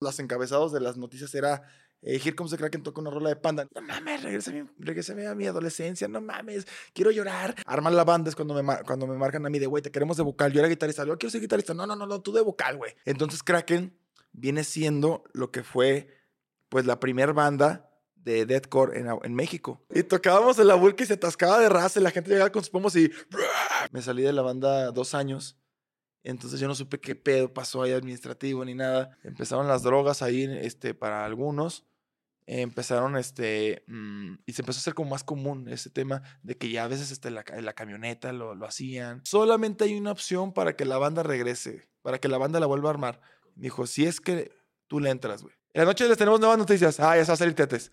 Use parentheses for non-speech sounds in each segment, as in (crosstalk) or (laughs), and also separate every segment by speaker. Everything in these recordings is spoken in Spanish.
Speaker 1: Los encabezados de las noticias era eh, Here Comes the Kraken toca una rola de panda. No mames, regrésame, a mi adolescencia, no mames, quiero llorar. Arman la banda es cuando me, cuando me marcan a mí de, güey, te queremos de vocal. Yo era guitarrista, yo quiero ser guitarrista. No, no, no, no, tú de vocal, güey. Entonces Kraken viene siendo lo que fue, pues, la primera banda de deathcore en, en México. Y tocábamos en la vulca y se atascaba de raza y la gente llegaba con sus pomos y... Me salí de la banda dos años entonces yo no supe qué pedo pasó ahí administrativo ni nada. Empezaron las drogas ahí este, para algunos. Empezaron este. Mm, y se empezó a hacer como más común ese tema de que ya a veces este, la, la camioneta lo, lo hacían. Solamente hay una opción para que la banda regrese, para que la banda la vuelva a armar. dijo, si es que tú le entras, güey. En la noche les tenemos nuevas noticias. Ah, ya se va a salir tetes.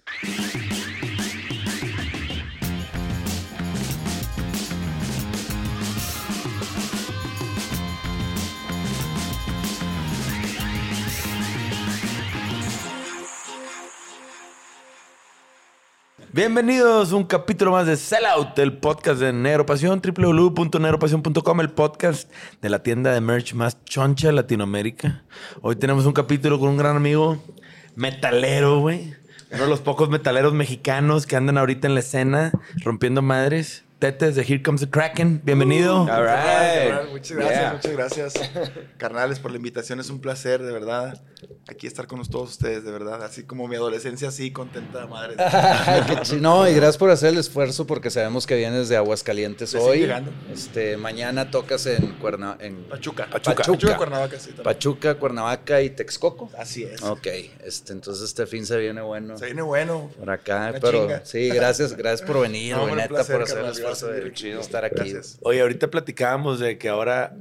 Speaker 2: Bienvenidos a un capítulo más de Sellout, el podcast de Neuropasión, www.neuropasión.com, el podcast de la tienda de merch más choncha de Latinoamérica. Hoy tenemos un capítulo con un gran amigo, metalero, güey. Uno de los pocos metaleros mexicanos que andan ahorita en la escena rompiendo madres. Tetes de Here Comes the Kraken. Bienvenido.
Speaker 1: Uh, All right. Muchas gracias, muchas gracias. Carnales, por la invitación. Es un placer, de verdad. Aquí estar con todos ustedes, de verdad. Así como mi adolescencia, así contenta, madre. (laughs)
Speaker 3: no, y gracias por hacer el esfuerzo porque sabemos que vienes de Aguascalientes hoy. Llegando. Este, mañana tocas en, Cuerna, en
Speaker 1: Pachuca.
Speaker 3: Pachuca.
Speaker 1: Pachuca, Cuernavaca, sí.
Speaker 3: Pachuca, Cuernavaca y Texcoco.
Speaker 1: Así es.
Speaker 3: Ok, este, entonces este fin se viene bueno.
Speaker 1: Se viene bueno.
Speaker 3: Por acá, pero sí, gracias, gracias por venir, (laughs) no, neta, por hacer el esfuerzo de estar aquí.
Speaker 2: Oye, ahorita platicábamos de que ahora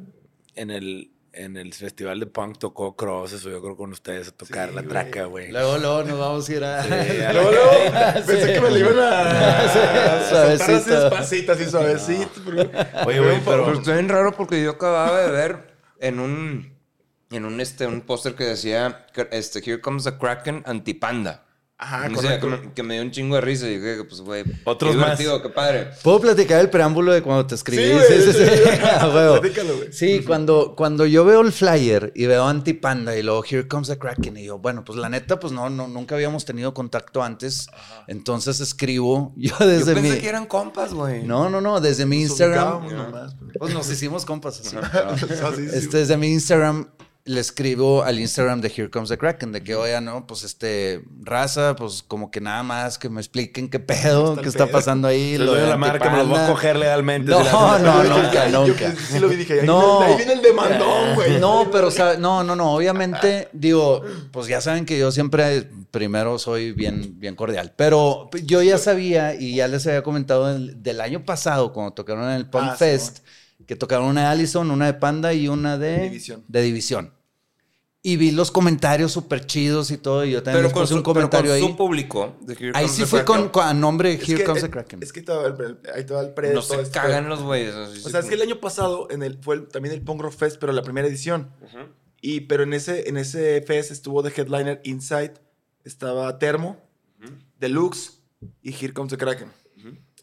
Speaker 2: en el en el festival de punk tocó Cross, eso yo creo con ustedes a tocar la traca, güey.
Speaker 3: Luego, luego nos vamos a ir a. (laughs)
Speaker 1: luego, luego. Pensé que me lo iban a. suavecito. Así despacito, así suavecito.
Speaker 4: Oye, güey, pero. Pero está bien raro porque yo acababa de ver en un. En un, este, un póster que decía este, Here comes the Kraken antipanda. Ajá, que, me dio un chingo de risa y dije, pues, güey,
Speaker 2: otros más. qué
Speaker 4: padre.
Speaker 3: ¿Puedo platicar el preámbulo de cuando te escribí? Sí, sí, sí. sí. sí (laughs) cuando, cuando yo veo el flyer y veo Antipanda y luego Here Comes the Kraken y yo, bueno, pues la neta, pues no, no nunca habíamos tenido contacto antes. Entonces escribo (laughs) yo desde
Speaker 4: yo pensé que eran compas, güey.
Speaker 3: No, no, no, desde mi Instagram. Pues nos hicimos compas así. (laughs) este, desde mi Instagram le escribo al Instagram de Here Comes the Kraken, de que, oiga, no, pues este, raza, pues como que nada más que me expliquen qué pedo, qué está pasando ahí.
Speaker 2: lo de la marca, me lo voy a coger legalmente.
Speaker 3: No, no, nunca, nunca.
Speaker 1: sí lo vi, dije, ahí, no, viene, ahí viene el demandón, güey.
Speaker 3: No, pero, no, no, no, obviamente, digo, pues ya saben que yo siempre, primero soy bien, bien cordial, pero yo ya sabía y ya les había comentado del, año pasado, cuando tocaron en el Punk ah, Fest, que tocaron una de Allison, una de Panda y una de
Speaker 1: División.
Speaker 3: De División. Y vi los comentarios súper chidos y todo. Y yo también pero puse un comentario pero con ahí.
Speaker 4: Su público.
Speaker 3: ahí sí fue con, a nombre de Here Comes the Kraken.
Speaker 1: Es que estaba el, ahí todo el pre.
Speaker 4: No se cagan los güeyes.
Speaker 1: O sea, es que el año pasado en el, fue también el Punk Rock Fest, pero la primera edición. y, pero en ese, en ese fest estuvo de headliner Inside, estaba Termo, Deluxe y Here Comes the Kraken.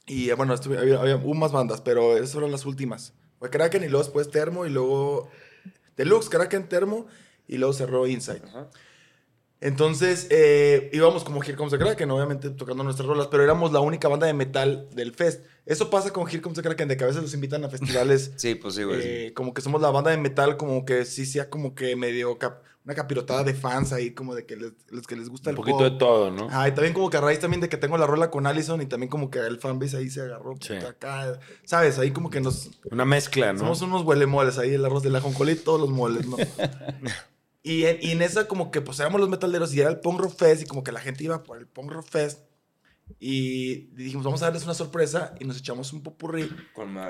Speaker 1: Y bueno, había, había, más bandas, pero esas fueron las últimas. Fue Kraken y luego después Termo y luego Deluxe, Kraken, Termo y luego cerró Inside. Entonces eh, íbamos como Here Comes the Kraken, obviamente tocando nuestras rolas, pero éramos la única banda de metal del fest. Eso pasa con Here Comes the Kraken, de que a veces los invitan a festivales. (laughs)
Speaker 4: sí, pues sí, güey.
Speaker 1: Eh, como que somos la banda de metal, como que sí sea como que medio una capirotada de fans ahí, como de que les, los que les gusta
Speaker 2: el Un poquito de todo, ¿no?
Speaker 1: Ah, y también como que a raíz también de que tengo la rola con Allison y también como que el fanbase ahí se agarró sí. acá, ¿sabes? Ahí como que nos...
Speaker 2: Una mezcla, ¿no?
Speaker 1: Somos unos huele moles ahí, el arroz de la jonjolí, todos los moles, ¿no? (laughs) y, en, y en esa como que pues éramos los metaleros y era el Punk Rock Fest y como que la gente iba por el Punk Rock Fest. Y dijimos, vamos a darles una sorpresa y nos echamos un popurrí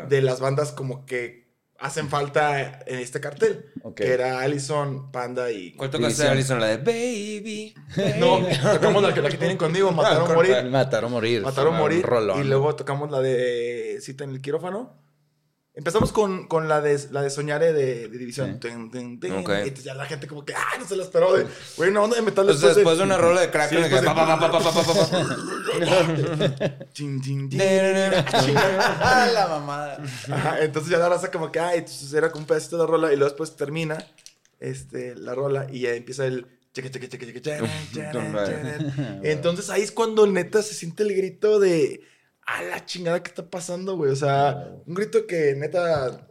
Speaker 1: de las bandas como que hacen falta en este cartel. Que era Allison, Panda y.
Speaker 4: ¿Cuál tocaste Allison? La de Baby.
Speaker 1: no, tocamos la que, la que tienen conmigo, (laughs) Mataron ah, Morir.
Speaker 3: Mataron Morir.
Speaker 1: Mataron Morir. Y luego tocamos la de Cita en el quirófano. Empezamos con, con la, de, la de Soñare de, de División. Sí. Y entonces ya la gente como que, ¡ah! No se la esperó. De, güey, una onda de metal
Speaker 4: después, después de, una rola de crack. (laughs)
Speaker 3: La mamada.
Speaker 1: entonces ya la raza como que, ¡ay! Entonces era como un pedacito de la rola y luego después termina este, la rola y ya empieza el cheque, cheque, cheque, cheque. (laughs) Entonces ahí es cuando neta se siente el grito de a la chingada que está pasando, güey. O sea, un grito que neta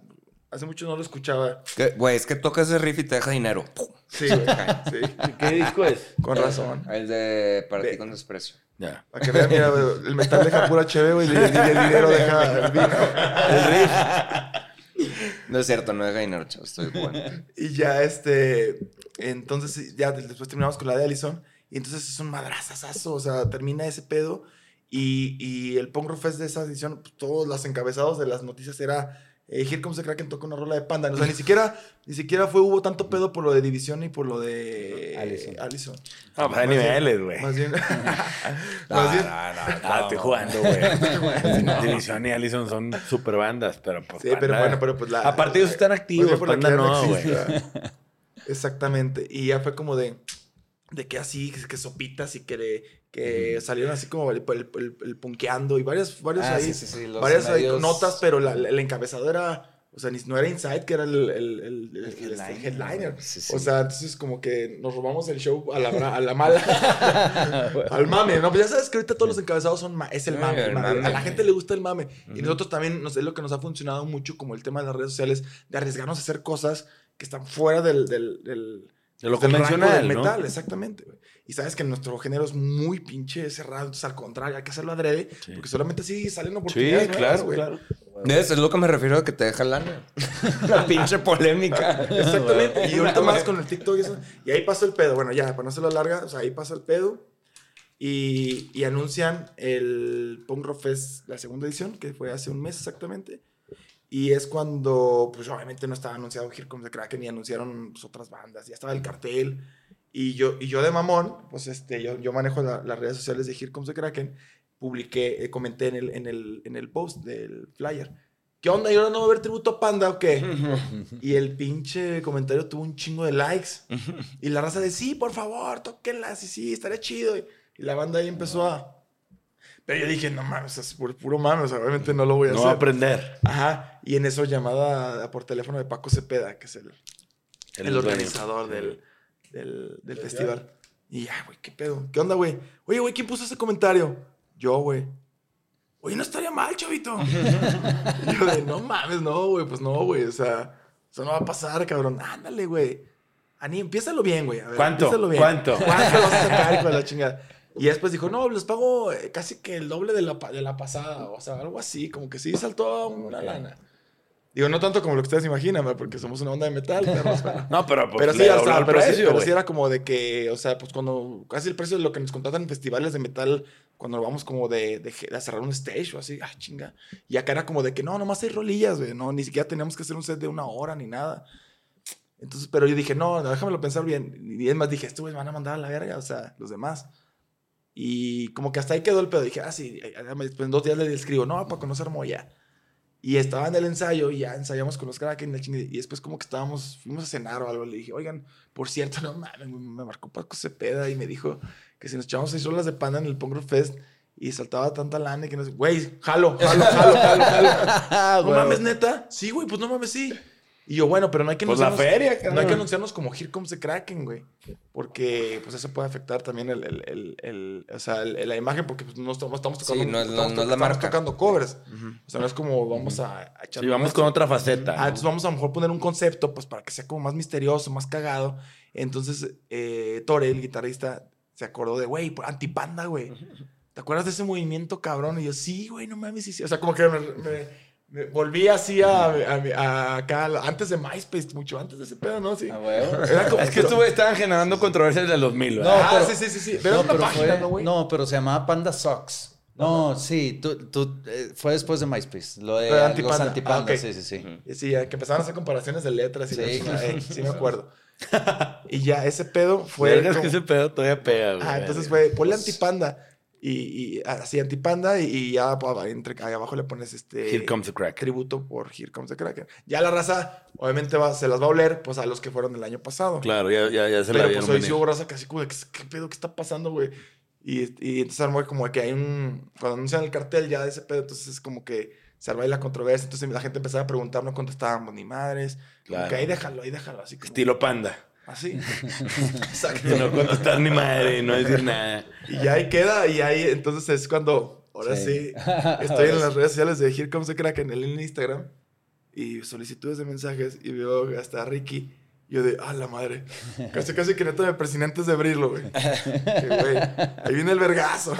Speaker 1: hace mucho no lo escuchaba.
Speaker 4: Güey, es que toca ese riff y te deja dinero.
Speaker 1: Sí, güey. (laughs) Sí,
Speaker 2: ¿Qué disco es?
Speaker 1: con razón.
Speaker 4: El de Para
Speaker 1: De-
Speaker 4: ti con desprecio.
Speaker 2: Ya.
Speaker 1: Para que vean, mira, güey, el metal deja pura chévere, güey, y el, (laughs) dinero deja el vino. El riff.
Speaker 4: No es cierto, no deja dinero, chavos. Estoy bueno.
Speaker 1: Y ya, este. Entonces, ya después terminamos con la de Allison. Y entonces es un madrazazazo. O sea, termina ese pedo. Y, y el Punk Rock Fest de esa edición, pues, todos los encabezados de las noticias era. Eh, Here Comes the Kraken toca una rola de Panda. O sea, ni siquiera, (laughs) ni siquiera fue, hubo tanto pedo por lo de División y por lo de
Speaker 3: Allison.
Speaker 1: Allison.
Speaker 2: No, pues hay
Speaker 1: Más bien-
Speaker 2: niveles, güey.
Speaker 1: Más bien. (laughs) (laughs)
Speaker 3: No,
Speaker 1: más bien.
Speaker 3: no, no,
Speaker 2: Ah, estoy jugando, güey. División y Allison son super bandas, pero pues.
Speaker 1: Sí, pero bueno, pero pues la.
Speaker 2: Aparte ellos están
Speaker 1: Pues
Speaker 2: activos,
Speaker 1: por
Speaker 2: Panda no, güey.
Speaker 1: Exactamente. Y ya fue como de. De que así, que, sopitas y que, que salieron así como el, el, el- el punkeando y varias, varios
Speaker 3: Ah,
Speaker 1: ahí.
Speaker 3: sí, sí, sí, los
Speaker 1: varias ahí notas, pero la- la- el encabezado era. O sea, ni- no era Inside, que era el, el, el, el- el- el
Speaker 3: headliner.
Speaker 1: headliner.
Speaker 3: Sí, sí.
Speaker 1: O sea, entonces como que nos robamos el show a la, a la mala. (laughs) al mame, ¿no? Pues ya sabes que ahorita todos los encabezados son es el
Speaker 4: Sí,
Speaker 1: mame. A la gente le gusta el mame. Y nosotros también, nos, es lo que nos ha funcionado mucho como el tema de las redes sociales, de arriesgarnos a hacer cosas que están fuera del, del, del,
Speaker 2: De lo convencional,
Speaker 1: del
Speaker 2: ¿no?
Speaker 1: metal, exactamente. Y sabes que nuestro género es muy pinche cerrado, entonces al contrario, hay que hacerlo adrede,
Speaker 2: Sí.
Speaker 1: porque solamente así salen
Speaker 2: Sí,
Speaker 1: oportunidades. nuevas,
Speaker 2: claro,
Speaker 1: güey.
Speaker 2: claro.
Speaker 4: ¿Ves? Es lo que me refiero a que te deja lana. (laughs) La pinche polémica.
Speaker 1: Exactamente. Y ahorita más con el TikTok y eso. Y ahí pasó el pedo. Bueno, ya, para no hacerlo larga, o sea, ahí pasa el pedo. Y, y anuncian el Punk Rock Fest, la segunda edición, que fue hace un mes exactamente. Y es cuando, pues obviamente no estaba anunciado Here Comes the Kraken y anunciaron pues, otras bandas. Ya estaba el cartel. Y yo, y yo de mamón, pues este, yo, yo manejo la- las redes sociales de Here Comes the Kraken. Publiqué, eh, comenté en el, en, el, en el post del flyer. ¿Qué onda? ¿Y ahora no va a haber tributo a Panda o qué? (laughs) Y el pinche comentario tuvo un chingo de likes. (laughs) Y la raza de, sí, por favor, tóquenla, sí, sí, estaría chido. Y, y la banda ahí empezó a... Pero yo dije, no mames, es por puro mames, o sea, obviamente no lo voy a
Speaker 2: No
Speaker 1: hacer.
Speaker 2: a aprender.
Speaker 1: Ajá, y en eso llamada por teléfono de Paco Cepeda, que es el, el, organizador del, del, del festival. Y ya, güey, ¿qué pedo? ¿Qué onda, güey? Oye, güey, ¿quién puso ese comentario? Yo, güey. Oye, no estaría mal, chavito. (laughs) Y yo de, no mames, no, güey, pues no, güey, o sea, eso no va a pasar, cabrón. Ándale, güey. Ani, empiézalo bien, güey. a ver,
Speaker 2: ¿Cuánto?
Speaker 1: empiézalo bien.
Speaker 2: ¿Cuánto?
Speaker 1: ¿Cuánto vas a sacar, hijo de la chingada? Y después dijo, no, les pago eh, casi que el doble de la, de la pasada, o sea, algo así, como que sí saltó una lana. Digo, no tanto como lo que ustedes imaginan, ¿verdad? porque somos una onda de metal, pero... (laughs)
Speaker 2: No, pero pues
Speaker 1: Pero sí, hasta, pero, sí,
Speaker 2: precio,
Speaker 1: pero
Speaker 2: güey.
Speaker 1: sí era como de que, o sea, pues cuando casi el precio de lo que nos contratan en festivales de metal, cuando vamos como de, de, cerrar un stage o así, ah, chinga. Y acá era como de que no, nomás hay rolillas, güey, no, ni siquiera teníamos que hacer un set de una hora ni nada. Entonces, pero yo dije, no, no, déjamelo pensar bien. Y es más, dije, estos güeyes van a mandar a la verga, o sea, los demás. Y como que hasta ahí quedó el pedo. Dije, ah, sí, después en dos días le escribo, no, para conocer Moya. Y estaba en el ensayo y ya ensayamos con los Kraken y la chingada, y después como que estábamos, fuimos a cenar o algo. Le dije, oigan, por cierto, no mames, me marcó Paco Cepeda y me dijo que si nos echábamos seis rolas de panda en el Punk Fest y saltaba tanta lana y que no sé, güey, jalo, jalo, jalo, jalo, jalo. (laughs) No mames, neta. Sí, güey, pues no mames, sí. Y yo, bueno, pero no hay que
Speaker 2: Pues la
Speaker 1: No hay que anunciarnos como Here Comes the Kraken, güey. Porque, pues, eso puede afectar también el, el, el, el- o sea, el- la imagen, porque pues, no estamos, estamos tocando,
Speaker 4: Sí, no es- no-
Speaker 1: estamos,
Speaker 4: no es la
Speaker 1: estamos
Speaker 4: marca.
Speaker 1: tocando covers. O sea, no es como vamos a, a echar...
Speaker 2: Sí, vamos con otra faceta.
Speaker 1: Ah, entonces vamos a lo mejor poner un concepto, pues, para que sea como más misterioso, más cagado. Entonces, eh, Tore, el guitarrista, se acordó de, güey, antipanda, güey. ¿Te acuerdas de ese movimiento, cabrón? Y yo, sí, güey, no mames, sí, sí. O sea, como que me volví así a, a- a- acá, antes de MySpace, mucho antes de ese pedo, ¿no? Sí.
Speaker 3: Ah.
Speaker 1: Era como-
Speaker 2: Es que güeyes estaban generando controversias del 2000,
Speaker 3: No,
Speaker 2: ¿verdad?
Speaker 1: Ah,
Speaker 3: pero-
Speaker 1: sí, sí, sí, sí. Pero
Speaker 3: no,
Speaker 1: era una página,
Speaker 3: fue,
Speaker 1: ¿no, güey?
Speaker 3: no, pero se llamaba Panda Socks. No, sí, tú, tú, eh, fue después de MySpace. Lo de
Speaker 1: de
Speaker 3: los
Speaker 1: Antipanda.
Speaker 3: antipanda.
Speaker 1: Ah.
Speaker 3: Sí, sí, sí.
Speaker 1: Y Sí, que empezaron a hacer comparaciones de letras y
Speaker 3: Sí.
Speaker 1: eh, sí me acuerdo. (laughs) y ya, ese pedo fue... Como-
Speaker 2: que ese pedo todavía pega, güey.
Speaker 1: Ah, entonces fue, ponle antipanda. Y, y así antipanda y, y ya pues, entre, ahí abajo le pones este
Speaker 2: Here comes the crack.
Speaker 1: tributo por Here Comes the Kraken. Ya la raza obviamente va, se las va a oler pues a los que fueron del año pasado.
Speaker 2: Claro, ya, ya, ya se
Speaker 1: Pero pues hoy sí hubo raza que así como de, ¿qué, pedo? ¿Qué está pasando, güey? Y, y entonces armó como que hay un... Cuando anuncian el cartel ya de ese pedo, entonces es como que se arma ahí la controversia. Entonces la gente empezaba a preguntar, no contestábamos ni madres. Como
Speaker 2: Claro.
Speaker 1: que ahí déjalo, ahí déjalo. Así como,
Speaker 2: Estilo panda.
Speaker 1: Así. (laughs)
Speaker 2: Exacto. no contestar ni madre, no decir nada.
Speaker 1: Y ya ahí queda, y ahí entonces es cuando, ahora sí, (laughs) estoy en las redes sociales de Here Comes the Crack en el Instagram y solicitudes de mensajes y veo hasta Ricky. Yo de, ah, la madre. (laughs) Casi, casi que neta me persiné antes de abrirlo, güey. Que, güey, Ahí viene el vergazo.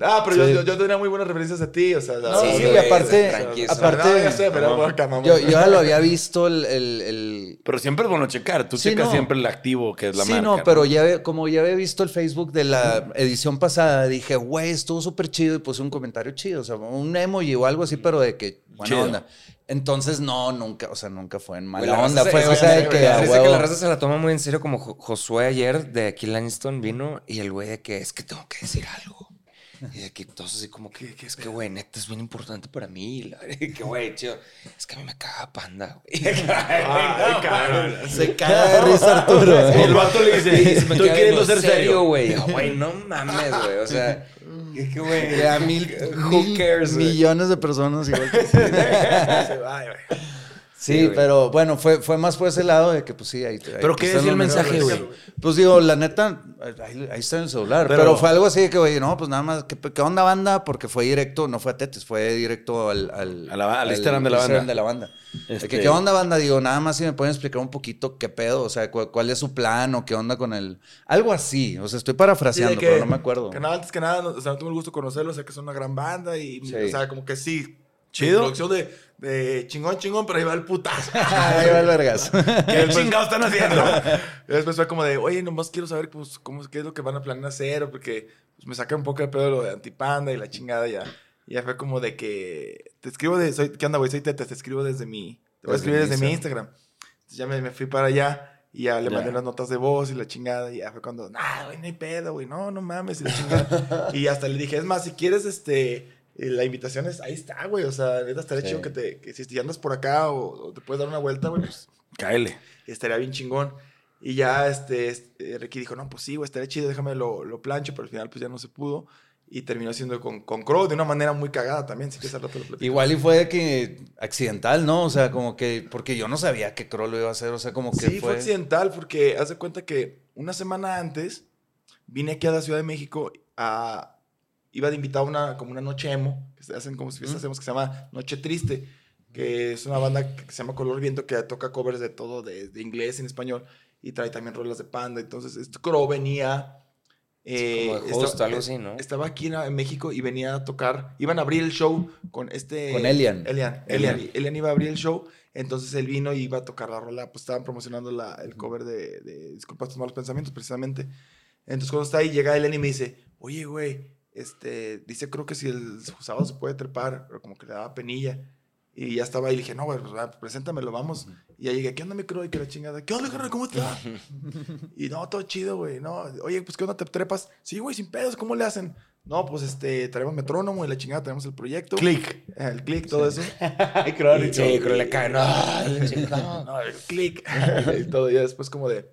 Speaker 1: Ah, pero yo, yo, tenía muy buenas referencias de ti, o sea...
Speaker 3: No, sí, sí, aparte... aparte
Speaker 1: no, ya sé, pero no. acá,
Speaker 3: yo, yo ya lo había visto el, el, el...
Speaker 2: Pero siempre es bueno checar. Tú sí, checas siempre el activo, que es la
Speaker 3: sí,
Speaker 2: marca.
Speaker 3: Sí, no, pero ya, como ya había visto el Facebook de la edición pasada, dije, güey, estuvo súper chido y puse un comentario chido. O sea, un emoji o algo así, pero de que... Buena onda. Entonces, no, nunca, o sea, nunca fue en mala onda. Fue, o sea, de que.
Speaker 4: La raza se la toma muy en serio, como Josué ayer de aquí Langston vino y el güey de que es que tengo que decir algo. Y de que todos así como que, es que, güey, neta es bien importante para mí. que, güey, (laughs) chido, es que a mí me caga panda, güey.
Speaker 3: Ay, cabrón. (laughs) Se caga de risa Arturo.
Speaker 2: El vato le dice, estoy queriendo ser serio.
Speaker 4: güey. Güey, (laughs) no mames, güey. O sea, que, güey.
Speaker 3: A mil, who cares, millones de personas igual que Sí, pero bueno, fue, fue más por ese lado de que, pues sí, ahí.
Speaker 2: ¿Pero qué decía el mensaje, güey?
Speaker 3: Pues digo, la neta, ahí, está en el celular. Pero, fue algo así de que, güey, no, pues nada más, ¿qué, ¿qué, onda banda? Porque fue directo, no fue a Tetes, fue directo al. al,
Speaker 2: a la, al, Instagram de la banda.
Speaker 3: de la banda. Este... ¿Qué onda, banda? Digo, nada más si me pueden explicar un poquito qué pedo, o sea, cuál, es su plan o qué onda con el. Algo así, o sea, estoy parafraseando, pero no me acuerdo.
Speaker 1: Que nada, antes que nada, o sea, no tengo el gusto de conocerlo, sé que son una gran banda y, o sea, como que sí.
Speaker 2: Chido.
Speaker 1: Producción de de chingón, chingón, pero ahí va el putazo. (laughs)
Speaker 3: ahí va el vergas. (laughs)
Speaker 2: ¿Qué chingados están haciendo? (laughs)
Speaker 1: y después fue como de, oye, nomás quiero saber pues, cómo, qué es lo que van a planear hacer, porque pues, me saca un poco de pedo lo de antipanda y la chingada ya. Y ya fue como de que, te escribo de, soy, ¿qué onda, güey? Soy Tete, te escribo desde mi, te voy a escribir desde mi Instagram. Entonces ya me, me fui para allá. Y ya le mandé las notas de voz y la chingada. Y ya fue cuando, nah, güey, no hay pedo, güey. No, no mames. Y la chingada. y hasta le dije, es más, si quieres, este, la invitación es, ahí está, güey. O sea, neta estaría chido que, te, que si andas por acá o, te puedes dar una vuelta, güey, pues.
Speaker 2: Cáele.
Speaker 1: Estaría bien chingón. Y ya, este, este Ricky dijo, no, pues sí, güey, estaría chido, déjame lo, lo plancho, pero al final, pues ya no se pudo. Y terminó siendo con, con Crow de una manera muy cagada también, sí que ese rato lo
Speaker 3: Igual y fue que accidental, ¿no? O sea, como que, porque yo no sabía que Crow lo iba a hacer, o sea, como que
Speaker 1: sí, fue... accidental, porque haz de cuenta que una semana antes vine aquí a la Ciudad de México a, iba de invitado a una, como una noche emo, que se hacen como si hacemos, que se llama Noche Triste, que es una banda que se llama Color Viento, que toca covers de todo, de, de inglés en español, y trae también rolas de panda. Entonces, este Crow venía...
Speaker 4: Eh, como estaba, algo así, ¿no?
Speaker 1: Estaba aquí en, México y venía a tocar, iban a abrir el show con este...
Speaker 3: Con Elian.
Speaker 1: Elian. Elian. Elian, iba a abrir el show, entonces él vino y iba a tocar la rola, pues estaban promocionando la, el cover de, de Disculpa tus malos pensamientos, precisamente. Entonces cuando está ahí, llega Elian y me dice, oye, güey, este, dice, creo que si el sábado se puede trepar, pero como que le daba penilla. Y ya estaba ahí y le dije, no, güey, pues, preséntamelo, vamos. Y ya llegué, ¿qué onda, mi Y que la chingada, ¿qué onda, carnal? ¿Cómo estás? (laughs) y no, todo chido, güey. No, oye, pues, ¿qué onda te trepas? Sí, güey, sin pedos, ¿cómo le hacen? No, pues, este, traemos metrónomo y la chingada, tenemos el proyecto.
Speaker 2: Click.
Speaker 1: El click, todo eso. (laughs)
Speaker 2: Ay, creo,
Speaker 4: sí, creo le cae, (laughs) no,
Speaker 1: no, el click. y todo, y después como de,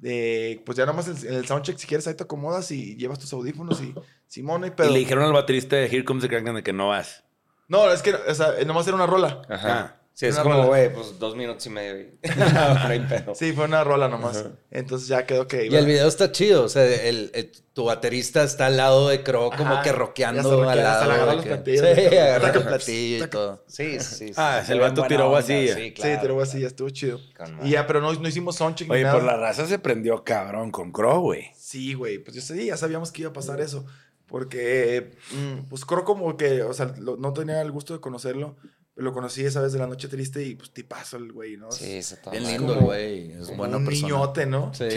Speaker 1: de, pues ya nomás en el, soundcheck, si quieres, ahí te acomodas y llevas tus audífonos y Simón y pedo.
Speaker 2: Y le dijeron al baterista de Here Comes the Crack de que no vas.
Speaker 1: No, es que, o sea, nomás era una rola.
Speaker 4: Ajá. Sí, es como, güey, pues dos minutos y medio. Y... (laughs) (laughs) no, (laughs)
Speaker 1: sí, fue una rola nomás. Entonces ya quedó que
Speaker 3: iba. Y el video está chido. O sea, el, tu baterista está al lado de Crow, como que rockeando al lado.
Speaker 1: Hasta los platillos.
Speaker 3: Sí, agarra el platillo y todo. Sí, sí, sí.
Speaker 2: Ah, el vato tiró así.
Speaker 1: Sí, claro. sí, tiró así, estuvo chido. y ya, pero no, no hicimos soundcheck
Speaker 2: Oye, por la raza se prendió cabrón con Crow, güey.
Speaker 1: Sí, güey. Pues yo sé, ya sabíamos que iba a pasar eso. Porque, mm, pues creo como que, o sea, no tenía el gusto de conocerlo, lo conocí esa vez de la noche triste y pues tipazo el güey, ¿no?
Speaker 4: Sí,
Speaker 3: está Bien lindo el güey, es buena
Speaker 1: un
Speaker 3: persona.
Speaker 1: niñote, ¿no?
Speaker 3: Sí,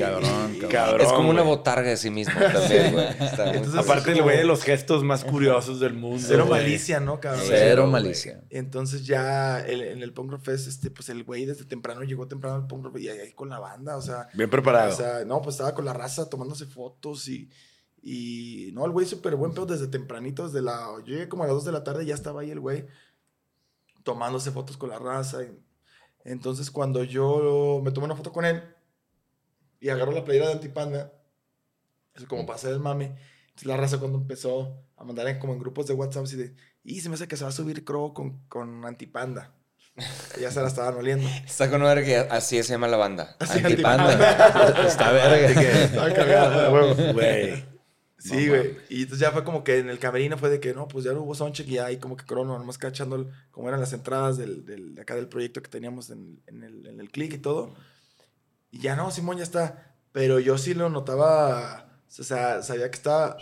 Speaker 3: cabrón,
Speaker 4: cabrón, Es como una botarga de sí mismo también, güey. (laughs)
Speaker 2: Aparte el güey de los gestos más curiosos del mundo.
Speaker 1: Cero malicia, ¿no, cabrón?
Speaker 3: Cero malicia.
Speaker 1: Entonces ya en el Punk Rock Fest, este, pues el güey desde temprano llegó temprano al Punk Rock y ahí con la banda, o sea.
Speaker 2: Bien preparado.
Speaker 1: O sea, no, pues estaba con la raza tomándose fotos y... Y no, el güey súper buen pedo desde tempranito, desde la. Yo llegué como a las 2 de la tarde, ya estaba ahí el güey tomándose fotos con la raza. entonces, cuando yo me tomé una foto con él y agarró la playera de Antipanda, eso como para hacer el mame, la raza cuando empezó a mandar en, como en grupos de WhatsApp así de, y se me hace que se va a subir Crow con, con Antipanda. ya se la estaban oliendo. (laughs)
Speaker 4: Está con una que así se llama la banda.
Speaker 1: Así,
Speaker 3: Antipanda. (laughs) Está verga.
Speaker 1: Estaba cagado, huevo. Güey. Sí, güey. Y entonces ya fue como que en el camerino fue de que no, pues ya no hubo soundcheck y ahí como que Crono, nomás cachando cómo eran las entradas del, del, de acá del proyecto que teníamos en, en el, en el click y todo. Y ya no, Simón ya está. Pero yo sí lo notaba, o sea, sabía que estaba...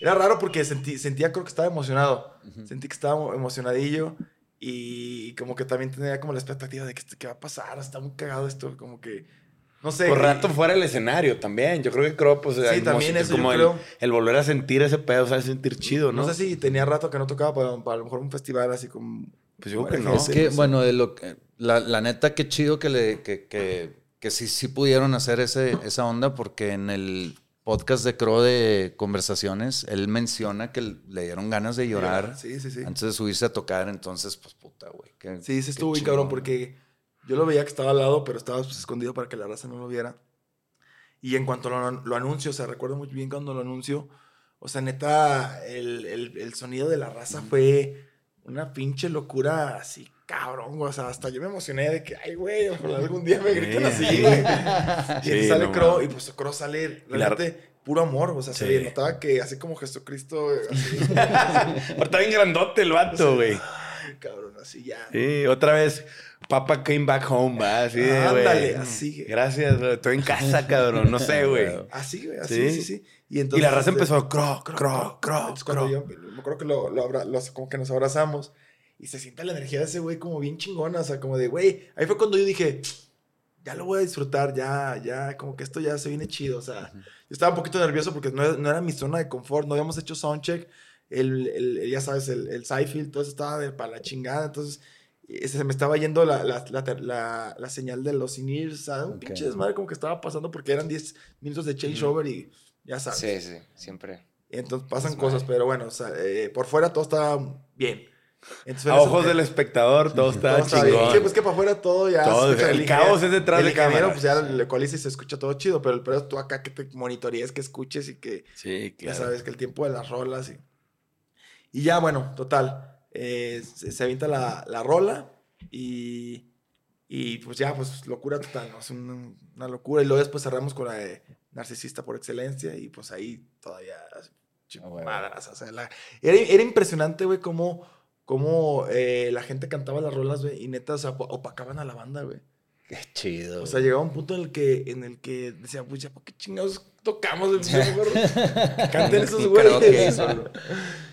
Speaker 1: Era raro porque sentí, sentía, creo que estaba emocionado. Sentí que estaba emocionadillo y como que también tenía como la expectativa de que qué va a pasar, está muy cagado esto, como que... No sé.
Speaker 2: Por rato fuera el escenario también. Yo creo que creo, pues.
Speaker 1: Sí, también eso
Speaker 2: como
Speaker 1: yo
Speaker 2: el,
Speaker 1: creo.
Speaker 2: el volver a sentir ese pedo, o sea, sentir chido, ¿no?
Speaker 1: No sé si tenía rato que no tocaba para, para a lo mejor un festival así como...
Speaker 2: Pues yo creo que no.
Speaker 3: Es que, bueno, de lo que, la, la neta, qué chido que, le, que, que, que sí, sí pudieron hacer ese, esa onda, porque en el podcast de Crow de Conversaciones, él menciona que le dieron ganas de llorar
Speaker 1: Sí, sí, sí.
Speaker 3: antes de subirse a tocar. Entonces, pues puta, güey.
Speaker 1: Sí, sí
Speaker 3: qué
Speaker 1: estuvo bien cabrón porque yo lo veía que estaba al lado, pero estaba pues, escondido para que la raza no lo viera. Y en cuanto lo, lo anuncio, o sea, recuerdo muy bien cuando lo anuncio, o sea, neta, el, el, el sonido de la raza fue una pinche locura así, cabrón. O sea, hasta yo me emocioné de que, ay, güey, algún día me griten
Speaker 2: Sí,
Speaker 1: así,
Speaker 2: sí.
Speaker 1: güey. (laughs) Y
Speaker 2: Sí,
Speaker 1: sale
Speaker 2: no
Speaker 1: Crow, y pues Crow sale realmente puro amor, o sea, se
Speaker 2: Sí.
Speaker 1: le notaba que así como Jesucristo, así, (laughs)
Speaker 2: Ahora está bien grandote el vato, güey.
Speaker 1: ay, cabrón, así ya.
Speaker 2: Sí, otra vez. Papa came back home, va. Así de,
Speaker 1: Ándale,
Speaker 2: güey.
Speaker 1: así, güey.
Speaker 2: Gracias, güey. Estoy en casa, cabrón. No sé, güey. (laughs)
Speaker 1: Así, güey, así,
Speaker 2: Sí.
Speaker 1: sí, sí. Y,
Speaker 2: Y
Speaker 1: entonces,
Speaker 2: la raza
Speaker 1: este,
Speaker 2: empezó, cro, cro, cro,
Speaker 1: Entonces, cuando
Speaker 2: cro.
Speaker 1: yo, me acuerdo que lo, lo abra- los- como que nos abrazamos y se siente la energía de ese güey como bien chingona, o sea, como de, güey, ahí fue cuando yo dije, ya lo voy a disfrutar, ya, ya, como que esto ya se viene chido, o sea, yo estaba un poquito nervioso porque no, no era mi zona de confort, no habíamos hecho soundcheck, el, el, ya sabes, el, el Seinfeld, todo eso estaba de para la chingada, entonces se me estaba yendo la, la, la, la- la señal de los in ¿sabes? Un
Speaker 3: Ok.
Speaker 1: pinche desmadre como que estaba pasando porque eran 10 minutos de changeover y ya sabes.
Speaker 4: Sí, sí, siempre.
Speaker 1: Entonces pasan
Speaker 4: Es
Speaker 1: cosas, pero bueno, o sea, eh, por fuera todo estaba bien. Entonces,
Speaker 2: A
Speaker 1: eso-
Speaker 2: ojos del espectador, todo
Speaker 1: todo
Speaker 2: está
Speaker 1: estaba bien.
Speaker 2: chingón.
Speaker 1: Sí, pues que para afuera todo ya.
Speaker 2: Todo,
Speaker 1: se
Speaker 2: el
Speaker 1: ingeniero-
Speaker 2: caos es detrás
Speaker 1: el
Speaker 2: de cámara.
Speaker 1: pues ya le ecualiza y se escucha todo chido, pero el es tú acá que te monitorees, que escuches y que
Speaker 2: Sí,
Speaker 1: ya
Speaker 2: claro.
Speaker 1: sabes que el tiempo de las rolas y. Y ya, bueno, total. Eh, se, avienta la, la rola y. Y pues ya, pues locura total, ¿no? Es una, una locura. Y luego después cerramos con la de Narcisista por excelencia y pues ahí todavía. Madras, o sea, la- era, era impresionante, güey, cómo, cómo eh, la gente cantaba las rolas, güey, y neta, o sea, op- opacaban a la banda, güey.
Speaker 3: Qué chido.
Speaker 1: O sea, llegaba un punto en el que, en el que decía, pues ya, ¿por qué chingados tocamos? que (laughs) Canten esos güeyes.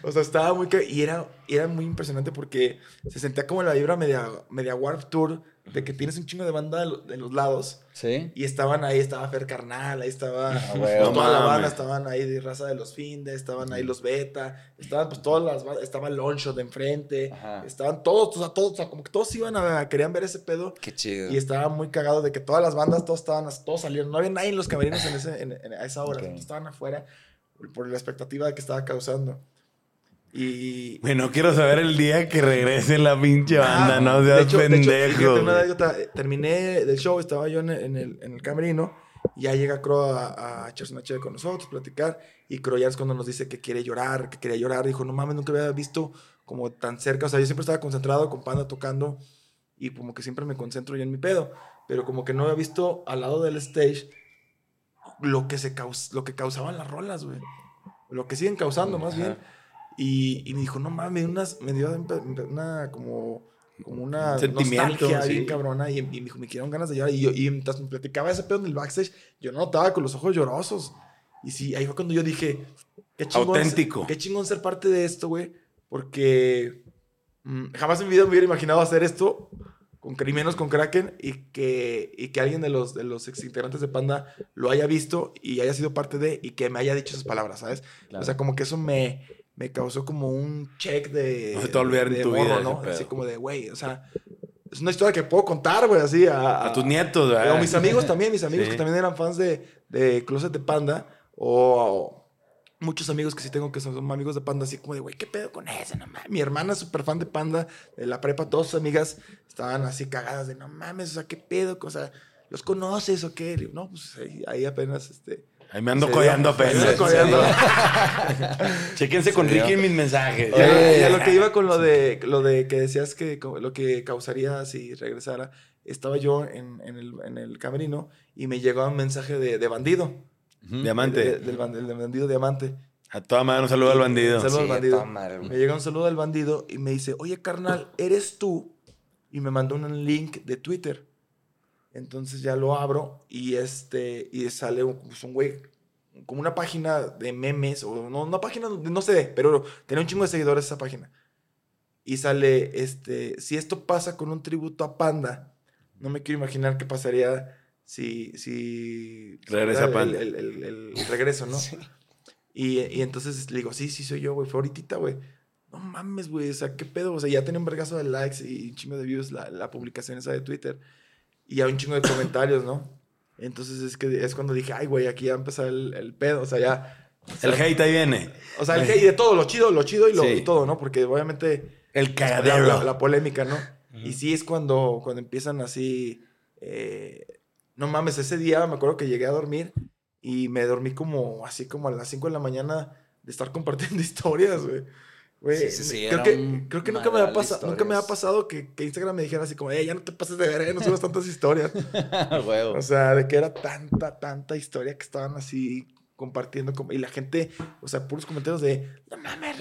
Speaker 1: O sea, estaba muy... Y era, era muy impresionante porque se sentía como la vibra media, media Warp Tour de que tienes un chingo de banda de, lo- de los lados
Speaker 3: ¿Sí?
Speaker 1: y estaban ahí, estaba Fer Carnal, ahí estaba
Speaker 3: Ah, (laughs) güey,
Speaker 1: pues,
Speaker 2: no
Speaker 1: toda la banda, estaban ahí de raza de los Findes, estaban ahí los Beta, estaban pues todas las bandas, estaba el de enfrente,
Speaker 3: Ajá.
Speaker 1: estaban todos, o sea, todos, o sea, como que todos iban a, querían ver ese pedo
Speaker 4: Qué chido.
Speaker 1: y estaba muy cagado de que todas las bandas, todos estaban, todos salieron, no había nadie en los camerinos en, ese, en, en- a esa hora,
Speaker 3: Ok.
Speaker 1: todos estaban afuera por, por la expectativa que estaba causando. Y,
Speaker 2: Bueno, quiero saber el día que regrese la pinche banda,
Speaker 1: Ah,
Speaker 2: no
Speaker 1: de
Speaker 2: seas
Speaker 1: hecho- de hecho,
Speaker 2: pendejo.
Speaker 1: una
Speaker 2: güey.
Speaker 1: anécdota, eh, terminé del show, estaba yo en el, en el, en el camerino, y ya llega Crow a, a echarse una chévere con nosotros, platicar, y Crow ya es cuando nos dice que quiere llorar, que quería llorar, dijo, no mames, nunca había visto como tan cerca, o sea, yo siempre estaba concentrado con Panda tocando, y como que siempre me concentro yo en mi pedo, pero como que no había visto al lado del stage lo que, se caus lo que causaban las rolas, güey. Lo que siguen causando, más bien. Y, y me dijo, no mames, unas, me dio una como, como una
Speaker 2: Un sentimiento,
Speaker 1: nostalgia
Speaker 2: sí.
Speaker 1: bien cabrona. Y, y me dijo, me quedaron ganas de llorar. Y, yo, y mientras me platicaba ese pedo en el backstage, yo no notaba con los ojos llorosos. Y sí, ahí fue cuando yo dije, qué chingón.
Speaker 2: Auténtico.
Speaker 1: Qué chingón ser parte de esto, güey. Porque mm, jamás en mi vida me hubiera imaginado hacer esto con y menos con Kraken y que, y que alguien de los, de los ex integrantes de Panda lo haya visto y haya sido parte de y que me haya dicho esas palabras, ¿sabes?
Speaker 3: Claro.
Speaker 1: O sea, como que eso me, me causó como un check de.
Speaker 2: No se te olvidar en
Speaker 1: de
Speaker 2: tu
Speaker 1: morro,
Speaker 2: vida
Speaker 1: ¿no? Así como de, güey, o sea, es una historia que puedo contar, güey, así a,
Speaker 2: A tus nietos, ¿verdad?
Speaker 1: o mis amigos también, mis amigos
Speaker 2: Sí.
Speaker 1: que también eran fans de, de Closet de Panda. O, muchos amigos que sí tengo que son, son amigos de Panda, así como de, güey, ¿qué pedo con ese? No mames. Mi hermana es súper fan de Panda, de la prepa, todas sus amigas estaban así cagadas de, no mames, o sea, ¿qué pedo? O sea, ¿los conoces o qué? No, pues ahí, ahí apenas, este,
Speaker 2: Ahí me ando codeando apenas. (laughs) Chéquense con Ricky en mis mensajes.
Speaker 1: Y a- y a lo que iba con lo de, lo de que decías que lo que causaría si regresara, estaba yo en, en el, en el camerino y me llegó un mensaje de, de bandido.
Speaker 2: Diamante.
Speaker 1: De- de- del, del bandido diamante.
Speaker 2: A toda madre un saludo al bandido.
Speaker 1: Saludos al
Speaker 4: Sí, a
Speaker 1: bandido.
Speaker 4: toda madre.
Speaker 1: Me llega un saludo del bandido y me dice, oye carnal, ¿eres tú? Y me mandó un link de Twitter. Entonces ya lo abro y este y sale un, pues, un güey como una página de memes o no una página no sé, pero tenía un chingo de seguidores esa página. Y sale este, si esto pasa con un tributo a Panda, no me quiero imaginar qué pasaría si si
Speaker 2: Regresa
Speaker 1: el-
Speaker 2: Panda.
Speaker 1: el, el- el- el regreso, ¿no? (laughs) Y, y entonces le digo, sí, sí soy yo, güey, fue ahorita, güey. No mames, güey, o sea, ¿qué pedo? O sea, ya tenía un vergazo de likes y un chingo de views la, la publicación esa de Twitter. Y ya un chingo de comentarios, ¿no? Entonces es que es cuando dije, ay, güey, aquí ya empezó el, el pedo, o sea, ya...
Speaker 2: El hate ahí viene.
Speaker 1: O sea, el hate y de todo, lo chido, lo chido y, lo,
Speaker 2: Sí.
Speaker 1: y todo, ¿no? Porque obviamente...
Speaker 2: El
Speaker 1: La,
Speaker 2: cagadero.
Speaker 1: la- la polémica, ¿no? Y sí es cuando, cuando empiezan así... eh, no mames, ese día me acuerdo que llegué a dormir y me dormí como así como a las 5 de la mañana de estar (laughs) compartiendo historias, güey. Güey,
Speaker 3: Sí, sí, sí,
Speaker 1: creo, que, creo que nunca me, ha pasado, nunca me ha pasado que, que Instagram me dijera así como, eh, ya no te pases de ver, no subas tantas historias. (laughs) O sea, de que era tanta, tanta historia que estaban así compartiendo. como- Y la gente, o sea, puros comentarios de, no mames,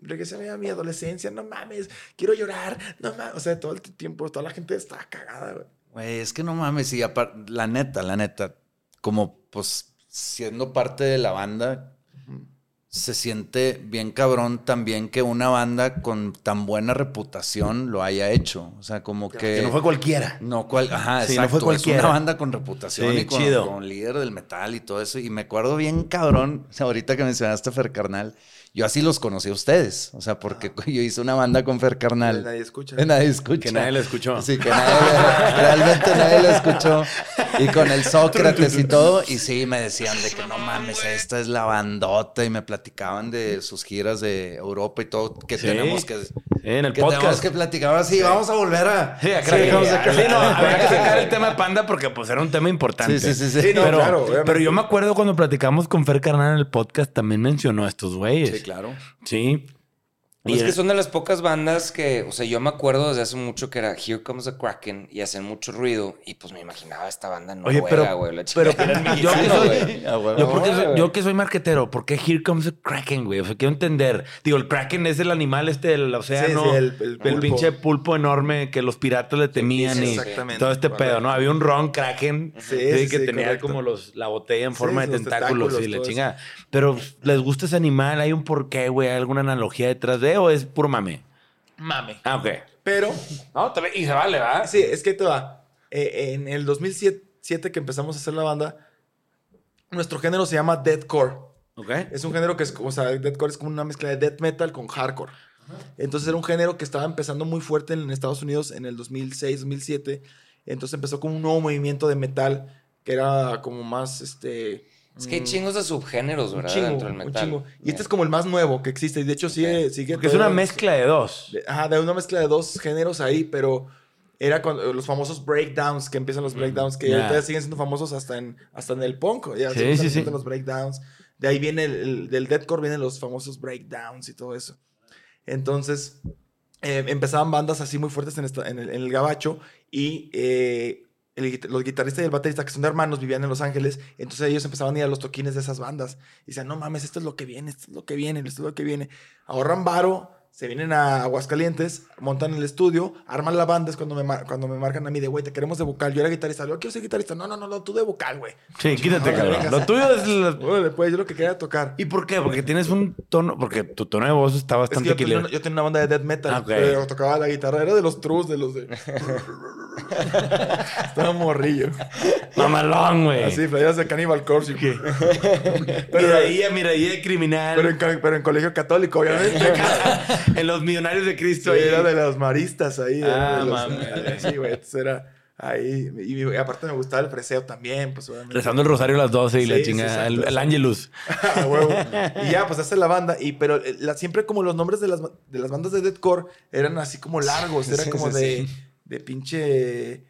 Speaker 1: regrésame a mi adolescencia, no mames, quiero llorar, no mames. O sea, todo el tiempo, toda la gente estaba cagada, güey.
Speaker 3: Güey, es que no mames, y apar- la neta, la neta, como pues siendo parte de la banda, se siente bien cabrón también que una banda con tan buena reputación lo haya hecho. O sea, como que...
Speaker 2: Que no fue cualquiera.
Speaker 3: No, cual, ajá,
Speaker 2: Sí, no
Speaker 3: exacto.
Speaker 2: fue cualquiera.
Speaker 3: Es una banda con reputación
Speaker 2: Sí,
Speaker 3: y con,
Speaker 2: chido.
Speaker 3: con líder del metal y todo eso. Y me acuerdo bien cabrón, o sea, ahorita que mencionaste a Fer Carnal, yo así los conocí a ustedes. O sea, porque (laughs) yo hice una banda con Fer Carnal.
Speaker 1: Nadie escucha.
Speaker 3: Que nadie escucha.
Speaker 2: Que nadie lo escuchó.
Speaker 3: Sí, que nadie, (laughs) realmente nadie lo escuchó. Y con el Sócrates y todo. Y sí, me decían de que no mames, esta es la bandota. Y me platicaban de sus giras de Europa y todo. Que
Speaker 2: Sí.
Speaker 3: tenemos que,
Speaker 2: Sí, en el
Speaker 3: que tenemos
Speaker 2: podcast.
Speaker 3: que platicar así. Vamos a volver a.
Speaker 2: Sí, a
Speaker 3: Sí,
Speaker 2: crack.
Speaker 3: vamos a
Speaker 2: Sí, no, (laughs) había que sacar el tema de Panda porque pues era un tema importante.
Speaker 3: Sí, sí, sí, sí.
Speaker 1: Sí, no,
Speaker 2: pero,
Speaker 1: claro,
Speaker 2: pero yo me acuerdo cuando platicamos con Fer Carnal en el podcast, también mencionó a estos güeyes.
Speaker 3: Sí, claro.
Speaker 2: Sí.
Speaker 4: Pues
Speaker 2: Y
Speaker 4: es que son de las pocas bandas que, o sea, yo me acuerdo desde hace mucho que era Here Comes the Kraken y hacen mucho ruido y pues me imaginaba esta banda
Speaker 2: Oye,
Speaker 4: noruega,
Speaker 2: pero-
Speaker 4: güey, la
Speaker 2: pero
Speaker 4: chingada. (laughs)
Speaker 2: yo (laughs) que soy-. Yo, porque
Speaker 4: No,
Speaker 2: soy, yo que soy marquetero, ¿por qué Here Comes the Kraken, güey? O sea, quiero entender. Digo, el Kraken es el animal este del océano.
Speaker 1: sí, el- el
Speaker 2: el,
Speaker 1: pulpo.
Speaker 2: pinche pulpo enorme que los piratas le temían
Speaker 4: sí,
Speaker 2: y todo este
Speaker 1: Correcto.
Speaker 2: pedo, ¿no? Había un ron Kraken
Speaker 1: Sí,
Speaker 2: sí,
Speaker 1: sí,
Speaker 2: que
Speaker 1: sí,
Speaker 2: tenía
Speaker 1: correcto.
Speaker 2: como los, la botella en
Speaker 1: Sí,
Speaker 2: forma de
Speaker 1: los
Speaker 2: tentáculos y la chingada. Pero, ¿les gusta ese animal? ¿Hay un porqué, güey? ¿Hay alguna analogía detrás de o es puro mame?
Speaker 1: Mame.
Speaker 2: Ah, ok.
Speaker 1: Pero,
Speaker 2: No, y se vale, ¿verdad?
Speaker 1: sí, es que te va. Eh, en el 2007 que empezamos a hacer la banda, nuestro género se llama deathcore.
Speaker 2: Ok.
Speaker 1: Es un género que es, o sea, deathcore es como una mezcla de death metal con hardcore. Entonces era un género que estaba empezando muy fuerte en Estados Unidos en el 2006, 2007. Entonces empezó como un nuevo movimiento de metal que era como más, este...
Speaker 4: Es que hay
Speaker 1: mm,
Speaker 4: chingos de subgéneros,
Speaker 1: un
Speaker 4: ¿verdad?
Speaker 1: chingo,
Speaker 4: Dentro del
Speaker 1: un
Speaker 4: metal.
Speaker 1: chingo. Y este es como el más nuevo que existe. Y de hecho sigue, sigue
Speaker 2: Porque es una
Speaker 1: todavía-
Speaker 2: mezcla de dos.
Speaker 1: de- Ajá, de una mezcla de dos géneros ahí, pero era cuando, los famosos breakdowns, que empiezan los breakdowns, que
Speaker 2: Ya.
Speaker 1: ahorita siguen siendo famosos hasta en, hasta en el punk. Ya
Speaker 2: Sí, sí, sí.
Speaker 1: los breakdowns. De ahí viene el, el- del deathcore, vienen los famosos breakdowns y todo eso. Entonces, eh, empezaban bandas así muy fuertes en, esta- en el, en el gabacho y eh, el los guitarristas y el baterista, que son hermanos, vivían en Los Ángeles. Entonces ellos empezaban a ir a los toquines de esas bandas. Y decían, no mames, esto es lo que viene, esto es lo que viene, esto es lo que viene. Ahorran varo, se vienen a Aguascalientes, montan el estudio, arman la banda. Es cuando me, cuando me marcan a mí de, güey, te queremos de vocal. Yo era guitarrista, yo quiero ser guitarrista. No, no, no, no tú de vocal, güey.
Speaker 2: Sí, quítate,
Speaker 1: No,
Speaker 2: cabrón. Lo (laughs) tuyo es...
Speaker 1: pues yo lo que quería tocar.
Speaker 2: ¿Y por qué? Porque tienes un tono... Porque tu tono de voz está
Speaker 1: Es que
Speaker 2: bastante
Speaker 1: yo tenía,
Speaker 2: equilibrado.
Speaker 1: una, yo tenía una banda de death metal,
Speaker 2: Ah,
Speaker 1: pero tocaba la guitarra, era de los trus, de los de... (laughs) (laughs) Estaba morrillo.
Speaker 2: Mamalón, güey.
Speaker 1: Así, playeras de Cannibal Corpse. y- (laughs)
Speaker 2: Pero ahí, mira, ahí de criminal.
Speaker 1: Pero en, ca- pero en colegio católico, obviamente. (laughs)
Speaker 2: en los millonarios de Cristo.
Speaker 1: Sí,
Speaker 2: ahí.
Speaker 1: era de los maristas ahí. era
Speaker 2: Ah, mames.
Speaker 1: Sí, güey. Entonces era ahí. Y, y aparte me gustaba el freseo también, pues obviamente.
Speaker 2: Rezando el rosario a las 12 y la
Speaker 1: Sí, sí,
Speaker 2: chingada. el. Angelus.
Speaker 1: A huevo. Y ya, pues hace la banda. Y, pero eh, la- siempre como los nombres de las, de las bandas de deathcore eran así como largos. Eran
Speaker 4: Sí,
Speaker 1: como
Speaker 4: sí,
Speaker 1: de,
Speaker 4: sí.
Speaker 1: De pinche...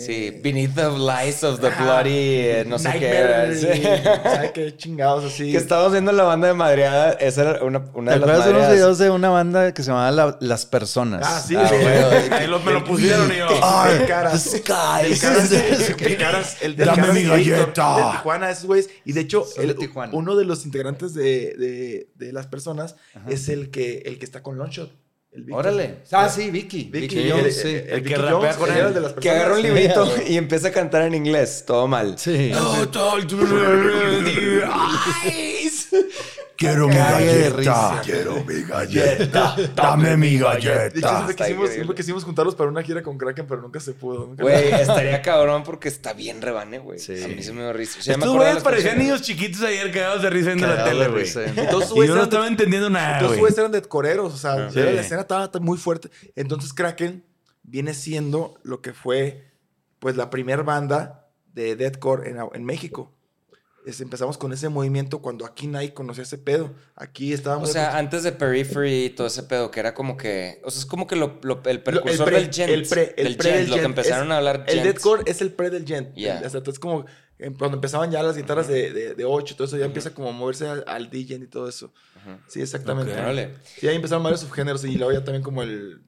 Speaker 4: sí, Beneath the Lies of the Bloody, eh, no sé
Speaker 1: Nightmare
Speaker 4: qué. (laughs)
Speaker 1: y- ¿Sabe qué chingados así?
Speaker 4: que estábamos viendo la banda de madreada. Esa era una, una
Speaker 3: ¿Te
Speaker 4: de las
Speaker 3: acuerdas de unos
Speaker 4: madreadas.
Speaker 3: videos de una banda que se llamaba La- Las Personas?
Speaker 1: Ah, sí,
Speaker 3: Ah,
Speaker 1: sí.
Speaker 2: lo- me lo pusieron y yo.
Speaker 1: Ay, caras.
Speaker 3: the sky.
Speaker 1: El caras, el caras, el
Speaker 2: mi galleta.
Speaker 1: De Tijuana, esos güeyes. Y de hecho,
Speaker 3: de
Speaker 1: uno de los integrantes de, de, de las personas es el que, el que está con Longshot. El Víctor.
Speaker 3: Órale. Ah, sí, Vicky.
Speaker 1: Vicky,
Speaker 3: Vicky
Speaker 1: el-
Speaker 3: Jones,
Speaker 1: el-
Speaker 3: sí.
Speaker 1: el
Speaker 2: El que
Speaker 1: Vicky
Speaker 2: rapea
Speaker 1: Jones,
Speaker 2: con
Speaker 1: él el de las
Speaker 4: Que agarra un librito
Speaker 3: Sí,
Speaker 4: y empieza a cantar en inglés, todo mal.
Speaker 3: Sí. (laughs) (laughs)
Speaker 2: Quiero mi galleta. Quiero mi galleta. Dame mi
Speaker 1: De hecho,
Speaker 2: galleta.
Speaker 1: siempre quisimos,
Speaker 4: increíble.
Speaker 1: siempre quisimos juntarlos para una gira con Kraken, pero nunca se pudo. nunca-
Speaker 4: Güey, estaría cabrón porque está bien rebane, güey.
Speaker 3: Sí.
Speaker 4: A mí se me dio risa. O sea,
Speaker 2: Estos güeyes parecían
Speaker 4: canciones.
Speaker 2: niños chiquitos ayer cagados de risa viendo la tele, güey.
Speaker 1: Y
Speaker 2: yo no estaba entendiendo nada,
Speaker 1: Todos
Speaker 2: güey.
Speaker 1: güeyes eran de coreros, o sea,
Speaker 4: Ah,
Speaker 2: sí.
Speaker 1: la escena estaba estaba muy fuerte. Entonces Kraken viene siendo lo que fue, pues, la primera banda de deathcore en, en México. Es- empezamos con ese movimiento cuando aquí nadie conocía ese pedo. Aquí
Speaker 4: O
Speaker 1: estábamos...
Speaker 4: sea, antes de Periphery y todo ese pedo, que era como que. O sea, es como que lo, lo- el precursor
Speaker 1: pre-
Speaker 4: del gent.
Speaker 1: el pre- el
Speaker 4: del
Speaker 1: pre
Speaker 4: gent,
Speaker 1: del
Speaker 4: lo que empezaron
Speaker 1: Es-
Speaker 4: a hablar
Speaker 1: El
Speaker 4: gent.
Speaker 1: deathcore es el pre del gent.
Speaker 4: Ya.
Speaker 1: El- o sea, entonces como eh, cuando empezaban ya las guitarras de, de, de 8 y todo eso, ya empieza como a moverse al, al DJ y todo eso.
Speaker 4: Ujú.
Speaker 1: Sí, exactamente.
Speaker 2: Ok.
Speaker 4: Órale.
Speaker 1: Sí, ahí empezaron varios subgéneros y luego ya también como el...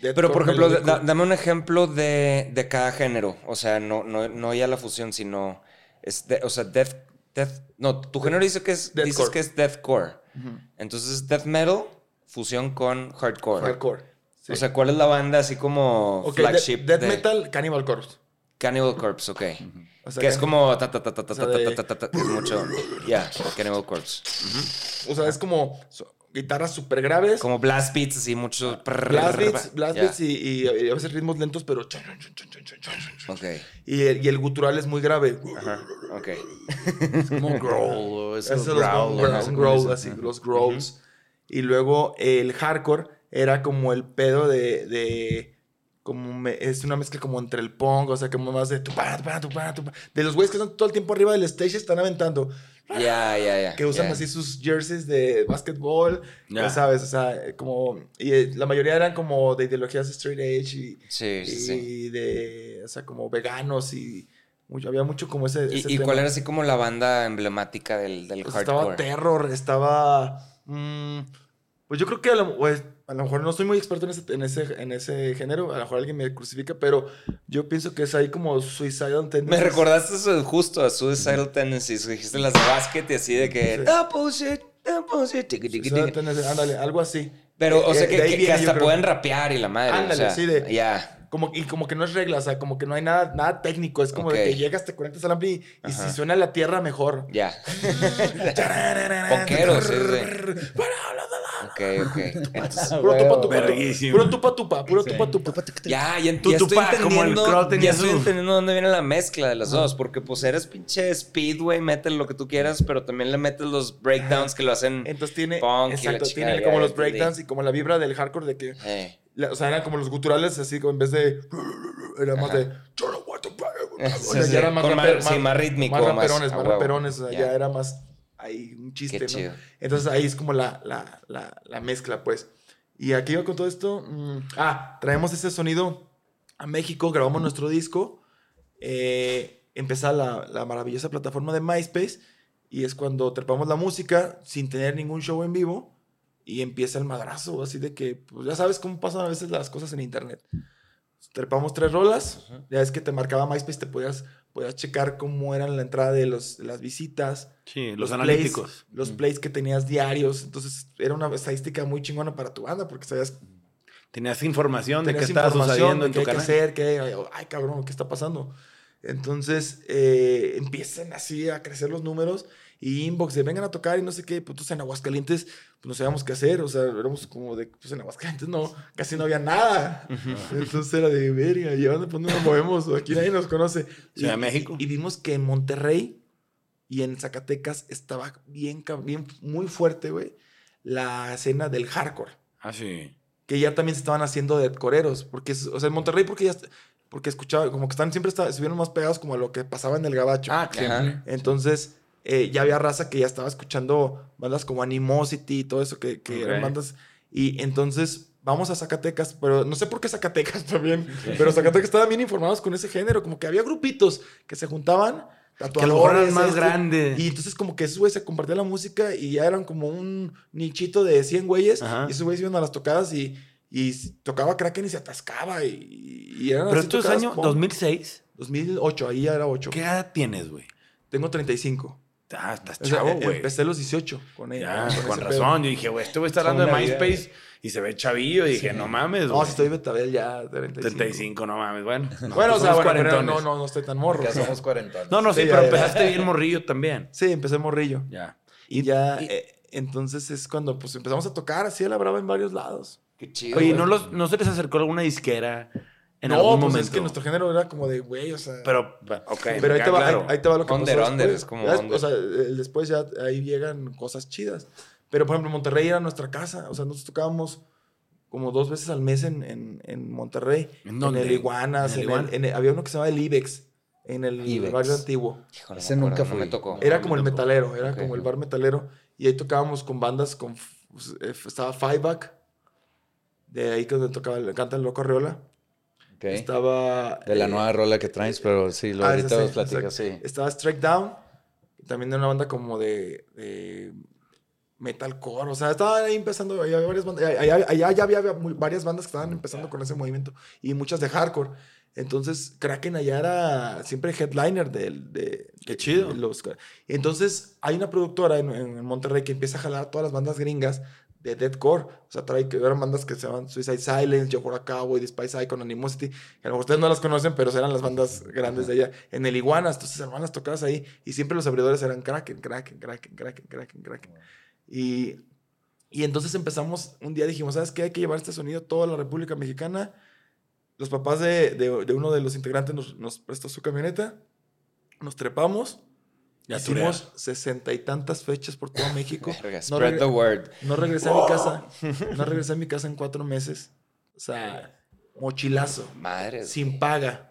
Speaker 4: Pero, por ejemplo, da- dame un ejemplo de, de cada género. O sea, no, no, no ya la fusión, sino. Es de- o sea, death, death. No, tu género dice que es, dices
Speaker 1: Deathcore.
Speaker 4: que es deathcore.
Speaker 1: Ujú.
Speaker 4: Entonces, death metal, fusión con hardcore.
Speaker 1: Hardcore. sí.
Speaker 4: O sea, ¿cuál es la banda así como
Speaker 1: Ok,
Speaker 4: flagship?
Speaker 1: Death
Speaker 4: de-
Speaker 1: Metal, Cannibal Corpse.
Speaker 4: Cannibal Corpse, ok.
Speaker 1: O sea,
Speaker 4: que es como ta ta ta ta ta
Speaker 1: o sea,
Speaker 4: ta
Speaker 1: de-
Speaker 4: ta ta ta ta, que es mucho. Ya, Cannibal Corpse.
Speaker 1: O sea, es como guitarras súper graves.
Speaker 4: Como blast beats, así mucho.
Speaker 1: Blast beats, blast beats y, y- y a veces ritmos lentos, pero... chon, chon, chon, chon, chon, chon, chon, chon.
Speaker 4: Ok.
Speaker 1: Y, el, y el gutural es muy grave.
Speaker 4: Ajá. Ok.
Speaker 1: Es como
Speaker 3: Growl, es
Speaker 1: los
Speaker 3: growl,
Speaker 1: growl, así, los growls. Y luego el hardcore era como el pedo de... de como me- es una mezcla como entre el punk, o sea, como más de tupa, tupa, tupa, tupa. De los güeyes que están todo el tiempo arriba del stage están aventando.
Speaker 4: Ya, ya, ya.
Speaker 1: que usan así sus jerseys de básquetbol,
Speaker 2: Ya.
Speaker 1: sabes, o sea, como, y eh, la mayoría eran como de ideologías straight edge y,
Speaker 4: Sí, sí,
Speaker 1: y
Speaker 4: sí.
Speaker 1: de, o sea, como veganos y mucho, había mucho como ese, ese
Speaker 4: ¿Y, y
Speaker 1: tema.
Speaker 4: cuál era así como la banda emblemática del, del
Speaker 1: Pues
Speaker 4: hardcore?
Speaker 1: estaba Terror, estaba, mm, pues yo creo que a lo, pues, a lo mejor no soy muy experto en ese, en, ese, en ese género, a lo mejor alguien me crucifica, pero yo pienso que es ahí como Suicidal Tendencies.
Speaker 4: Me recordaste eso justo a Suicidal Tendencies. Dijiste las de básquet y así de que.
Speaker 1: Sí.
Speaker 4: Double shit, double shit, tiqui, tiqui,
Speaker 1: Suicidal
Speaker 4: tiqui".
Speaker 1: Tendencies, ándale, algo así.
Speaker 4: Pero, o
Speaker 1: Eh,
Speaker 4: sea,
Speaker 1: eh,
Speaker 4: que,
Speaker 1: de
Speaker 4: hasta pueden rapear y la madre.
Speaker 1: Ándale, sí, de-
Speaker 4: Ya.
Speaker 1: Como, y como que no es regla, o sea, como que no hay nada, nada técnico. Es como de
Speaker 4: Ok.
Speaker 1: que llegas, te conectas al ampli y, y si suena la tierra, mejor.
Speaker 4: Ya. (laughs) Poquero, sí, Ok, ok. (laughs) Entonces,
Speaker 1: Puro tupa tupa.
Speaker 2: Verguísimo.
Speaker 1: Puro tupa tupa. Puro tupa tupa.
Speaker 4: ya, ya,
Speaker 2: Tu
Speaker 4: ya estoy
Speaker 2: como el
Speaker 4: entendiendo.
Speaker 2: Tenía
Speaker 4: ya estoy entendiendo dónde viene la mezcla de las dos. Porque pues eres pinche speedway, metes lo que tú quieras, pero también le metes los breakdowns que lo hacen.
Speaker 1: Entonces tiene,
Speaker 4: Punk y la
Speaker 1: exacto, tiene como los breakdowns y como la vibra del hardcore de que,
Speaker 4: Eh.
Speaker 1: la- o sea, eran como los guturales así, como en vez de, era más
Speaker 4: Ajá.
Speaker 1: de, "Yo no want to play". (laughs)
Speaker 4: Sí,
Speaker 1: O sea,
Speaker 4: sí.
Speaker 1: ya era más,
Speaker 4: Con
Speaker 1: raper-
Speaker 4: más- sí, más rítmico,
Speaker 1: Más raperones,
Speaker 4: a
Speaker 1: más raperones, o sea,
Speaker 4: ya
Speaker 1: era más, ahí, un chiste,
Speaker 4: Qué
Speaker 1: ¿no?
Speaker 4: chido.
Speaker 1: Entonces ahí es como la, la, la, la mezcla, pues. Y aquí iba con todo esto. mm, ah, traemos ese sonido a México, grabamos nuestro disco. Eh, empieza la, la maravillosa plataforma de MySpace. Y es cuando trepamos la música sin tener ningún show en vivo. Y empieza el madrazo, así de que, pues ya sabes cómo pasan a veces las cosas en internet. Trepamos tres rolas. Ya es que te marcaba MySpace, te podías, podías checar cómo eran la entrada de, los, de las visitas
Speaker 2: Sí, los,
Speaker 1: plays-
Speaker 2: analíticos.
Speaker 1: los plays que tenías diarios. Entonces era una estadística muy chingona para tu banda porque sabías,
Speaker 2: Tenías información de
Speaker 1: tenías
Speaker 2: qué estabas
Speaker 1: información
Speaker 2: sucediendo
Speaker 1: de
Speaker 2: en
Speaker 1: qué
Speaker 2: tu
Speaker 1: que
Speaker 2: canal.
Speaker 1: hacer, qué, ay cabrón, ¿qué está pasando? Entonces eh, empiezan así a crecer los números y inbox de vengan a tocar y no sé qué. Pues entonces en Aguascalientes pues no sabíamos qué hacer. O sea, éramos como de, pues en Aguascalientes no, casi no había nada. Entonces era de verga, ¿y dónde, pues, nos movemos? Aquí nadie nos conoce. Y-
Speaker 2: México.
Speaker 1: Y, y vimos que en Monterrey y en Zacatecas estaba bien, bien muy fuerte, güey, la escena del hardcore.
Speaker 2: Ah, sí.
Speaker 1: Que ya también se estaban haciendo de coreros. Porque, o sea, en Monterrey, porque ya. Porque escuchaba, como que están siempre estuvieron más pegados como a lo que pasaba en el gabacho.
Speaker 2: Ah, claro.
Speaker 1: Entonces, eh, ya había raza que ya estaba escuchando bandas como Animosity y todo eso, que, que eran bandas. Y entonces vamos a Zacatecas, pero no sé por qué Zacatecas (laughs) también, pero Zacatecas estaban bien informados con ese género, como que había grupitos que se juntaban,
Speaker 2: que mejor eran más
Speaker 1: este,
Speaker 2: grandes.
Speaker 1: Y entonces como que esos güeyes se compartían la música y ya eran como un nichito de 100 güeyes, y esos güeyes iban a las tocadas y, y tocaba Kraken y se atascaba y, y eran
Speaker 2: Pero esto es año 2006.
Speaker 1: 2008, ahí ya era 8.
Speaker 2: ¿Qué edad tienes, güey?
Speaker 1: Tengo 35.
Speaker 2: Ah, estás chavo, güey.
Speaker 1: Empecé los 18 con ella.
Speaker 2: con, con razón. Yo dije, güey, este güey está hablando de MySpace y se ve chavillo. Y dije, no mames,
Speaker 1: No, si estoy Betabel ya, 35.
Speaker 2: 35, no mames. Bueno,
Speaker 1: bueno o sea, bueno, no, no, no estoy tan morro.
Speaker 3: Ya somos 40.
Speaker 2: No, no, sí, pero empezaste bien morrillo también.
Speaker 1: Sí, empecé morrillo.
Speaker 2: Ya.
Speaker 1: Y, ya, eh, entonces es cuando pues empezamos a tocar así a la brava en varios lados.
Speaker 4: Qué chido.
Speaker 2: Oye, ¿no, los, ¿no se les acercó alguna disquera? En
Speaker 1: no,
Speaker 2: algún
Speaker 1: pues
Speaker 2: momento.
Speaker 1: es que nuestro género era como de, güey, o sea.
Speaker 2: Pero, ok.
Speaker 1: Pero ahí te, va, ahí, ahí te va lo que
Speaker 4: under,
Speaker 1: pasó
Speaker 4: under,
Speaker 1: después.
Speaker 4: es como
Speaker 1: Ya,
Speaker 4: under.
Speaker 1: O sea, después ya ahí llegan cosas chidas. Pero, por ejemplo, Monterrey era nuestra casa. O sea, nosotros tocábamos como dos veces al mes en, en, en Monterrey.
Speaker 2: ¿En dónde?
Speaker 1: el Iguanas.
Speaker 2: ¿En el
Speaker 1: en el- en había uno que se llamaba el Ibex. En el
Speaker 3: Ibex.
Speaker 1: barrio antiguo.
Speaker 4: Híjole,
Speaker 3: Ese nunca
Speaker 4: no
Speaker 3: fui.
Speaker 4: me tocó.
Speaker 1: Era como el metalero. Era
Speaker 4: Ok.
Speaker 1: como el bar metalero. Y ahí tocábamos con bandas con... eh, estaba Fiveback. De ahí que donde tocaba, canta el Loco Arreola. Estaba...
Speaker 3: De la
Speaker 1: eh,
Speaker 3: nueva rola que traes, pero sí, lo
Speaker 1: Ah,
Speaker 3: ahorita
Speaker 1: sí,
Speaker 3: platicas, sí.
Speaker 1: Estaba Strike Down, también de una banda como de, de metalcore. O sea, estaban ahí empezando, había varias bandas, allá, allá- allá ya había varias bandas que estaban empezando con ese movimiento y muchas de hardcore. Entonces, Kraken allá era siempre headliner del- de,
Speaker 2: Qué chido.
Speaker 1: de los... Entonces, hay una productora en, en Monterrey que empieza a jalar a todas las bandas gringas de deathcore. O sea, trae que eran bandas que se llaman Suicide Silence, Yo Cowboy, The Spice Icon, Animosity. A lo mejor ustedes no las conocen, pero eran las bandas grandes de allá. En el Iguanas, entonces hermanas tocadas ahí. Y siempre los abridores eran Kraken, Kraken, Kraken, Kraken, Kraken, Kraken. Y, y entonces empezamos, un día dijimos, ¿sabes qué? Hay que llevar este sonido a toda la República Mexicana. Los papás de, de- de uno de los integrantes nos, nos prestó su camioneta. Nos trepamos.
Speaker 2: Ya
Speaker 1: hicimos sesenta y tantas fechas por todo México. (laughs) No
Speaker 4: spread the word.
Speaker 1: no regresé a mi casa. No regresé a mi casa en cuatro meses. O sea, mochilazo.
Speaker 4: Madre.
Speaker 1: Sin paga.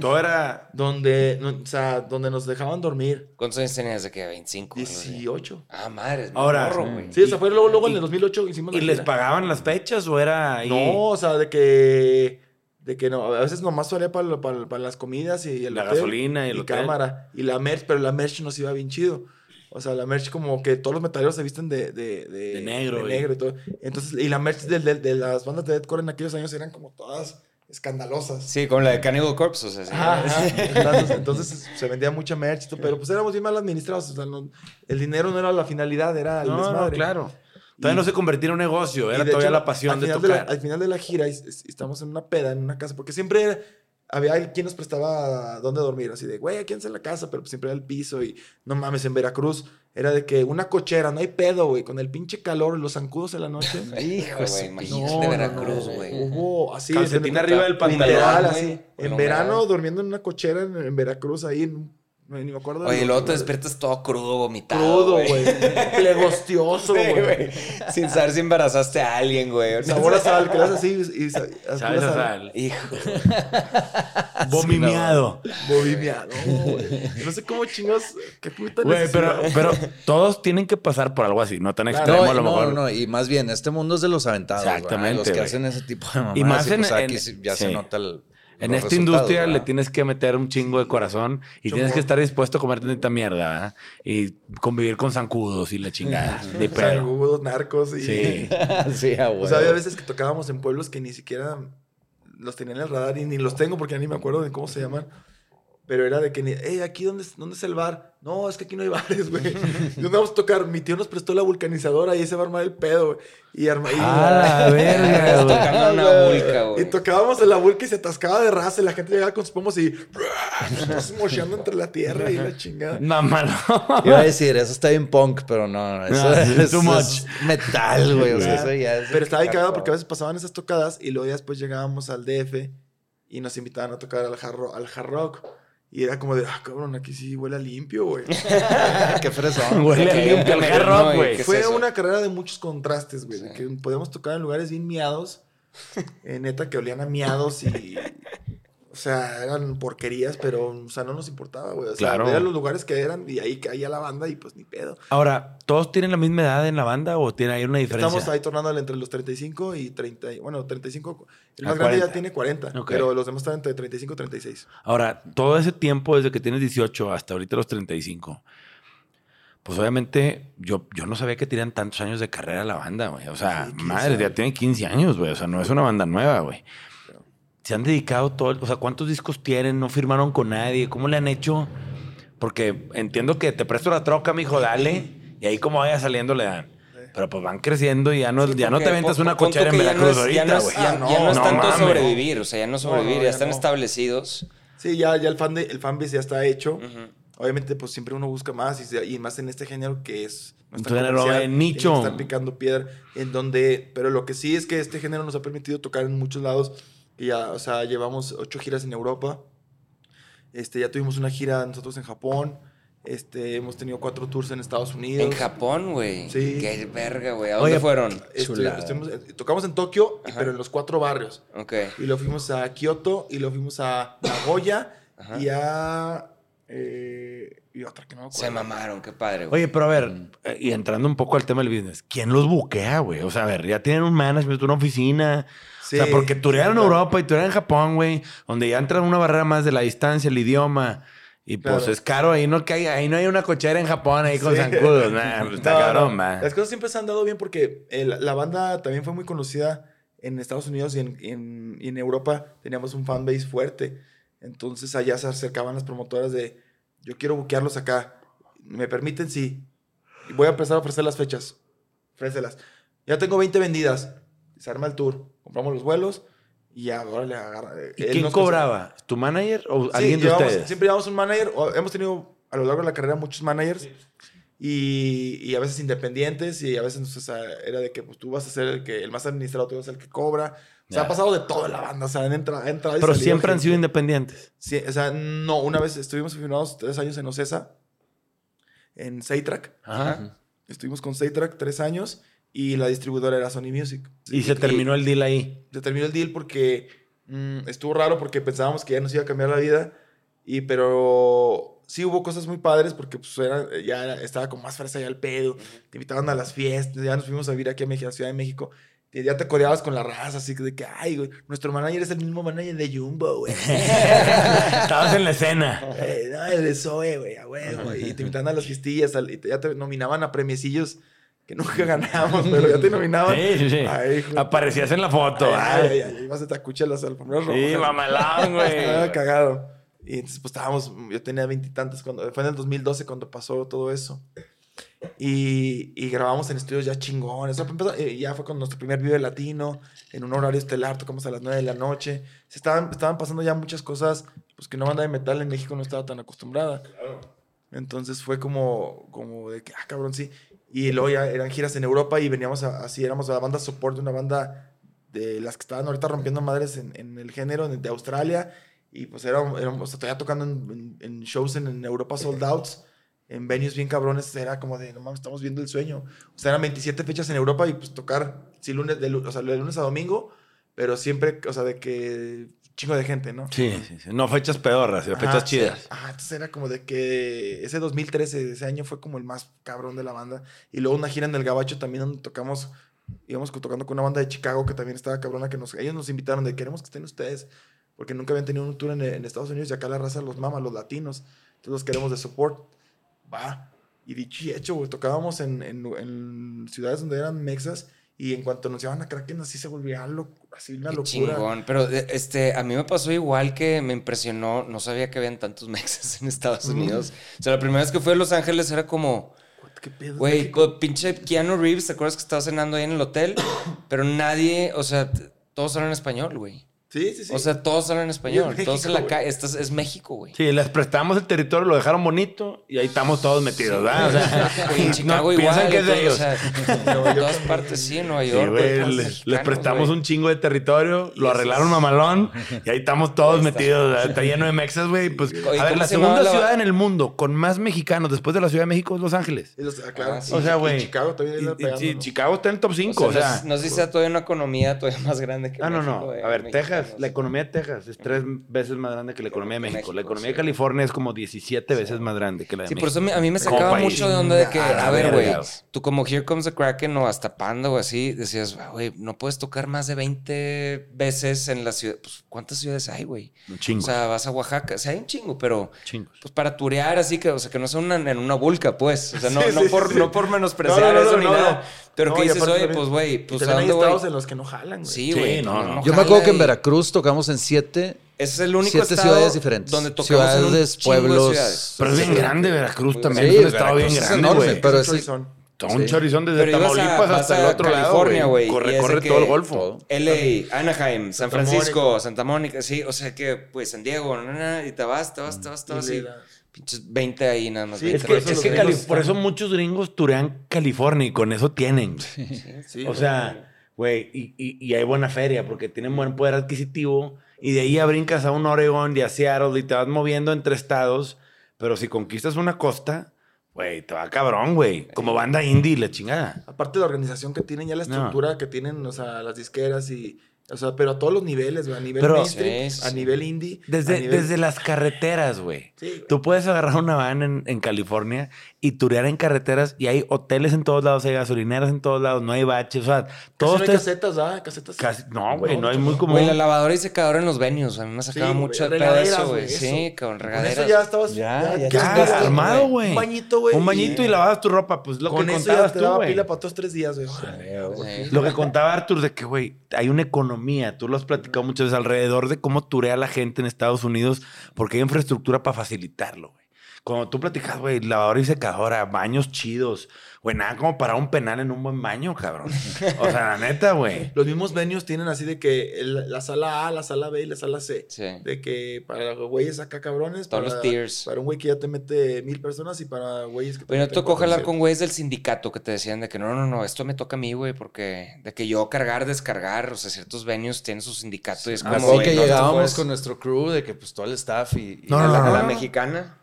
Speaker 2: Todo era.
Speaker 1: Donde, no- o sea, donde nos dejaban dormir.
Speaker 4: ¿Cuántos años tenías de que? ¿25? algo así?
Speaker 1: 18.
Speaker 4: Ah, madre.
Speaker 2: Ahora,
Speaker 4: morro.
Speaker 1: Sí, o sea, fue luego, luego en el 2008 hicimos
Speaker 2: ¿Y les pagaban las fechas o era ahí?
Speaker 1: No, o sea, de que... De que no, a veces nomás salía para, para, para las comidas y el
Speaker 2: La
Speaker 1: hotel
Speaker 2: gasolina y el hotel.
Speaker 1: cámara. Y la merch, pero la merch nos iba bien chido. O sea, la merch como que todos los metaleros se visten de, de, de,
Speaker 2: De negro,
Speaker 1: de
Speaker 2: y-
Speaker 1: negro y todo. Entonces, y la merch de, de- de las bandas de deathcore en aquellos años eran como todas escandalosas.
Speaker 4: Sí, como la de Cannibal Corpse, o sea, sí.
Speaker 1: Ajá, ajá. (laughs) Entonces, entonces, se vendía mucha merch, y todo, pero pues éramos bien mal administrados. O sea, no- el dinero no era la finalidad, era el
Speaker 2: No, no,
Speaker 1: desmadre.
Speaker 2: claro. Todavía
Speaker 1: Y-
Speaker 2: no se convertía en un negocio,
Speaker 1: y
Speaker 2: era
Speaker 1: de
Speaker 2: todavía
Speaker 1: hecho,
Speaker 2: la pasión
Speaker 1: al
Speaker 2: de
Speaker 1: final
Speaker 2: tocar.
Speaker 1: la- al final de la gira, es- es- estamos en una peda, en una casa, porque siempre había quien nos prestaba dónde dormir, así de, güey, aquí en la casa, pero siempre era el piso y no mames, en Veracruz era de que una cochera, no hay pedo, güey, con el pinche calor y los zancudos en la noche. (laughs)
Speaker 4: Hijo, güey,
Speaker 1: No,
Speaker 4: imagínate
Speaker 1: no,
Speaker 4: Veracruz,
Speaker 1: no,
Speaker 4: güey.
Speaker 1: Hubo así.
Speaker 2: Calcetín
Speaker 1: de-
Speaker 2: arriba del
Speaker 1: literal,
Speaker 2: pantalón,
Speaker 1: así.
Speaker 4: güey, con
Speaker 1: En verano,
Speaker 4: humedad.
Speaker 1: durmiendo en una cochera en, en Veracruz, ahí en. No, Ni me acuerdo.
Speaker 4: Oye, y luego te despiertas todo crudo, vomitado.
Speaker 1: Crudo, güey. Plegostioso, (laughs)
Speaker 4: Sí,
Speaker 1: güey.
Speaker 4: Sin saber si embarazaste a alguien, güey. (laughs)
Speaker 1: Sabor a sal, que así y, y a sal.
Speaker 4: Hijo. (laughs)
Speaker 2: Bomimiado.
Speaker 1: Bobimia, no, güey. No sé cómo chingos. Qué puta
Speaker 2: Güey, pero, pero todos tienen que pasar por algo así, no tan
Speaker 1: Claro.
Speaker 2: extremo
Speaker 3: No,
Speaker 2: a lo
Speaker 3: no,
Speaker 2: mejor.
Speaker 3: no, y más bien, este mundo es de los aventados.
Speaker 2: Exactamente,
Speaker 3: Los que
Speaker 2: güey.
Speaker 3: hacen ese tipo de mamadas.
Speaker 2: Y más en-
Speaker 3: pues, aquí
Speaker 2: en-
Speaker 3: sí ya se
Speaker 2: sí.
Speaker 3: nota el.
Speaker 2: En esta industria le
Speaker 3: ¿verdad?
Speaker 2: tienes que meter un chingo de corazón y tienes que estar dispuesto a comer tanta mierda ¿verdad? y convivir con zancudos y la chingada. (laughs) De pedo.
Speaker 1: Sangudos, narcos y.
Speaker 2: Sí. (laughs)
Speaker 3: sí, a
Speaker 1: O sea, había veces que tocábamos en pueblos que ni siquiera los tenía en el radar y ni los tengo porque ya ni me acuerdo de cómo se llaman. Pero era de que, ni, hey, ¿aquí dónde, es- dónde es el bar? No, es que aquí no hay bares, güey. (laughs) ¿Y dónde vamos a tocar? Mi tío nos prestó la vulcanizadora y ahí se va a armar el pedo, güey. Y, arma, y,
Speaker 2: Ah, la verga, güey.
Speaker 4: Tocando una vulca,
Speaker 1: y tocábamos en la vulca y se atascaba de raza y la gente llegaba con sus pomos y... (laughs) Mocheando entre la tierra y la chingada.
Speaker 2: No, mano.
Speaker 3: Iba a decir, eso está bien punk, pero no, no, eso,
Speaker 2: No,
Speaker 3: eso
Speaker 2: too
Speaker 3: es
Speaker 2: much.
Speaker 3: metal, güey. O sea, eso ya es.
Speaker 1: Pero estaba bien cagado porque a veces pasaban esas tocadas y luego ya después llegábamos al DF y nos invitaban a tocar al hard rock. Al hard rock. Y era como de, ah, cabrón, aquí sí huele a limpio, güey. (laughs)
Speaker 3: Qué fresón. (laughs)
Speaker 2: Huele a
Speaker 4: ¿Qué?
Speaker 2: limpio el hard
Speaker 4: No,
Speaker 2: rock,
Speaker 4: ¿y
Speaker 2: güey.
Speaker 4: es
Speaker 1: Fue una carrera de muchos contrastes, güey. De que podíamos tocar en lugares bien miados. (laughs) eh, neta, que olían a miados y... O sea, eran porquerías, pero, o sea, no nos importaba, güey. O sea,
Speaker 2: Claro.
Speaker 1: eran los lugares que eran y ahí caía la banda y pues ni pedo.
Speaker 2: Ahora, ¿todos tienen la misma edad en la banda o tiene ahí una diferencia?
Speaker 1: Estamos ahí tornándole entre los 35 y 30. y- Bueno, 35. El más grande
Speaker 2: 40.
Speaker 1: ya tiene 40,
Speaker 2: Ok.
Speaker 1: pero los demás están entre 35 y 36.
Speaker 2: Ahora, todo ese tiempo, desde que tienes 18 hasta ahorita los 35, pues obviamente yo, yo no sabía que tenían tantos años de carrera la banda, güey. O sea,
Speaker 1: Sí, 15
Speaker 2: madre, ya
Speaker 1: años.
Speaker 2: tiene 15 años, güey. O sea, no es una banda nueva, güey. Se han dedicado todo, o sea, ¿cuántos discos tienen? ¿No firmaron con nadie? ¿Cómo le han hecho? Porque entiendo que te presto la troca, mijo, dale. Y ahí como vaya saliendo le dan. Pero pues van creciendo y ya no, ya no te ventas una cochera en
Speaker 4: que ya no
Speaker 2: Veracruz
Speaker 4: es- ya no
Speaker 2: ahorita,
Speaker 4: es-
Speaker 2: güey.
Speaker 4: Ya,
Speaker 1: no,
Speaker 4: es tanto
Speaker 2: mames.
Speaker 4: sobrevivir, o sea, ya no sobrevivir,
Speaker 1: no,
Speaker 4: ya
Speaker 1: ya
Speaker 4: están
Speaker 1: no.
Speaker 4: establecidos.
Speaker 1: Sí, ya, ya el, fan de, el fanbase ya está hecho.
Speaker 4: Ujú.
Speaker 1: Obviamente, pues siempre uno busca más y, se- y más en este género que es. no es
Speaker 2: género de nicho.
Speaker 1: Estar picando piedra. En donde. Pero lo que sí es que este género nos ha permitido tocar en muchos lados. Que ya, o sea, llevamos ocho giras en Europa. Este, ya tuvimos una gira nosotros en Japón. Este, hemos tenido cuatro tours en Estados Unidos.
Speaker 4: En Japón, güey.
Speaker 1: Sí.
Speaker 4: Qué verga, güey. ¿A dónde
Speaker 2: Oye,
Speaker 4: fueron?
Speaker 1: Estuvimos- eh, tocamos en Tokio, y-
Speaker 4: Ajá.
Speaker 1: pero en los cuatro barrios.
Speaker 4: Ok.
Speaker 1: Y lo fuimos a Kioto, y lo fuimos a Nagoya,
Speaker 4: Ajá.
Speaker 1: y a. eh, y otra que no me acuerdo.
Speaker 4: Se mamaron, qué padre, güey.
Speaker 2: Oye, pero a ver, eh, y entrando un poco al tema del business, ¿quién los buquea, güey? O sea, a ver, ya tienen un management, una oficina.
Speaker 1: Sí,
Speaker 2: o sea, porque turear en. Europa y turear en Japón, güey, donde ya entra una barrera más de la distancia, el idioma. Y pues es caro, ahí no, que hay, ahí no hay una cochera en Japón ahí con
Speaker 1: Sí.
Speaker 2: zancudos. Nah, (laughs) pues está
Speaker 1: No,
Speaker 2: cabrón,
Speaker 1: no. Las cosas siempre se han dado bien porque eh, la, la banda también fue muy conocida en Estados Unidos y en, en- y en Europa. Teníamos un fanbase fuerte. Entonces allá se acercaban las promotoras de, yo quiero buquearlos acá. ¿Me permiten? Sí. Y voy a empezar a ofrecer las fechas. Ofrécelas. Ya tengo 20 vendidas. Se arma el tour. Compramos los vuelos y ya, ahora le agarra. eh,
Speaker 2: ¿Y quién cobraba? ¿Tu manager o
Speaker 1: Sí,
Speaker 2: alguien de
Speaker 1: llevamos-
Speaker 2: ustedes?
Speaker 1: Siempre llevamos un manager. o hemos tenido a lo largo de la carrera muchos managers. Y, y a veces independientes. Y a veces o sea, era de que pues, tú vas a ser el, que, el más administrado, tú vas a ser el que cobra. O sea, ha pasado de toda la banda. O sea, han entra- ha entrado y
Speaker 2: Pero siempre han sido independientes.
Speaker 1: Sí, o sea, no. Una vez estuvimos firmados tres años en Ocesa. En Saytrack.
Speaker 2: Ajá.
Speaker 1: Estuvimos con Saytrack tres años. Y la distribuidora era Sony Music.
Speaker 2: Y se terminó el deal ahí.
Speaker 1: se terminó el deal porque mm, estuvo raro porque pensábamos que ya nos iba a cambiar la vida. Y pero sí hubo cosas muy padres porque pues era, ya era- estaba con más fresa ya el pedo. Te invitaban a las fiestas, ya nos fuimos a vivir aquí a México, a la Ciudad de México. Y ya te codeabas con la raza, así que de que, ay, güey, nuestro manager es el mismo manager de Jumbo, güey. (laughs)
Speaker 2: Estabas en la escena.
Speaker 1: Eh, no, el de Zoe, güey, a huevo. Y te invitaban a las fiestillas, y te- ya te nominaban a premiecillos que nunca (laughs) ganábamos, pero ya te nominaban.
Speaker 2: Sí, sí, sí.
Speaker 1: Ay, hijo.
Speaker 2: Aparecías en la foto.
Speaker 1: Ay,
Speaker 2: ay.
Speaker 1: ay, ay, ibas a tacucha las alfombras rojas.
Speaker 2: Sí, mamalón, güey.
Speaker 1: Estaba cagado. Y entonces, pues estábamos, yo tenía veintitantos cuando, fue en el 2012 cuando pasó todo eso. Y, y grabamos en estudios ya chingones. O sea, eh, ya fue con nuestro primer video latino, en un horario estelar, tocamos a las 9 de la noche. Se estaban, estaban pasando ya muchas cosas, pues que una banda de metal en México no estaba tan acostumbrada. Entonces fue como, como de que, ah, cabrón, sí. Y luego ya eran giras en Europa y veníamos a- así, éramos la banda support de una banda de las que estaban ahorita rompiendo madres en, en el género de Australia. Y pues éramos, éramos o sea, todavía tocando en, en- en shows en Europa sold outs, en venues bien cabrones. Era como de, no mames, estamos viendo el sueño. O sea, eran 27 fechas en Europa y pues tocar, sí, lunes, de, o sea, de lunes a domingo, pero siempre, o sea, de que chingo de gente, ¿no?
Speaker 2: Sí, sí, sí. No fechas pedorras, sino fechas chidas.
Speaker 1: Ah, entonces era como de que ese 2013, ese año fue como el más cabrón de la banda. Y luego una gira en el Gabacho también donde tocamos, íbamos tocando con una banda de Chicago que también estaba cabrona, que nos, ellos nos invitaron de queremos que estén ustedes, porque nunca habían tenido un tour en, en Estados Unidos y acá la raza los mama, los latinos. Entonces los queremos de support. Va. Y dicho y hecho, güey, tocábamos en, en, en ciudades donde eran mexas y en cuanto anunciaban a Kraken así se volvía así una
Speaker 4: Qué
Speaker 1: locura.
Speaker 4: chingón. Pero eh, este, a mí me pasó igual que me impresionó. No sabía que habían tantos (laughs) mexas en Estados Unidos. O sea, la primera vez que fui a Los Ángeles era como,
Speaker 1: ¿Qué pedo?
Speaker 4: güey, pinche Keanu Reeves, ¿te acuerdas que estaba cenando ahí en el hotel? (clears throat) Pero nadie, o sea, todos hablan español, güey.
Speaker 1: Sí, sí, sí.
Speaker 4: O sea, todos hablan español.
Speaker 1: México,
Speaker 4: todos en la
Speaker 1: güey.
Speaker 4: calle. Esto es, es México, güey.
Speaker 2: Sí, les prestamos el territorio, lo dejaron bonito y ahí estamos todos metidos, ¿verdad? O sea, (laughs)
Speaker 4: Güey, en Chicago
Speaker 2: no,
Speaker 4: igual.
Speaker 2: piensan que es de ellos.
Speaker 4: O sea, (laughs) en todas partes, sí, en Nueva
Speaker 2: Sí,
Speaker 4: York.
Speaker 2: güey,
Speaker 4: todos
Speaker 2: les, prestamos
Speaker 4: güey.
Speaker 2: un chingo de territorio, lo arreglaron
Speaker 4: es-
Speaker 2: mamalón y ahí estamos todos
Speaker 4: Ahí está.
Speaker 2: metidos. ¿verdad? Está lleno de mexas, güey. Pues, a ver,
Speaker 4: ¿cómo
Speaker 2: la
Speaker 4: se
Speaker 2: segunda
Speaker 4: la-
Speaker 2: ciudad en el mundo con más mexicanos después de la Ciudad de México es Los Ángeles.
Speaker 1: Los- ah, claro,
Speaker 4: Ah,
Speaker 1: sí.
Speaker 2: O sea,
Speaker 1: Y
Speaker 2: güey.
Speaker 1: Chicago también
Speaker 2: Y- y
Speaker 1: ¿no?
Speaker 2: Chicago está en el top 5.
Speaker 4: O sea,
Speaker 2: sea,
Speaker 4: no, no sé si sea todavía una economía todavía más grande que
Speaker 2: Ah, no, no.
Speaker 4: güey,
Speaker 2: A ver,
Speaker 4: mexicana.
Speaker 2: Texas, la economía de Texas es tres veces más grande que la economía de México. La economía de California es como 17 veces más grande que la de
Speaker 4: Sí,
Speaker 2: México.
Speaker 4: por eso a mí, me
Speaker 2: Como
Speaker 4: sacaba
Speaker 2: país.
Speaker 4: mucho de onda de que,
Speaker 2: A
Speaker 4: ver, güey, tú como Here Comes the Kraken o hasta Panda o así, decías, güey, no puedes tocar más de 20 veces en la ciudad. Pues, ¿cuántas ciudades hay, güey?
Speaker 2: Un chingo.
Speaker 4: O sea, vas a Oaxaca, o sea, hay un chingo, pero
Speaker 2: Chingos.
Speaker 4: pues para turear así que, o sea, que no sea una, en una vulca, pues. O sea, no,
Speaker 1: Sí,
Speaker 4: no,
Speaker 1: sí,
Speaker 4: por,
Speaker 1: sí.
Speaker 4: no por menospreciar
Speaker 1: No, no, no,
Speaker 4: eso ni nada. Pero
Speaker 1: No,
Speaker 4: que dices, oye,
Speaker 1: también-
Speaker 4: pues, güey, pues ¿a
Speaker 1: hay
Speaker 4: dónde voy?
Speaker 1: estados en los que no jalan, güey.
Speaker 4: Sí,
Speaker 2: Sí,
Speaker 4: güey.
Speaker 2: no, no.
Speaker 3: Yo me acuerdo que en Veracruz tocamos en siete,
Speaker 4: Ese es el único
Speaker 3: siete
Speaker 4: estado
Speaker 3: ciudades diferentes.
Speaker 4: donde tocamos en un
Speaker 3: Ciudades,
Speaker 4: de
Speaker 3: pueblos.
Speaker 4: ciudades.
Speaker 2: Pero es bien grande Veracruz también.
Speaker 3: Sí,
Speaker 2: es un estado bien
Speaker 3: Veracruz
Speaker 2: grande, güey.
Speaker 3: pero
Speaker 1: Es un
Speaker 3: sí.
Speaker 1: chorizón.
Speaker 2: Todo un
Speaker 3: Sí.
Speaker 2: chorizón desde
Speaker 4: Pero ibas a-
Speaker 2: Tamaulipas hasta el otro
Speaker 4: California,
Speaker 2: lado,
Speaker 4: güey,
Speaker 2: Corre, corre todo el Golfo.
Speaker 4: LA, Anaheim, San Francisco. Santa Mónica, sí, o sea que, pues, San Diego, y te vas, te vas, te vas, te vas, pinches 20 ahí nada más.
Speaker 1: Sí,
Speaker 4: 20
Speaker 2: Es que,
Speaker 1: por eso
Speaker 2: es que
Speaker 1: gringos
Speaker 2: por eso muchos gringos turean California y con eso tienen.
Speaker 1: Sí,
Speaker 2: O sea, güey, y, y- y hay buena feria porque tienen buen poder adquisitivo y de ahí ya brincas a un Oregon y a Seattle y te vas moviendo entre estados, pero si conquistas una costa, güey, te va cabrón, güey. Como banda indie, la chingada.
Speaker 1: Aparte de la organización que tienen, ya la
Speaker 2: No.
Speaker 1: estructura que tienen, o sea, las disqueras y. O sea, pero a todos los niveles, güey. A nivel
Speaker 2: Pero-
Speaker 1: mainstream,
Speaker 4: Sí, sí,
Speaker 1: a nivel indie.
Speaker 2: Desde,
Speaker 1: nivel-
Speaker 2: desde las carreteras, güey.
Speaker 1: Sí, güey.
Speaker 2: Tú puedes agarrar una van en, en California y turear en carreteras y hay hoteles en todos lados, hay gasolineras en todos lados, no hay baches, o sea, todos
Speaker 1: no hay
Speaker 2: te-
Speaker 1: casetas, ¿ah? Casetas.
Speaker 2: casi- no, güey, no, es
Speaker 1: mucho
Speaker 2: muy
Speaker 1: no.
Speaker 2: común.
Speaker 4: Güey, la lavadora y secadora en los venues, a mí me sacaba
Speaker 1: Sí,
Speaker 4: mucho pedo de eso, güey. Sí,
Speaker 1: Con
Speaker 4: regaderas.
Speaker 1: eso ya estabas.
Speaker 3: Ya, ya
Speaker 2: Ya, armado, güey.
Speaker 1: Un bañito, güey.
Speaker 2: Un bañito y lavabas tu ropa, pues lo
Speaker 1: Con
Speaker 2: que
Speaker 1: eso ya te
Speaker 2: tú,
Speaker 1: daba pila para otros tres días, güey.
Speaker 2: Lo que contaba Arthur de que, güey, hay una economía, tú lo has platicado muchas veces alrededor de cómo turea la gente en Estados Unidos porque hay infraestructura para facilitarlo. Cuando tú platicas, güey, lavadora y secadora, baños chidos, güey, nada como para un penal en un buen baño, cabrón. O sea, la neta, güey. (laughs)
Speaker 1: Los mismos venues tienen así de que el- la sala A, la sala B y la sala C.
Speaker 4: Sí.
Speaker 1: De que para los güeyes acá cabrones.
Speaker 4: Todos
Speaker 1: para,
Speaker 4: los tiers.
Speaker 1: Para un güey que ya te mete mil personas y para güeyes que te
Speaker 4: Pero no
Speaker 1: meten
Speaker 4: tocó jalar con güeyes del sindicato que te decían de que no, no, no, esto me toca a mí, güey, porque de que yo cargar, descargar, o sea, ciertos venues tienen su sindicato y es como,
Speaker 3: Así
Speaker 4: güey,
Speaker 3: que
Speaker 4: no,
Speaker 3: llegábamos con nuestro crew de que pues todo el staff y, y
Speaker 2: No, no,
Speaker 3: la,
Speaker 2: no,
Speaker 3: la
Speaker 2: no.
Speaker 3: mexicana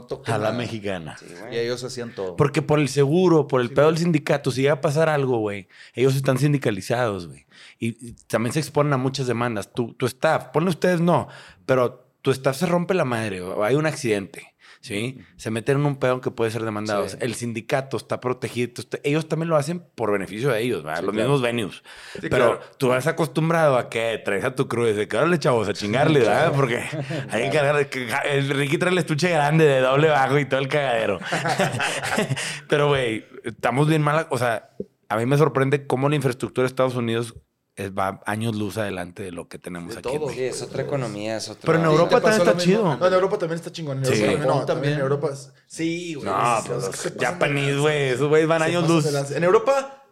Speaker 3: no
Speaker 2: A la
Speaker 3: nada.
Speaker 2: mexicana.
Speaker 4: Sí,
Speaker 3: Y ellos hacían todo.
Speaker 2: Porque por el seguro, por el pedo del sindicato, si llega a pasar algo, güey, ellos están sindicalizados, güey. Y, y también se exponen a muchas demandas. Tu, tu staff, ponle ustedes no, pero tu staff se rompe la madre o hay un accidente. ¿Sí? Se meten en un pedo que puede ser demandado.
Speaker 4: Sí.
Speaker 2: El sindicato está protegido. ellos también lo hacen por beneficio de ellos, Los
Speaker 3: claro.
Speaker 2: mismos venues.
Speaker 1: Sí,
Speaker 2: Pero
Speaker 1: claro.
Speaker 2: tú vas acostumbrado a que traes a tu crew y dices, órale, chavos, a chingarle, ¿verdad? Porque (laughs) hay que- El Ricky trae el estuche grande de doble bajo y todo el cagadero. (laughs) (laughs) Pero, güey, estamos bien mal. O sea, a mí me sorprende cómo la infraestructura de Estados Unidos es- va años luz adelante de lo que tenemos
Speaker 1: De
Speaker 2: aquí. en
Speaker 1: todo.
Speaker 2: México.
Speaker 4: Sí, es otra economía, es otra...
Speaker 2: Pero en Europa también está chido.
Speaker 1: No, en Europa también está chingón. En
Speaker 2: Sí.
Speaker 1: Europa no, también.
Speaker 3: también.
Speaker 1: En Europa. Sí, güey.
Speaker 2: No,
Speaker 1: es-
Speaker 2: pues
Speaker 1: es
Speaker 2: los güey, esos güeyes van años luz.
Speaker 1: En Europa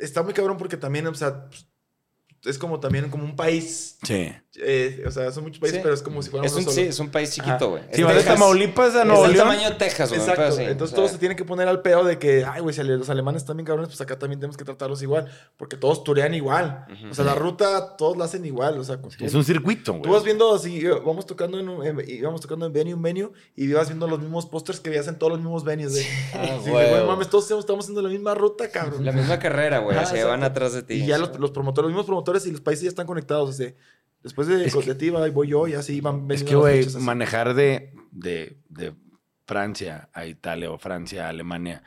Speaker 1: está muy cabrón porque también, o sea, es como también como un país.
Speaker 2: Sí.
Speaker 1: eh, o sea, son muchos países,
Speaker 4: Sí.
Speaker 1: pero es como si fuera
Speaker 4: Es un,
Speaker 1: solo.
Speaker 4: sí, es un país chiquito, güey.
Speaker 2: Si
Speaker 4: Es
Speaker 2: vas de. Tamaulipas a
Speaker 4: Es
Speaker 2: Nuevo
Speaker 4: el
Speaker 2: León.
Speaker 4: tamaño de Texas, güey.
Speaker 1: Exacto.
Speaker 4: así,
Speaker 1: Entonces
Speaker 4: o sea,
Speaker 1: todos se tienen que poner al pedo de que, ay, güey, si los alemanes están bien cabrones, pues acá también tenemos que tratarlos igual. Porque todos turean igual. O sea, la ruta todos la hacen igual. O sea, tú,
Speaker 2: Es un circuito, güey.
Speaker 1: tú vas viendo así, eh, vamos tocando en, un- en- y vamos tocando en venue en venue y vas viendo los mismos pósters que veías en todos los mismos venues. De, (laughs)
Speaker 3: Ah,
Speaker 1: sí, güey, mames, todos estamos haciendo la misma ruta, cabrón.
Speaker 4: La misma (laughs) carrera, güey. Se van atrás de ti.
Speaker 1: Y ya los promotores, los mismos promotores y los países ya están conectados. o sea, después de,
Speaker 2: Es que-
Speaker 1: voy yo y así van
Speaker 2: Es que, güey, manejar de, de, de Francia a Italia o Francia a Alemania,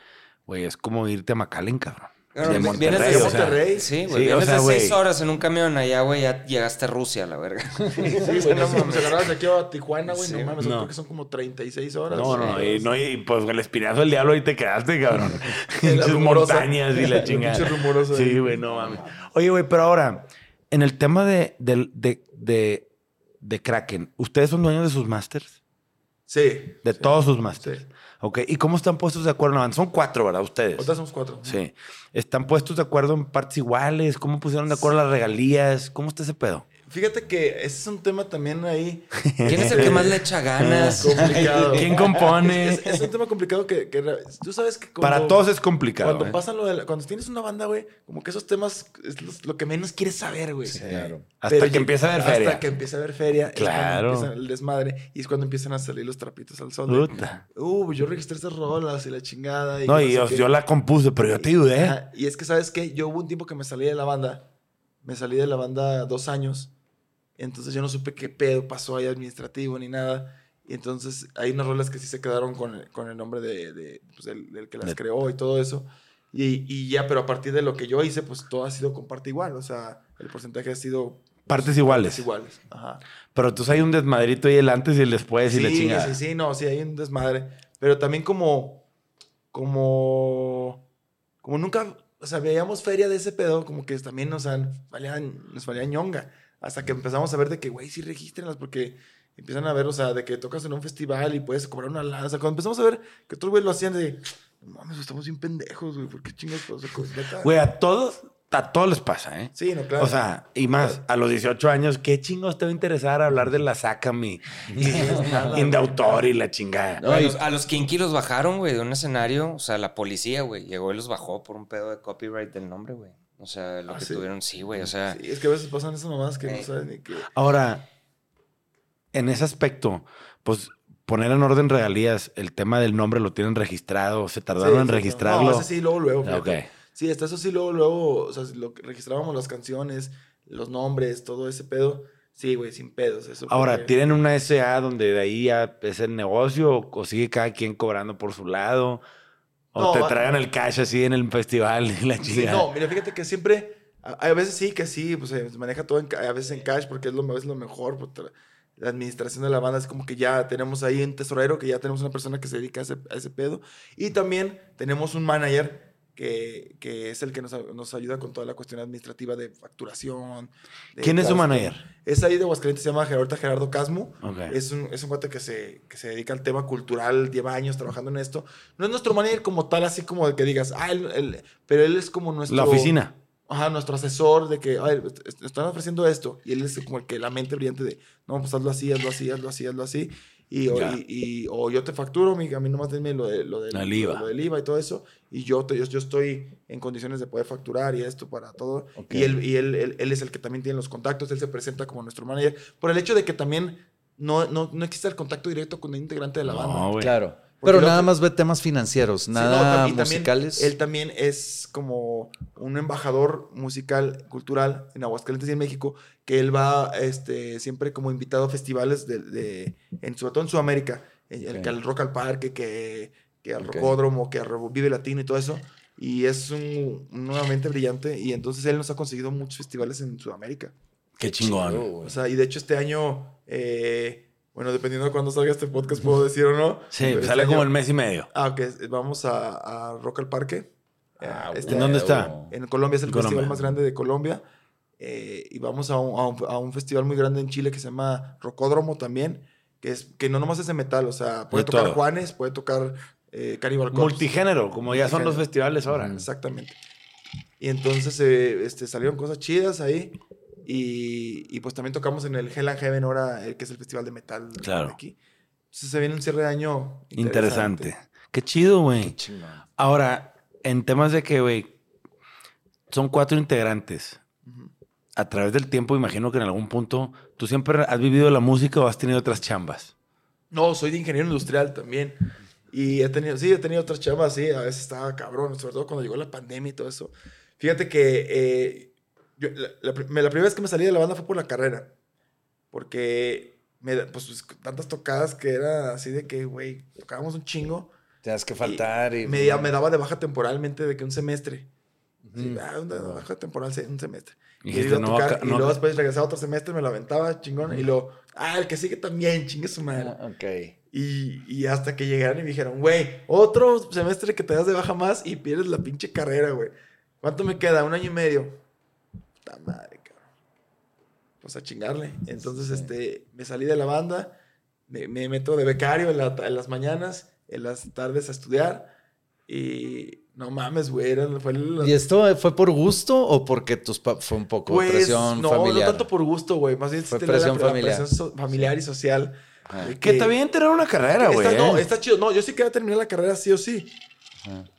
Speaker 2: güey, es como irte a McAllen, cabrón.
Speaker 4: Claro,
Speaker 2: de
Speaker 4: vi-
Speaker 2: Monterrey,
Speaker 4: vienes de
Speaker 2: o sea.
Speaker 1: Monterrey.
Speaker 4: Sí, güey.
Speaker 2: Sí, o
Speaker 4: vienes
Speaker 2: sea,
Speaker 4: de seis horas en un camión allá, güey, ya llegaste a Rusia, la verga.
Speaker 1: Sí, (laughs) güey, no mames, agarrabas de aquí a Tijuana, güey,
Speaker 4: Sí.
Speaker 1: no mames,
Speaker 2: No.
Speaker 1: creo que son como 36 horas.
Speaker 2: No, no,
Speaker 1: Sí.
Speaker 2: y, no, y pues el espinazo del diablo ahí te quedaste, cabrón. (laughs) (laughs)
Speaker 1: Rumorosa.
Speaker 2: montañas y la chingada.
Speaker 1: pinche rumoroso.
Speaker 2: Sí, güey, no mames. Oye, güey, pero ahora, en el tema de, de, de, de, de Kraken, ¿ustedes son dueños de sus masters?
Speaker 1: Sí.
Speaker 2: De todos sus masters. Ok, ¿y cómo están puestos de acuerdo? Son cuatro, ¿verdad? Ustedes.
Speaker 1: Ahorita somos cuatro.
Speaker 2: Sí. ¿Están puestos de acuerdo en partes iguales? ¿Cómo pusieron de acuerdo las regalías? ¿Cómo está ese pedo?
Speaker 1: Fíjate que ese es un tema también ahí (laughs)
Speaker 4: ¿Quién es el que más le echa ganas? (laughs)
Speaker 1: complicado. (laughs)
Speaker 2: ¿Quién compone?
Speaker 1: Es, es un tema complicado que, tú sabes que cuando,
Speaker 2: Para todos es complicado.
Speaker 1: cuando
Speaker 2: ¿eh?
Speaker 1: pasa lo de la- cuando tienes una banda, güey, como que esos temas es lo, lo que menos quieres saber, güey.
Speaker 3: Claro.
Speaker 2: Hasta
Speaker 1: Pero
Speaker 2: que empieza a haber feria.
Speaker 1: Hasta que empieza a haber feria. es cuando
Speaker 2: Claro.
Speaker 1: empieza el desmadre y es cuando empiezan a salir los trapitos al sol.
Speaker 2: Puta.
Speaker 1: Uh, yo registré estas rolas y la chingada. Y
Speaker 2: No, y
Speaker 1: sé
Speaker 2: yo,
Speaker 1: qué".
Speaker 2: yo la compuse, pero yo te ayudé.
Speaker 1: Ajá, Y es que, ¿sabes qué? Yo hubo un tiempo que me salí de la banda. Me salí de la banda dos años. Entonces yo no supe qué pedo pasó ahí administrativo ni nada. Y entonces hay unas rolas que sí se quedaron con, el- con el nombre de, de, pues, que las creó y todo eso. Y, y ya, pero a partir de lo que yo hice, pues todo ha sido con parte igual. O sea, el porcentaje ha sido
Speaker 2: Partes iguales.
Speaker 1: partes iguales. Ajá.
Speaker 2: Pero entonces hay un desmadrito ahí el antes y el después y la
Speaker 1: sí,
Speaker 2: chingada.
Speaker 1: sí, sí, no, sí, hay un desmadre. Pero también como, como, como nunca, o sea, veíamos feria de ese pedo, como que también nos, han, valían, nos valía ñonga. Hasta que empezamos a ver de que, güey, sí regístrenlas porque empiezan a ver, o sea, de que tocas en un festival y puedes cobrar una. O sea, cuando empezamos a ver que otros güeyes lo hacían de, no mames, estamos bien pendejos, güey, ¿por qué chingados? O sea. (laughs)
Speaker 2: Güey, a todos, a todos les pasa, ¿eh?
Speaker 1: Sí, no, claro.
Speaker 2: O sea, y más, a los 18 años, ¿qué chingos te va a interesar hablar de la Sácame? Y, y de autor y la chingada.
Speaker 3: No,
Speaker 4: a, los, a los Kinky los bajaron, güey, de un escenario. O sea, la policía, güey, llegó y los bajó por un pedo de copyright del nombre, güey. O sea, lo
Speaker 1: Ah,
Speaker 4: que
Speaker 1: ¿sí?
Speaker 4: tuvieron, sí, güey. O sea,
Speaker 1: Sí, es que a veces pasan esas mamadas que no
Speaker 4: Eh.
Speaker 1: saben ni qué.
Speaker 2: Ahora, en ese aspecto, pues poner en orden regalías, el tema del nombre lo tienen registrado, se tardaron
Speaker 1: Sí,
Speaker 2: en
Speaker 1: sí,
Speaker 2: registrarlo.
Speaker 1: No, sí, luego, luego.
Speaker 2: Ok.
Speaker 1: fíjate. Sí, hasta eso sí, luego, luego, o sea, lo que registrábamos las canciones, los nombres, todo ese pedo. Sí, güey, sin pedos. Eso
Speaker 2: Ahora,
Speaker 1: porque-
Speaker 2: ¿tienen una SA donde de ahí ya es el negocio o, o sigue cada quien cobrando por su lado? ¿O
Speaker 1: No,
Speaker 2: te traigan el cash así en el festival y (laughs) la
Speaker 1: Sí,
Speaker 2: chingada?
Speaker 1: no, mira, fíjate que siempre, a, a veces sí, que sí, pues se maneja todo en, a veces en cash porque es lo, es lo mejor. pues, la administración de la banda es como que ya tenemos ahí un tesorero, que ya tenemos una persona que se dedica a ese, a ese pedo. Y también tenemos un manager que, que es el que nos, nos ayuda con toda la cuestión administrativa de facturación. de
Speaker 2: ¿Quién es su manager?
Speaker 1: Es ahí de Aguascalientes, se llama ahorita Gerardo Casmo.
Speaker 2: Ok.
Speaker 1: Es un, es un cuate que se, que se dedica al tema cultural, lleva años trabajando en esto. No es nuestro manager como tal, así como de que digas, ah, él, él- pero él es como nuestro...
Speaker 2: La oficina.
Speaker 1: Ajá, nuestro asesor de que, están ofreciendo esto. Y él es como el que la mente brillante de, no, pues hazlo así, hazlo así, hazlo así, hazlo así. Y, o, y, y- o yo te facturo, mi- a mí nomás denme lo, de, lo, del,
Speaker 2: El IVA.
Speaker 1: lo del IVA y todo eso. Y yo, te- yo, yo estoy en condiciones de poder facturar y esto para todo. Y, él, y él, él, él es el que también tiene los contactos, él se presenta como nuestro manager. Por el hecho de que también no, no, no existe el contacto directo con el integrante de la banda.
Speaker 3: Claro. Pero nada
Speaker 1: que-
Speaker 3: más ve temas financieros,
Speaker 1: Sí, no,
Speaker 3: nada
Speaker 1: tam- y también
Speaker 3: musicales.
Speaker 1: él también es como un embajador musical, cultural en Aguascalientes y en México, que él va este, siempre como invitado a festivales, de, de- en, sobre todo en Sudamérica, en- que al Rock al Parque, que, que al. Rocódromo, que al Vive Latino y todo eso. Y es un, nuevamente brillante y entonces él nos ha conseguido muchos festivales en Sudamérica.
Speaker 2: Qué chingón.
Speaker 1: O sea, y de hecho este año, eh, bueno, dependiendo de cuándo salga este podcast, puedo decir o no.
Speaker 2: Sí,
Speaker 1: pero
Speaker 2: sale
Speaker 1: este
Speaker 2: como
Speaker 1: año-
Speaker 2: el mes y medio.
Speaker 1: Ah, ok. Vamos a, a Rock al Parque. Eh,
Speaker 3: Ah,
Speaker 1: este
Speaker 2: ¿En dónde está?
Speaker 1: En Colombia es el
Speaker 2: Colombia.
Speaker 1: festival más grande de Colombia. Eh, y vamos a un, a un- a un festival muy grande en Chile que se llama Rocódromo también, que, es, que no nomás es de metal, o sea, puede
Speaker 2: De
Speaker 1: tocar
Speaker 2: todo.
Speaker 1: Juanes, puede tocar eh, Cannibal Corpse.
Speaker 2: Multigénero, como ya son los festivales ahora.
Speaker 1: Exactamente. Y entonces eh, este, salieron cosas chidas ahí. Y, y pues también tocamos en el Hell and Heaven ahora, eh, que es el festival de metal de aquí. Entonces se viene un cierre de año
Speaker 2: Interesante. Qué chido, güey. Ahora, en temas de que, güey, son cuatro integrantes. A través del tiempo, imagino que en algún punto, ¿tú siempre has vivido la música o has tenido otras chambas?
Speaker 1: No, soy de ingeniero industrial también. Y he tenido, sí, he tenido otras chambas, sí, a veces estaba cabrón, sobre todo cuando llegó la pandemia y todo eso. Fíjate que eh, yo- la, la la primera vez que me salí de la banda fue por la carrera. Porque, me, pues, pues, tantas tocadas que era así de que, güey, tocábamos un chingo.
Speaker 3: Tienes que faltar y...
Speaker 1: Me, me daba de baja temporalmente de que un semestre. Sí,
Speaker 3: Ujú.
Speaker 1: ah, una baja temporal, sí, un semestre. Y,
Speaker 2: Dijiste,
Speaker 1: iba a
Speaker 2: no,
Speaker 1: tocar,
Speaker 2: acá-
Speaker 1: y
Speaker 2: no,
Speaker 1: luego después regresaba otro semestre, me lo aventaba chingón. Y luego, ah, el que sigue también, chingue su madre.
Speaker 3: Ah, Ok.
Speaker 1: Y, y hasta que llegaron y me dijeron, güey, otro semestre que te das de baja más y pierdes la pinche carrera, güey. ¿Cuánto me queda? Un año y medio. Puta madre, cabrón. Pues a chingarle. Entonces,
Speaker 3: Sí.
Speaker 1: este, me salí de la banda, me, me meto de becario en, la- en las mañanas, en las tardes a estudiar. Y no mames, güey, era- fue la-
Speaker 3: ¿Y esto fue por gusto o porque tus pa- fue un poco
Speaker 1: pues,
Speaker 3: presión
Speaker 1: no,
Speaker 3: familiar?
Speaker 1: no tanto por gusto, güey. Más bien
Speaker 3: Fue
Speaker 1: sí
Speaker 3: presión
Speaker 1: la, la
Speaker 3: familiar.
Speaker 1: presión so- familiar y social.
Speaker 3: Ah.
Speaker 2: Que bien tener una carrera, güey.
Speaker 1: No,
Speaker 2: ¿eh?
Speaker 1: está chido. No, yo sí quería terminar la carrera sí o sí.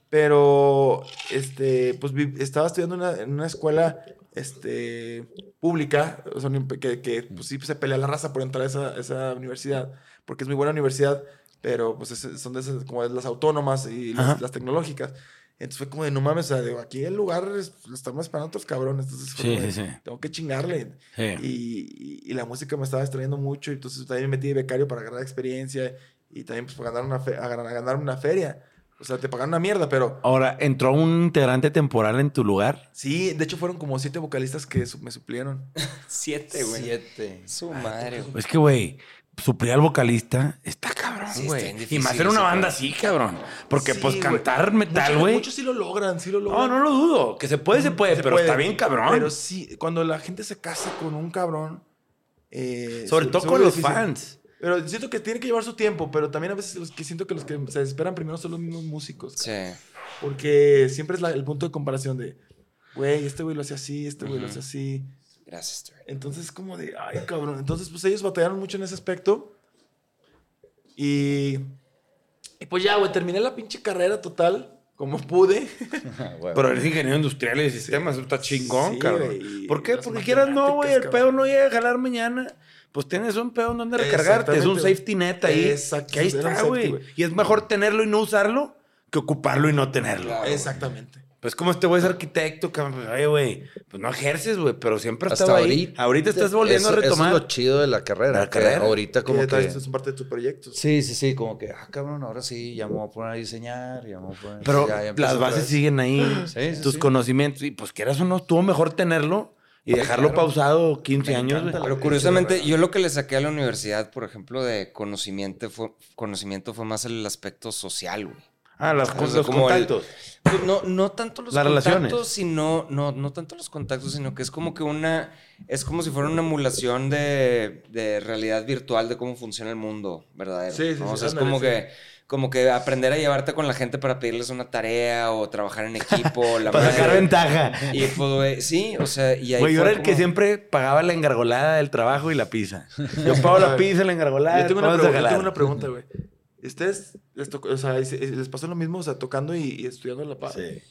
Speaker 1: Pero, este, pues estaba estudiando una- en una escuela este, pública, o sea, que, que, pues, sí se pelea la raza por entrar a esa, esa universidad, porque es muy buena universidad, pero pues es- son de esas, como las autónomas y las, las tecnológicas. Entonces fue como de, no mames, o sea, digo, aquí el lugar es- lo estamos esperando otros cabrones. Entonces fue
Speaker 2: Sí,
Speaker 1: como de,
Speaker 2: sí, sí.
Speaker 1: tengo que chingarle. Y, y- y la música me estaba extrayendo mucho. Entonces también me metí de becario para ganar experiencia y también pues para ganar una, fe- a ganar, a ganar una feria. O sea, te pagan una mierda, pero
Speaker 2: Ahora, ¿entró un integrante temporal en tu lugar?
Speaker 1: sí, de hecho fueron como siete vocalistas que su- me suplieron. (laughs)
Speaker 4: Siete, güey.
Speaker 3: Siete.
Speaker 4: Su madre, güey.
Speaker 2: Es que, güey, suplir al vocalista está cabrón, güey. y más en una banda así, cabrón. Porque,
Speaker 1: Sí,
Speaker 2: pues, cantar metal, güey.
Speaker 1: Muchos sí lo logran, sí lo
Speaker 2: No,
Speaker 1: logran.
Speaker 2: no lo dudo. Que se puede, se puede,
Speaker 1: Se
Speaker 2: pero
Speaker 1: puede.
Speaker 2: está bien cabrón.
Speaker 1: Pero sí, cuando la gente se casa con un cabrón. eh,
Speaker 2: Sobre todo con los
Speaker 1: difícil.
Speaker 2: fans.
Speaker 1: Pero siento que tiene que llevar su tiempo, pero también a veces los que siento que los que se esperan primero son los mismos músicos.
Speaker 4: Sí.
Speaker 1: Porque siempre es la- el punto de comparación de, güey, este güey lo hace así, este güey lo
Speaker 4: Ujú.
Speaker 1: hace así.
Speaker 4: Gracias, Trey.
Speaker 1: Entonces, como de, ay, cabrón. Entonces, pues ellos batallaron mucho en ese aspecto. Y. Y pues ya, güey, terminé la pinche carrera total, como pude. (laughs)
Speaker 2: Pero eres ingeniero industrial y de sistemas, eso está chingón,
Speaker 1: Sí,
Speaker 2: cabrón. ¿Por qué? Porque quieras no, güey, el pedo no llega a jalar mañana. Pues tienes un pedo donde recargarte, es un safety net ahí.
Speaker 1: Exacto,
Speaker 2: Que ahí está, güey. Y es mejor tenerlo y no usarlo que ocuparlo y no tenerlo.
Speaker 4: Claro.
Speaker 1: Exactamente.
Speaker 2: Pues como este güey es arquitecto, cabrón, pues, oye, güey, pues no ejerces, güey, pero siempre has
Speaker 3: Hasta
Speaker 2: estado ahí.
Speaker 3: ahorita.
Speaker 2: Ahorita estás volviendo
Speaker 3: Eso-
Speaker 2: a retomar.
Speaker 3: Eso es lo chido de la carrera.
Speaker 2: La carrera.
Speaker 3: Ahorita como
Speaker 1: que es parte de tus proyectos.
Speaker 3: Sí, sí, sí, como que, ah, cabrón, ahora sí, ya me voy a poner a diseñar, ya me voy a poner...
Speaker 2: Pero
Speaker 3: ya- ya
Speaker 2: las bases siguen ahí,
Speaker 3: Sí, sí,
Speaker 2: tus
Speaker 3: sí.
Speaker 2: conocimientos. Y pues quieras o no, estuvo mejor tenerlo y dejarlo
Speaker 3: claro.
Speaker 2: pausado 15
Speaker 3: Me
Speaker 2: años,
Speaker 4: Pero
Speaker 3: pinche
Speaker 4: curiosamente, yo lo que le saqué a la universidad, por ejemplo, de conocimiento fue, conocimiento fue más el aspecto social, güey.
Speaker 2: Ah, las cosas, los
Speaker 4: como el-
Speaker 2: contactos.
Speaker 4: Pues no, no tanto los
Speaker 2: Las
Speaker 4: contactos,
Speaker 2: relaciones.
Speaker 4: sino, no, no tanto los contactos, sino que es como que una, es como si fuera una emulación de, de realidad virtual de cómo funciona el mundo verdadero.
Speaker 1: Sí, sí,
Speaker 4: ¿no?
Speaker 1: sí,
Speaker 4: O sea, es como
Speaker 1: sí.
Speaker 4: que, como que aprender a llevarte con la gente para pedirles una tarea o trabajar en equipo, (laughs) la
Speaker 2: Para sacar ventaja.
Speaker 4: Y pues, güey, sí, o sea, y ahí
Speaker 2: Güey, yo era el que siempre pagaba la engargolada del trabajo y la pizza. (laughs) Yo pago la pizza, la engargolada.
Speaker 1: Yo tengo, una pregunta, yo
Speaker 2: jalar.
Speaker 1: tengo una pregunta, güey. ¿Ustedes les, tocó- o sea, les pasó lo mismo, o sea, tocando y, y estudiando la par?
Speaker 2: Sí.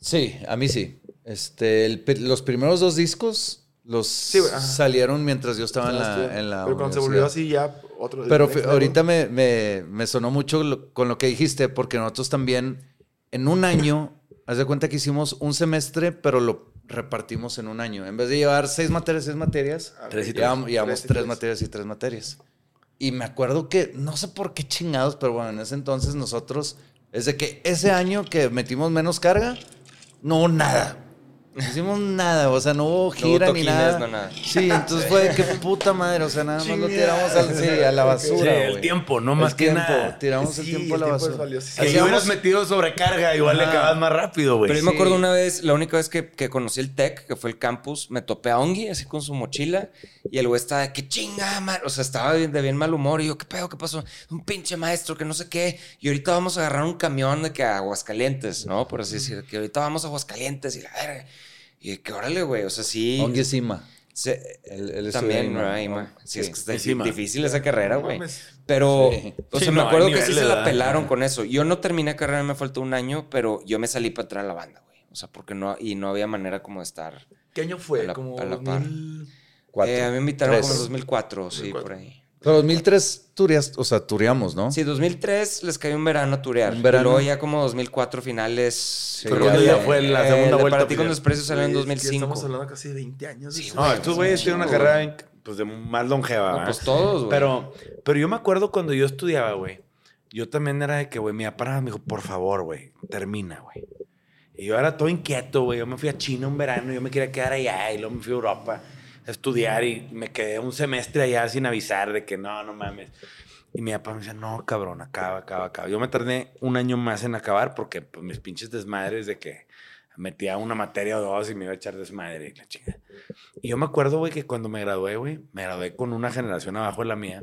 Speaker 3: Sí, a mí sí. Este, el los primeros dos discos los
Speaker 1: ajá.
Speaker 3: salieron mientras yo estaba en la, en la
Speaker 1: Pero cuando se volvió así ya otro...
Speaker 3: Pero ahorita me, me- me sonó mucho lo- con lo que dijiste, porque nosotros también en un año, (clears throat) haz de cuenta que hicimos un semestre, pero lo repartimos en un año. En vez de llevar seis materias, seis materias,
Speaker 1: Ah,
Speaker 2: Tres y tres.
Speaker 3: llevamos, llevamos
Speaker 1: Tres y
Speaker 3: tres materias y tres materias. Y me acuerdo que, no sé por qué chingados, pero bueno, en ese entonces nosotros, es de que ese año que metimos menos carga, no nada. No hicimos nada, o sea, no hubo
Speaker 4: hubo
Speaker 3: gira ni
Speaker 4: toquines,
Speaker 3: nada.
Speaker 4: no nada.
Speaker 3: Sí, entonces fue de que puta madre, o sea, nada más lo tiramos al, sí, a la basura.
Speaker 2: Sí, el tiempo, no
Speaker 3: El
Speaker 2: más que
Speaker 3: tiempo,
Speaker 2: nada.
Speaker 3: Tiramos el
Speaker 1: Sí,
Speaker 3: tiempo a la
Speaker 1: el tiempo
Speaker 3: basura.
Speaker 2: si hubieras metido sobrecarga, igual le acabas más rápido, güey.
Speaker 4: Pero yo me acuerdo una vez, la única vez que, que conocí el TEC, que fue el campus, me topé a Ongi así con su mochila y el güey estaba de que chinga, man. O sea, estaba de bien mal humor y yo, ¿qué pedo? ¿Qué pasó? Un pinche maestro que no sé qué. Y ahorita vamos a agarrar un camión de que a Aguascalientes, ¿no? Por así decir, que ahorita vamos a Aguascalientes y la verga. Y que órale, güey. O sea, sí.
Speaker 3: Ongi es Ima.
Speaker 4: se- también.
Speaker 3: ¿no?
Speaker 4: Ima? Sí, es
Speaker 3: Sí.
Speaker 4: que está
Speaker 2: Es Ima.
Speaker 4: difícil esa carrera, güey. Pero,
Speaker 3: Sí.
Speaker 4: o
Speaker 2: Sí,
Speaker 4: sea,
Speaker 2: no,
Speaker 4: me acuerdo que sí se
Speaker 2: de
Speaker 4: la pelaron con eso. Yo no terminé carrera, me faltó un año, pero yo me salí para entrar a la banda, güey. O sea, porque no, y no había manera como de estar.
Speaker 1: ¿Qué año fue?
Speaker 4: A la-
Speaker 1: como
Speaker 4: a la par.
Speaker 1: 2000...
Speaker 3: Cuatro.
Speaker 4: Eh, a mí me invitaron como en 2004, sí,
Speaker 1: 2004.
Speaker 4: por ahí.
Speaker 3: Pero 2003 turias, o sea, tureamos, ¿no?
Speaker 4: Sí, 2003 les cayó un verano a turear.
Speaker 3: Un verano.
Speaker 4: Y luego ya como 2004 finales.
Speaker 3: Sí,
Speaker 2: Pero cuando ya fue la segunda
Speaker 4: el de
Speaker 2: vuelta
Speaker 4: Para ti con
Speaker 2: oficial.
Speaker 4: desprecios salió en
Speaker 1: Güey, es que
Speaker 4: 2005.
Speaker 1: Estamos hablando casi de 20 años.
Speaker 4: Sí.
Speaker 2: No, estos güeyes tienen una carrera pues, de más longeva,
Speaker 4: No,
Speaker 2: ¿verdad?
Speaker 4: pues todos, güey.
Speaker 2: Pero, pero yo me acuerdo cuando yo estudiaba, güey. Yo también era de que, güey, mi papá me dijo, por favor, güey, termina, güey. Y yo era todo inquieto, güey. Yo me fui a China un verano, yo me quería quedar allá y luego me fui a Europa estudiar y me quedé un semestre allá sin avisar de que no, no mames. Y mi papá me decía, no, cabrón, acaba, acaba, acaba. Yo me tardé un año más en acabar porque pues, mis pinches desmadres de que metía una materia o dos y me iba a echar desmadre y la chingada. Y yo me acuerdo, güey, que cuando me gradué, güey, me gradué con una generación abajo de la mía.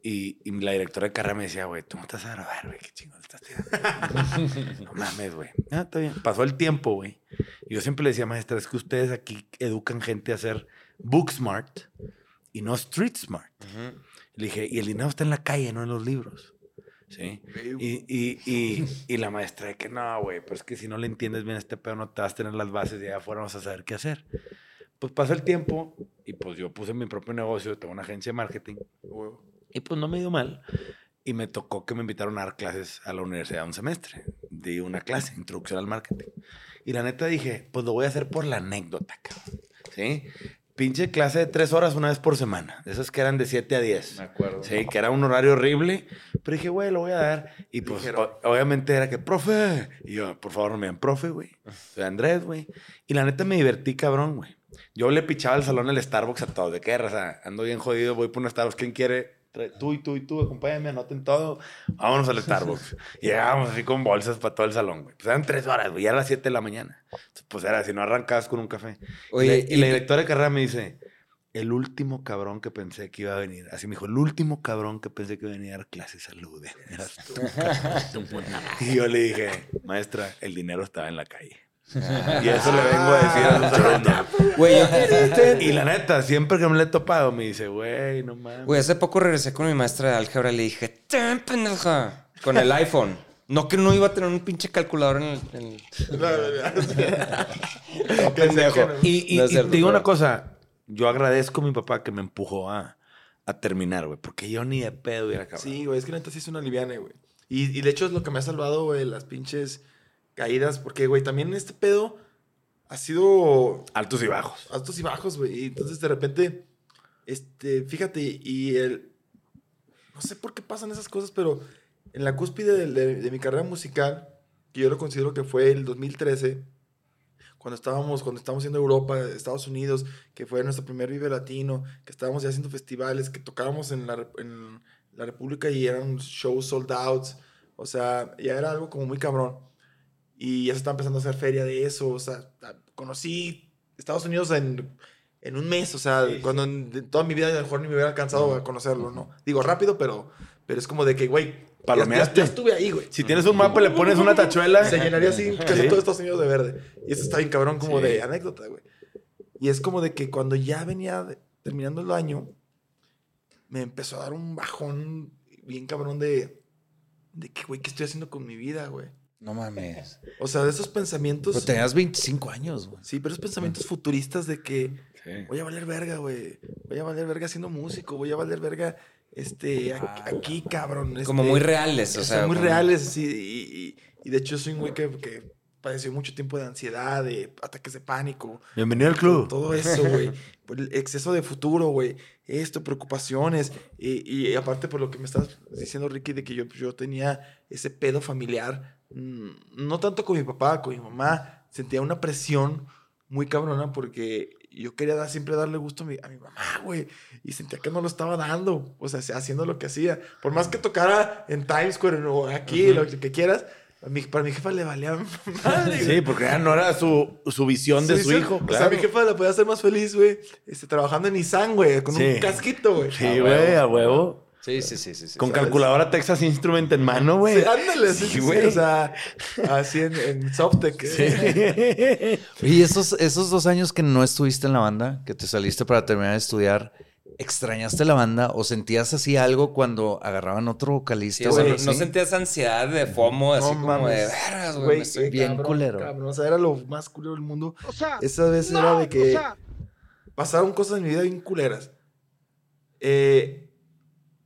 Speaker 2: Y, y la directora de carrera me decía, güey, tú no estás a graduar, güey, qué chingón estás tirando. (laughs) no mames, güey. Ah, está bien. Pasó el tiempo, güey. Y yo siempre le decía, maestra, es que ustedes aquí educan gente a ser book smart y no street smart.
Speaker 4: Ujú.
Speaker 2: Le dije, y el dinero está en la calle, no en los libros. ¿Sí? Y, y, y, y la maestra de que no, güey, pero es que si no le entiendes bien este pedo, no te vas a tener las bases y allá afuera vas a saber qué hacer. Pues pasó el tiempo y pues yo puse mi propio negocio, tengo una agencia de marketing y pues no me dio mal. Y me tocó que me invitaron a dar clases a la universidad un semestre. di una clase, introducción al marketing. Y la neta dije, pues lo voy a hacer por la anécdota, cabrón. ¿Sí? Pinche clase de tres horas una vez por semana. Esas que eran de 7 a 10.
Speaker 3: Me acuerdo.
Speaker 2: Sí, que era un horario horrible. Pero dije, güey, lo voy a dar. Y pues, o- obviamente era que, profe. Y yo, por favor, no me llamen profe, güey. Soy Andrés, güey. Y la neta me divertí, cabrón, güey. Yo le pichaba el salón el Starbucks a todos. ¿De qué, raza? Ando bien jodido, voy por un Starbucks. ¿Quién quiere? Tú y tú y tú, acompáñame, anoten todo. Vámonos al Starbucks. y (laughs) llegábamos así con bolsas para todo el salón, güey. Pues eran tres horas, güey. Ya era las 7 de la mañana. Entonces, pues era si no arrancabas con un café.
Speaker 4: Oye,
Speaker 2: y, la, y la directora de carrera me dice, el último cabrón que pensé que iba a venir. Así me dijo, el último cabrón que pensé que iba a venir a dar clases salud. (laughs) (laughs) Y yo le dije, maestra, el dinero estaba en la calle. Y eso le vengo a decir a los alumnos.
Speaker 4: Güey, yo-
Speaker 2: Y la neta, siempre que me le he topado, me dice, güey, no mames.
Speaker 4: Güey, hace poco regresé con mi maestra de álgebra y le dije, "Ten, pendeja", Con el iPhone. No que no iba a tener un pinche calculador en el. en el- No, (laughs) pendejo.
Speaker 2: Y, y-
Speaker 4: No
Speaker 2: y te digo una cosa, yo agradezco a mi papá que me empujó a, a terminar, güey, porque yo ni de pedo hubiera acabado.
Speaker 1: Sí, güey, es que neta sí es una liviana, güey. Y, y de hecho es lo que me ha salvado, güey, las pinches caídas. Porque, güey, también este pedo ha sido
Speaker 2: Altos y bajos.
Speaker 1: altos y bajos, güey. Y entonces de repente, este, fíjate, y el. No sé por qué pasan esas cosas, pero en la cúspide de, de- de mi carrera musical, que yo lo considero que fue el 2013, cuando estábamos, cuando estábamos yendo a Europa, Estados Unidos, que fue nuestro primer Vive Latino, que estábamos ya haciendo festivales, que tocábamos en la, en la República y eran shows sold outs. O sea, ya era algo como muy cabrón. Y ya se estaba empezando a hacer feria de eso. O sea, conocí Estados Unidos en, en un mes. O sea, cuando en de toda mi vida a lo mejor ni me hubiera alcanzado a conocerlo, ¿no? Digo rápido, pero, pero es como de que, güey,
Speaker 2: Palomeaste.
Speaker 1: ya- ya estuve ahí, güey.
Speaker 2: Si tienes un mapa, le pones una tachuela.
Speaker 1: Se llenaría así casi
Speaker 2: Sí.
Speaker 1: todo Estados Unidos de verde. Y eso está bien cabrón como
Speaker 2: Sí.
Speaker 1: de anécdota, güey. Y es como de que cuando ya venía de- terminando el año, me empezó a dar un bajón bien cabrón de, de que, güey, ¿qué estoy haciendo con mi vida, güey?
Speaker 3: No mames.
Speaker 1: O sea, de esos pensamientos...
Speaker 3: Pero tenías 25 años, güey.
Speaker 1: Sí, pero esos pensamientos futuristas de que
Speaker 2: Sí.
Speaker 1: voy a valer verga, güey. Voy a valer verga siendo músico. Voy a valer verga este,
Speaker 3: Ah,
Speaker 1: aquí, cabrón.
Speaker 4: Como
Speaker 1: este,
Speaker 4: muy reales, o sea.
Speaker 1: muy
Speaker 4: como-
Speaker 1: reales, sí. Y, y- y de hecho, soy un güey que, que padeció mucho tiempo de ansiedad, de ataques de pánico.
Speaker 2: Bienvenido al club.
Speaker 1: Todo eso, güey. Por el exceso de futuro, güey. Esto, preocupaciones. Y, y aparte, por lo que me estás diciendo, Ricky, de que yo, yo tenía ese pedo familiar. Mm, No tanto con mi papá, con mi mamá. Sentía una presión muy cabrona porque yo quería dar- siempre darle gusto a mi, a mi mamá, güey. Y sentía que no lo estaba dando. O sea, haciendo lo que hacía. Por más que tocara en Times Square o aquí, lo que quieras. a mi- para mi jefa le valía (laughs) madre.
Speaker 2: Sí, porque ya no era su, su visión de su
Speaker 1: sí.
Speaker 2: hijo.
Speaker 1: O sea, mi jefa la podía hacer más feliz, güey. Este, trabajando en Nissan, güey, con
Speaker 2: Sí.
Speaker 1: un casquito, güey.
Speaker 2: Sí, güey, a huevo.
Speaker 3: Sí, sí, sí, sí. sí.
Speaker 2: Con
Speaker 1: ¿sabes?
Speaker 2: calculadora Texas Instrument en mano, güey.
Speaker 1: Sí, ándale, sí,
Speaker 2: Sí,
Speaker 1: sí, sí,
Speaker 2: güey.
Speaker 1: O sea, así en, en Softec.
Speaker 2: Sí.
Speaker 3: Y esos, esos dos años que no estuviste en la banda, que te saliste para terminar de estudiar, ¿extrañaste la banda o sentías así algo cuando agarraban otro vocalista?
Speaker 4: Sí,
Speaker 3: o
Speaker 4: no sentías ansiedad de FOMO, así como de vergas, güey. me
Speaker 1: Güey,
Speaker 4: estoy-
Speaker 3: bien
Speaker 1: cabrón,
Speaker 3: culero.
Speaker 1: cabrón. O sea, era lo más culero del mundo.
Speaker 5: O sea,
Speaker 1: Esa vez
Speaker 5: no,
Speaker 1: era de que
Speaker 5: o sea,
Speaker 1: pasaron cosas en mi vida bien culeras. Eh,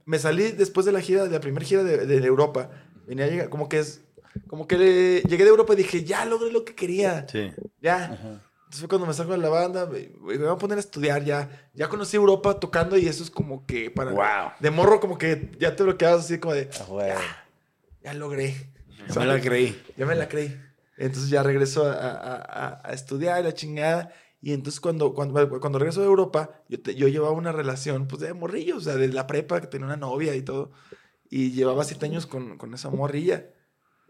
Speaker 1: me salí después de la gira, de la primera gira de, de Europa. Venía a llegar, como que es, como que le- llegué de Europa y dije, ya logré lo que quería.
Speaker 2: Sí.
Speaker 1: Ya.
Speaker 3: Ajá.
Speaker 1: Entonces fue cuando me salgo de la banda, me, me voy a poner a estudiar ya. Ya conocí Europa tocando y eso es como que para...
Speaker 2: Wow.
Speaker 1: De morro como que ya te bloqueabas así como de,
Speaker 3: Ah, güey.
Speaker 1: ya logré.
Speaker 2: Yo me la creí.
Speaker 1: Ya me la creí. Entonces ya regreso a, a- a- a estudiar la chingada. Y entonces cuando, cuando, cuando regreso de Europa, yo, te- yo llevaba una relación pues de morrillo, o sea, de la prepa, que tenía una novia y todo. Y llevaba siete años con, con esa morrilla.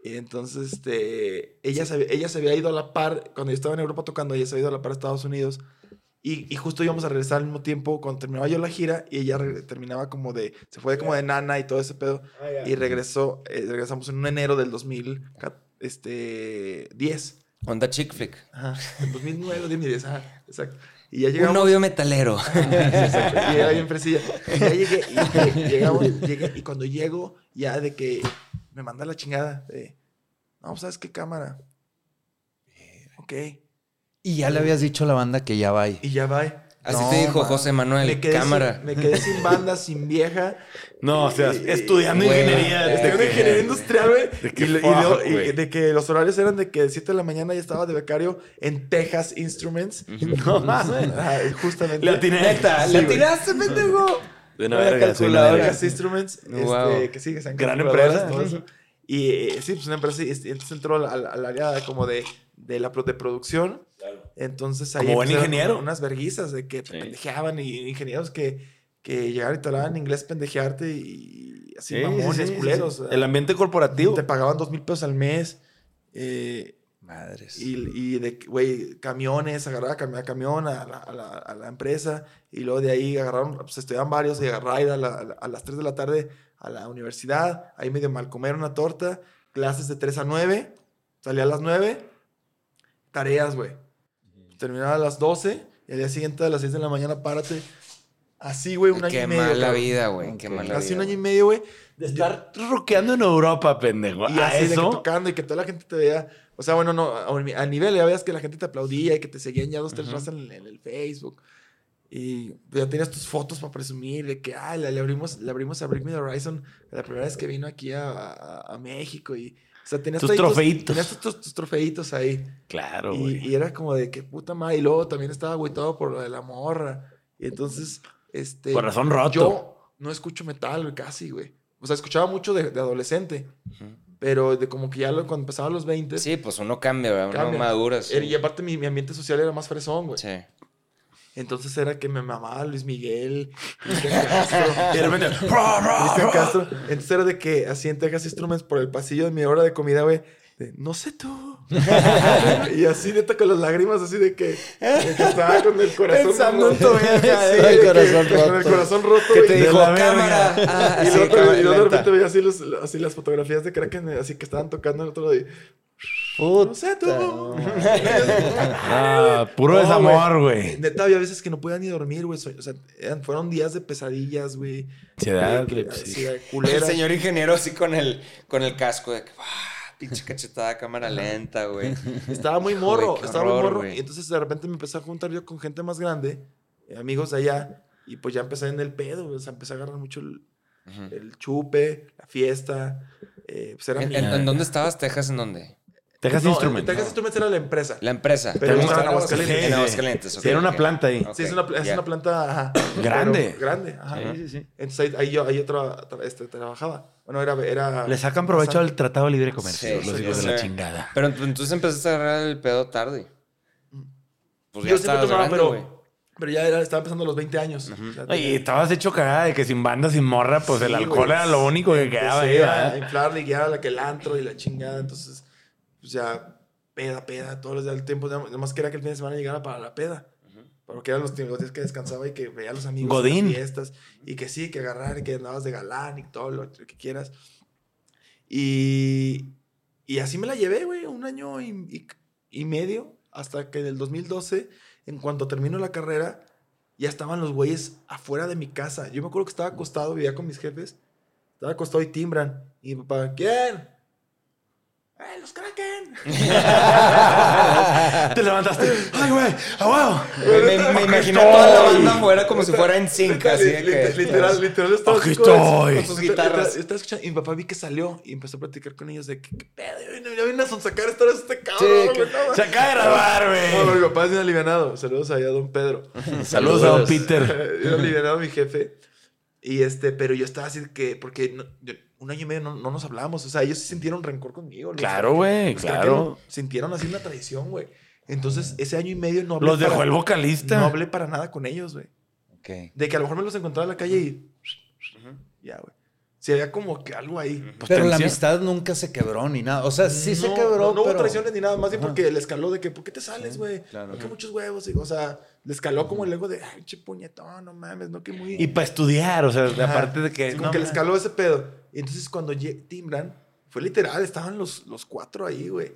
Speaker 1: Y entonces, este, ella, se, ella se había ido a la par, cuando yo estaba en Europa tocando, ella se había ido a la par a Estados Unidos. Y, y justo íbamos a regresar al mismo tiempo cuando terminaba yo la gira y ella terminaba como de, se fue como de nana y todo ese pedo. Y regresó, eh, regresamos en un enero del 2010. Este, 10.
Speaker 4: Onda chick flick.
Speaker 1: Ajá. En 2009 o 2010, ajá, exacto. Y ya
Speaker 4: Un
Speaker 1: llegamos.
Speaker 4: novio metalero. (laughs)
Speaker 1: Exacto, y era bien fresilla. Y ya llegué, y lle- llegamos, llegué, y cuando llego, ya de que me manda la chingada de, no, ¿sabes qué cámara? Ok.
Speaker 3: Y ya le habías dicho a la banda que ya va ahí.
Speaker 1: Y ya va.
Speaker 4: Así
Speaker 1: No,
Speaker 4: te dijo
Speaker 1: man.
Speaker 4: José Manuel,
Speaker 1: me quedé
Speaker 4: cámara.
Speaker 1: Sin, me quedé sin banda, sin vieja.
Speaker 2: No, o sea,
Speaker 1: Y-
Speaker 2: estudiando
Speaker 4: güey,
Speaker 2: ingeniería.
Speaker 1: Estudiando ingeniería industrial, güey.
Speaker 2: De que
Speaker 1: Y, y
Speaker 2: güey.
Speaker 1: de que los horarios eran de que de 7 de la mañana ya estaba de becario en Texas Instruments. (laughs)
Speaker 2: No mames.
Speaker 1: Ajá, justamente.
Speaker 2: Le atiné.
Speaker 4: Neta,
Speaker 1: Sí, güey.
Speaker 4: tiraste, pendejo.
Speaker 2: De una verga, una.
Speaker 1: Texas Instruments,
Speaker 4: Wow.
Speaker 1: este, que sí, que sean
Speaker 2: Gran empresa.
Speaker 1: todo eso. Y eh, sí, pues una empresa, y este- entonces entró al, al- al área de como de, de la de producción. Entonces ahí
Speaker 2: Como buen ingeniero.
Speaker 1: Unas verguizas de que te
Speaker 2: Sí.
Speaker 1: pendejeaban y ingenieros que, que llegaban y te hablaban en inglés pendejearte y así
Speaker 2: Sí,
Speaker 1: mamones,
Speaker 2: sí,
Speaker 1: culeros.
Speaker 2: El ambiente corporativo.
Speaker 1: Te pagaban dos mil pesos al mes. eh,
Speaker 3: Madres.
Speaker 1: y, y de, güey, camiones, agarraba a camión a la, a, la, a la empresa y luego de ahí agarraron, pues estudiaban varios y agarraba a ir la- a las 3 de la tarde a la universidad, ahí medio mal comer una torta, clases de 3 a 9, salía a las 9, tareas, güey. Terminaba a las 12 y al día siguiente a las 6 de la mañana párate. Así, güey, un año
Speaker 4: Qué
Speaker 1: y medio.
Speaker 4: mala
Speaker 1: cabrón.
Speaker 4: vida, güey. Qué mala
Speaker 1: Así
Speaker 4: vida.
Speaker 1: un año y medio, güey.
Speaker 2: De estar rockeando en Europa, pendejo.
Speaker 1: Y
Speaker 2: ¿A
Speaker 1: así de que
Speaker 2: eso?
Speaker 1: tocando y que toda la gente te vea. O sea, bueno, no, a, a nivel ya veas que la gente te aplaudía y que te seguían ya dos, tres
Speaker 4: Ujú.
Speaker 1: razas en, en el Facebook. Y ya tenías tus fotos para presumir de que, ah, le, le abrimos, le abrimos a Bring Me the Horizon la primera vez que vino aquí a, a- a México. Y, o sea, tenías
Speaker 2: Tus
Speaker 1: ahí
Speaker 2: trofeitos.
Speaker 1: tenías tus, trofeitos ahí.
Speaker 2: Claro,
Speaker 1: y,
Speaker 2: güey.
Speaker 1: y era como de que puta madre. Y luego también estaba agüitado por lo de la morra. Y entonces, este.
Speaker 2: Corazón roto.
Speaker 1: Yo no escucho metal, casi, güey. O sea, escuchaba mucho de, de adolescente. Pero de como que ya lo- cuando empezaba los 20.
Speaker 4: Sí, pues uno cambia, ¿verdad? Uno madura. sí.
Speaker 1: Y aparte mi, mi ambiente social era más fresón, güey.
Speaker 4: Sí.
Speaker 1: Entonces era que me mamaba Luis Miguel, (laughs) Cristian Castro.
Speaker 2: Y de repente, "Ra, ra,
Speaker 1: Cristian
Speaker 2: ra".
Speaker 1: Castro. Entonces era de que así en Texas Instruments por el pasillo de mi hora de comida, güey. de, no sé tú. (laughs) y así neta con las lágrimas así de que, de que estaba con el corazón
Speaker 3: Pensando en tu
Speaker 1: roto.
Speaker 3: vieja,
Speaker 1: Sí,
Speaker 3: el
Speaker 1: que-
Speaker 3: corazón
Speaker 1: Con el corazón roto.
Speaker 4: Que te
Speaker 2: De
Speaker 4: dijo, cámara. Ah,
Speaker 1: y
Speaker 4: así,
Speaker 1: luego,
Speaker 4: cámara,
Speaker 1: y luego de repente veía así, los, así las fotografías de Kraken, así que estaban tocando el otro día. No sé tú. (laughs)
Speaker 2: Ah, puro
Speaker 1: No,
Speaker 2: desamor, güey.
Speaker 1: Neta, había veces que no podía ni dormir, güey. O sea, eran- fueron días de pesadillas, güey.
Speaker 2: Ansiedad, sí.
Speaker 1: de
Speaker 4: El
Speaker 1: culera.
Speaker 4: señor ingeniero así con el, con el casco de que, ah, pinche cachetada, cámara lenta, güey.
Speaker 1: Estaba muy morro, estaba muy morro. Y entonces de repente me empecé a juntar yo con gente más grande, eh, amigos de allá. Y pues ya empecé en el pedo, güey, O sea, empecé a agarrar mucho el, chupe, la fiesta. eh, pues era
Speaker 4: ¿En,
Speaker 1: mi-
Speaker 4: en- en dónde estabas, Texas? ¿En dónde?
Speaker 2: Texas
Speaker 1: No,
Speaker 2: Instruments.
Speaker 1: Texas Instruments era la empresa.
Speaker 4: La empresa.
Speaker 1: Pero
Speaker 4: ¿Cómo
Speaker 1: estaba en? Aguascalientes.
Speaker 4: En
Speaker 2: Sí,
Speaker 4: Aguascalientes.
Speaker 2: sí.
Speaker 4: ok,
Speaker 2: Era una planta ahí.
Speaker 1: Sí, es una, es planta ajá,
Speaker 2: Grande.
Speaker 1: pero grande. Ajá.
Speaker 2: Sí, sí, sí.
Speaker 1: Entonces ahí, ahí yo, ahí yo tra- tra- este, trabajaba. Bueno, era. era
Speaker 2: Le sacan provecho al Tratado de Libre Comercio,
Speaker 4: Sí,
Speaker 2: los
Speaker 4: sí,
Speaker 2: hijos
Speaker 4: sí.
Speaker 2: de la chingada.
Speaker 4: Pero ent- entonces empezaste a agarrar el pedo tarde. Pues ya
Speaker 1: Yo siempre
Speaker 4: estabas
Speaker 1: tomaba,
Speaker 4: grande,
Speaker 1: pero, pero ya era, estaba empezando a los 20 años. O sea,
Speaker 2: Oye,
Speaker 1: tenía-
Speaker 2: estabas hecho cagada de que sin banda, sin morra, pues el
Speaker 1: Sí,
Speaker 2: alcohol era lo único que quedaba ahí,
Speaker 1: a inflarle y la que el antro y la chingada. Entonces, pues ya peda, peda, todos los días del tiempo. Nada más quería que el fin de semana llegara para la peda. Porque eran los, los días que descansaba y que veía a los amigos
Speaker 2: Godín.
Speaker 1: las fiestas. Y que sí, que agarrar y que andabas de galán y todo lo que quieras. Y, y así me la llevé, güey, un año y, y- y medio. Hasta que en el 2012, en cuanto termino la carrera, ya estaban los güeyes afuera de mi casa. Yo me acuerdo que estaba acostado, vivía con mis jefes. Estaba acostado y timbran. Y mi papá, ¿quién? ¡Eh, los Kraken! (laughs)
Speaker 2: Te levantaste. ¡Ay, güey! ¡A huevo!
Speaker 4: Me, me, me imaginé toda la banda afuera como si fuera en zinc, así de que...
Speaker 1: Literal, literal, estaba
Speaker 2: Aquí estoy.
Speaker 1: con sus guitarras. Estaba escuchando, y mi papá vi que salió y empezó a platicar con ellos de que, ¿qué pedo? Ya vine a sonsacar esta vez este cabrón.
Speaker 2: Se acaba de grabar, güey.
Speaker 1: mi papá es bien alivianado. Saludos allá a don Pedro.
Speaker 2: Saludos a don Peter. (laughs)
Speaker 1: Era alivianado mi jefe. Y este, pero yo estaba así de que, porque no- yo- un año y medio no, no nos hablábamos. O sea, ellos sí sintieron rencor conmigo. los
Speaker 2: Claro, güey, claro.
Speaker 1: Sintieron así una traición, güey. Entonces, ese año y medio no hablé.
Speaker 2: Los dejó
Speaker 1: para-
Speaker 2: el vocalista.
Speaker 1: No hablé para nada con ellos, güey.
Speaker 3: Ok.
Speaker 1: De que a lo mejor me los encontraba en la calle y. Ya, güey. Si había como que algo ahí.
Speaker 2: Pues
Speaker 3: Pero la amistad nunca se quebró ni nada. O sea, sí se
Speaker 1: No,
Speaker 3: quebró,
Speaker 1: No, no hubo traiciones ni nada, más bien porque le escaló de que, ¿por qué te sales, güey?
Speaker 3: claro.
Speaker 1: ¿Por qué muchos huevos? Y, o sea, le escaló como el ego de, ay, che puñetón, no mames, no que muy.
Speaker 2: Y para estudiar, o sea, aparte de que.
Speaker 1: Sí, como
Speaker 2: no,
Speaker 1: que le escaló ese pedo. Y entonces cuando timbran, fue literal, estaban los, los cuatro ahí, güey.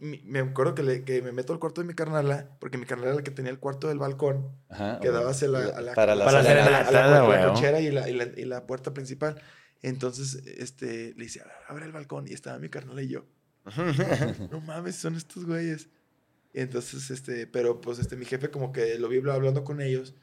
Speaker 1: Me acuerdo que, le- que me meto al cuarto de mi carnala, porque mi carnala era la que tenía el cuarto del balcón,
Speaker 3: Ajá,
Speaker 1: que daba hacia la, a la,
Speaker 3: Para la
Speaker 2: Para la
Speaker 1: la- la- la- cochera y la, y, la, y la puerta principal. Entonces, este, le dice, abre el balcón. Y estaba mi carnal y yo. (laughs) no mames, son estos güeyes. Entonces, este, pero pues este, mi jefe como que lo vi hablando con ellos.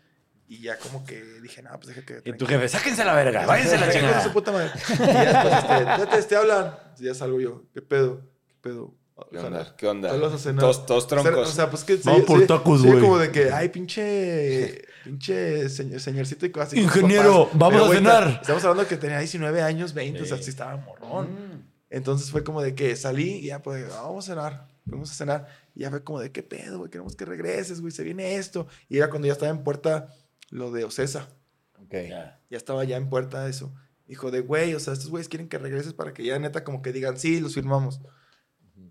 Speaker 1: Y ya como que dije, no, pues deja que...
Speaker 2: Y tu jefe, sáquense la verga, váyanse la chingada.
Speaker 1: su puta madre. Y ya después, este, ya te, te hablan. Y ya salgo yo, ¿qué pedo? ¿Qué pedo?
Speaker 4: ¿Qué onda? ¿Qué onda?
Speaker 1: Saludos a cenar.
Speaker 4: Todos, todos troncos.
Speaker 1: O sea, pues que...
Speaker 2: Vamos por tacos, güey.
Speaker 1: como de que, ay, pinche... Pinche señor, señorcito y cosas así.
Speaker 2: Ingeniero, vamos
Speaker 1: Pero,
Speaker 2: a cenar.
Speaker 1: Estamos hablando que tenía 19 años, 20, o sea, sí estaba morrón.
Speaker 3: Mm.
Speaker 1: Entonces fue como de que salí y ya pues, vamos a cenar. Fuimos a cenar. Y ya fue como de, ¿qué pedo, güey? Queremos que regreses, güey. Se viene esto. Y era cuando ya estaba en puerta lo de Ocesa.
Speaker 3: Ok.
Speaker 1: Ya estaba ya en puerta eso. Dijo de, güey, o sea, estos güeyes quieren que regreses para que ya neta como que digan, sí, los firmamos.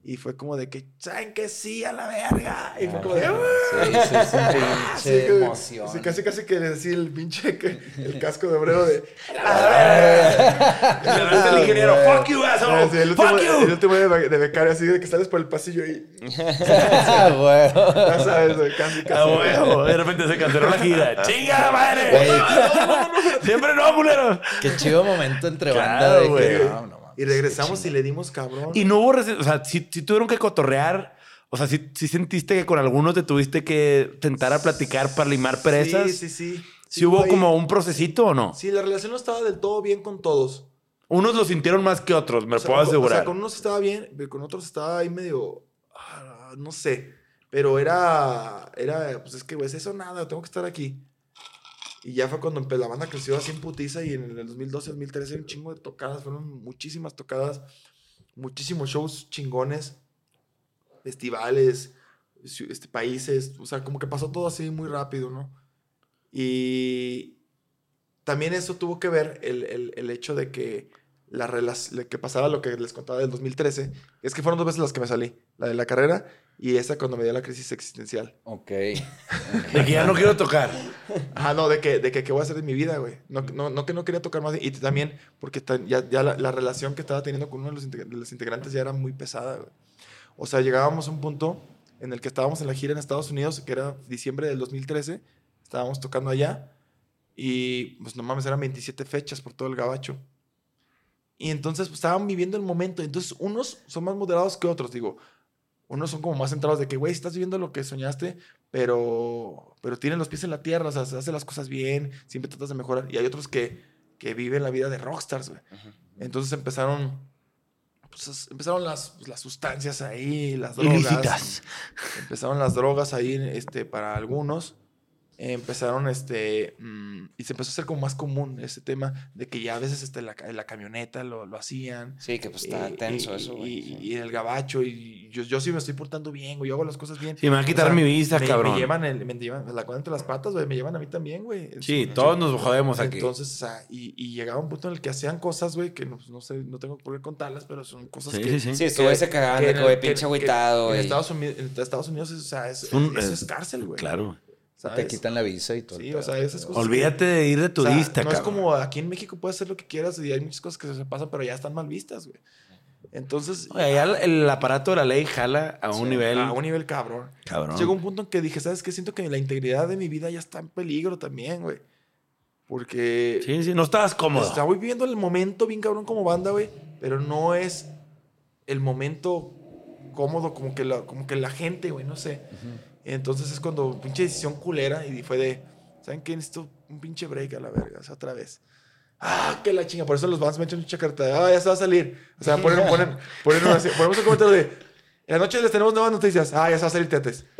Speaker 1: Y fue como de que, ¿saben que sí a la verga? Y fue como de,
Speaker 3: Sí,
Speaker 1: "Ah".
Speaker 3: sí, sí,
Speaker 1: Así (laughs)
Speaker 3: pinche
Speaker 1: que-
Speaker 3: emoción.
Speaker 1: así casi, casi que le decía el pinche, que- el casco de obrero de,
Speaker 2: Le hablaste al ingeniero, fuck you, asshole,
Speaker 1: el
Speaker 2: fuck
Speaker 1: el
Speaker 2: you.
Speaker 1: último de, de becario, así de que sales por el pasillo y (laughs)
Speaker 3: Ah,
Speaker 1: ya sabes, casi,
Speaker 2: A
Speaker 1: casi.
Speaker 2: huevo, de repente se canceló la gira. (laughs) ¡Chinga madre! Siempre no, culero.
Speaker 3: Qué chido momento entre banda de que, no, no
Speaker 1: Y regresamos y le dimos cabrón.
Speaker 2: Y no hubo, o sea, si, tuvieron que cotorrear, o sea, si sentiste que con algunos te tuviste que tentar a platicar para limar perezas.
Speaker 1: Sí, sí, sí.
Speaker 2: ¿Sí hubo
Speaker 1: ahí-
Speaker 2: como un procesito o no?
Speaker 1: Sí, la relación no estaba del todo bien con todos.
Speaker 2: Unos lo sintieron más que otros, me
Speaker 1: O
Speaker 2: lo
Speaker 1: sea,
Speaker 2: puedo asegurar.
Speaker 1: O sea, con unos estaba bien, pero con otros estaba ahí medio. ah, no sé. Pero era. Era. Pues es que, güey, es eso nada, tengo que estar aquí. Y ya fue cuando la banda creció así en putiza y en el 2012, 2013 un chingo de tocadas, fueron muchísimas tocadas, muchísimos shows chingones, festivales, este, países, o sea, como que pasó todo así muy rápido, ¿no? Y también eso tuvo que ver el, el- el hecho de que la que pasaba lo que les contaba del 2013, es que fueron dos veces las que me salí, la de la carrera y esa cuando me dio la crisis existencial.
Speaker 3: Ok.
Speaker 2: De que ya no quiero tocar.
Speaker 1: Ah, no, de que, de que qué voy a hacer de mi vida, güey. No, no, no que no quería tocar más. Y también porque ya, ya la, la relación que estaba teniendo con uno de los, integ- de los integrantes ya era muy pesada, güey. O sea, llegábamos a un punto en el que estábamos en la gira en Estados Unidos, que era diciembre del 2013. Estábamos tocando allá. Y, pues, no mames, eran 27 fechas por todo el gabacho. Y entonces, pues, estaban viviendo el momento. Entonces, unos son más moderados que otros, digo. Unos son como más centrados de que, güey, estás viviendo lo que soñaste, pero, pero tienen los pies en la tierra, o sea, se hacen las cosas bien, siempre tratas de mejorar. Y hay otros que, que viven la vida de rockstars, güey. Entonces empezaron, pues, es- empezaron las, pues, las sustancias ahí, las drogas.
Speaker 2: Ilícitas.
Speaker 1: Empezaron las drogas ahí, este, para algunos. Empezaron, este, mm, y se empezó a hacer como más común ese tema de que ya a veces este, la, la camioneta lo, lo hacían.
Speaker 4: Sí, que pues está
Speaker 1: Y-
Speaker 4: tenso
Speaker 1: y-
Speaker 4: eso, güey.
Speaker 1: Y, y el gabacho, y yo, yo sí me estoy portando bien, güey, yo hago las cosas bien.
Speaker 2: Sí, me va a quitar
Speaker 1: O sea,
Speaker 2: mi vista,
Speaker 1: me,
Speaker 2: cabrón.
Speaker 1: Me llevan, el, me llevan la cuenta entre las patas, güey, me llevan a mí también, güey.
Speaker 2: Sí,
Speaker 1: Entonces,
Speaker 2: todos nos jodemos aquí.
Speaker 1: Entonces, o sea, y, y llegaba un punto en el que hacían cosas, güey, que no, no sé, no tengo por qué contarlas, pero son cosas
Speaker 2: Sí,
Speaker 1: que...
Speaker 2: sí, sí.
Speaker 4: Sí,
Speaker 1: el-
Speaker 4: güey,
Speaker 1: que-
Speaker 4: pinche
Speaker 1: que-
Speaker 4: agüitado,
Speaker 1: En
Speaker 4: güey.
Speaker 1: Estados Unidos, en Estados Unidos, o sea, es,
Speaker 2: Un-
Speaker 1: eso
Speaker 2: eh,
Speaker 1: es cárcel, güey.
Speaker 2: Claro.
Speaker 1: ¿Sabes?
Speaker 3: Te quitan la visa y todo.
Speaker 1: Sí, o sea, esas cosas. que-
Speaker 2: Olvídate de ir de
Speaker 1: o sea,
Speaker 2: turista,
Speaker 1: no es como aquí en México puedes hacer lo que quieras y hay muchas cosas que se pasan, pero ya están mal vistas, güey. Entonces,
Speaker 2: Oye, ya el, el aparato de la ley jala a un
Speaker 1: sí,
Speaker 2: nivel.
Speaker 1: A un nivel cabrón.
Speaker 2: Cabrón.
Speaker 1: Llegó un punto en que dije, ¿sabes qué? Siento que la integridad de mi vida ya está en peligro también, güey. Porque
Speaker 2: Sí, sí, no estabas cómodo.
Speaker 1: Estaba viviendo el momento bien cabrón como banda, güey. Pero no es el momento cómodo como que la, como que la gente, güey, no sé. Entonces es cuando pinche decisión culera y fue de, ¿saben qué? Necesito un pinche break a la verga, o sea, otra vez. Ah, que la chinga. Por eso los bands me echan mucha carta de, ah, ya se va a salir. O sea, ponen, (laughs) ponen, ponen una- ponemos un comentario de, en la noche les tenemos nuevas noticias. Ah, ya se va a salir Tetes. (laughs)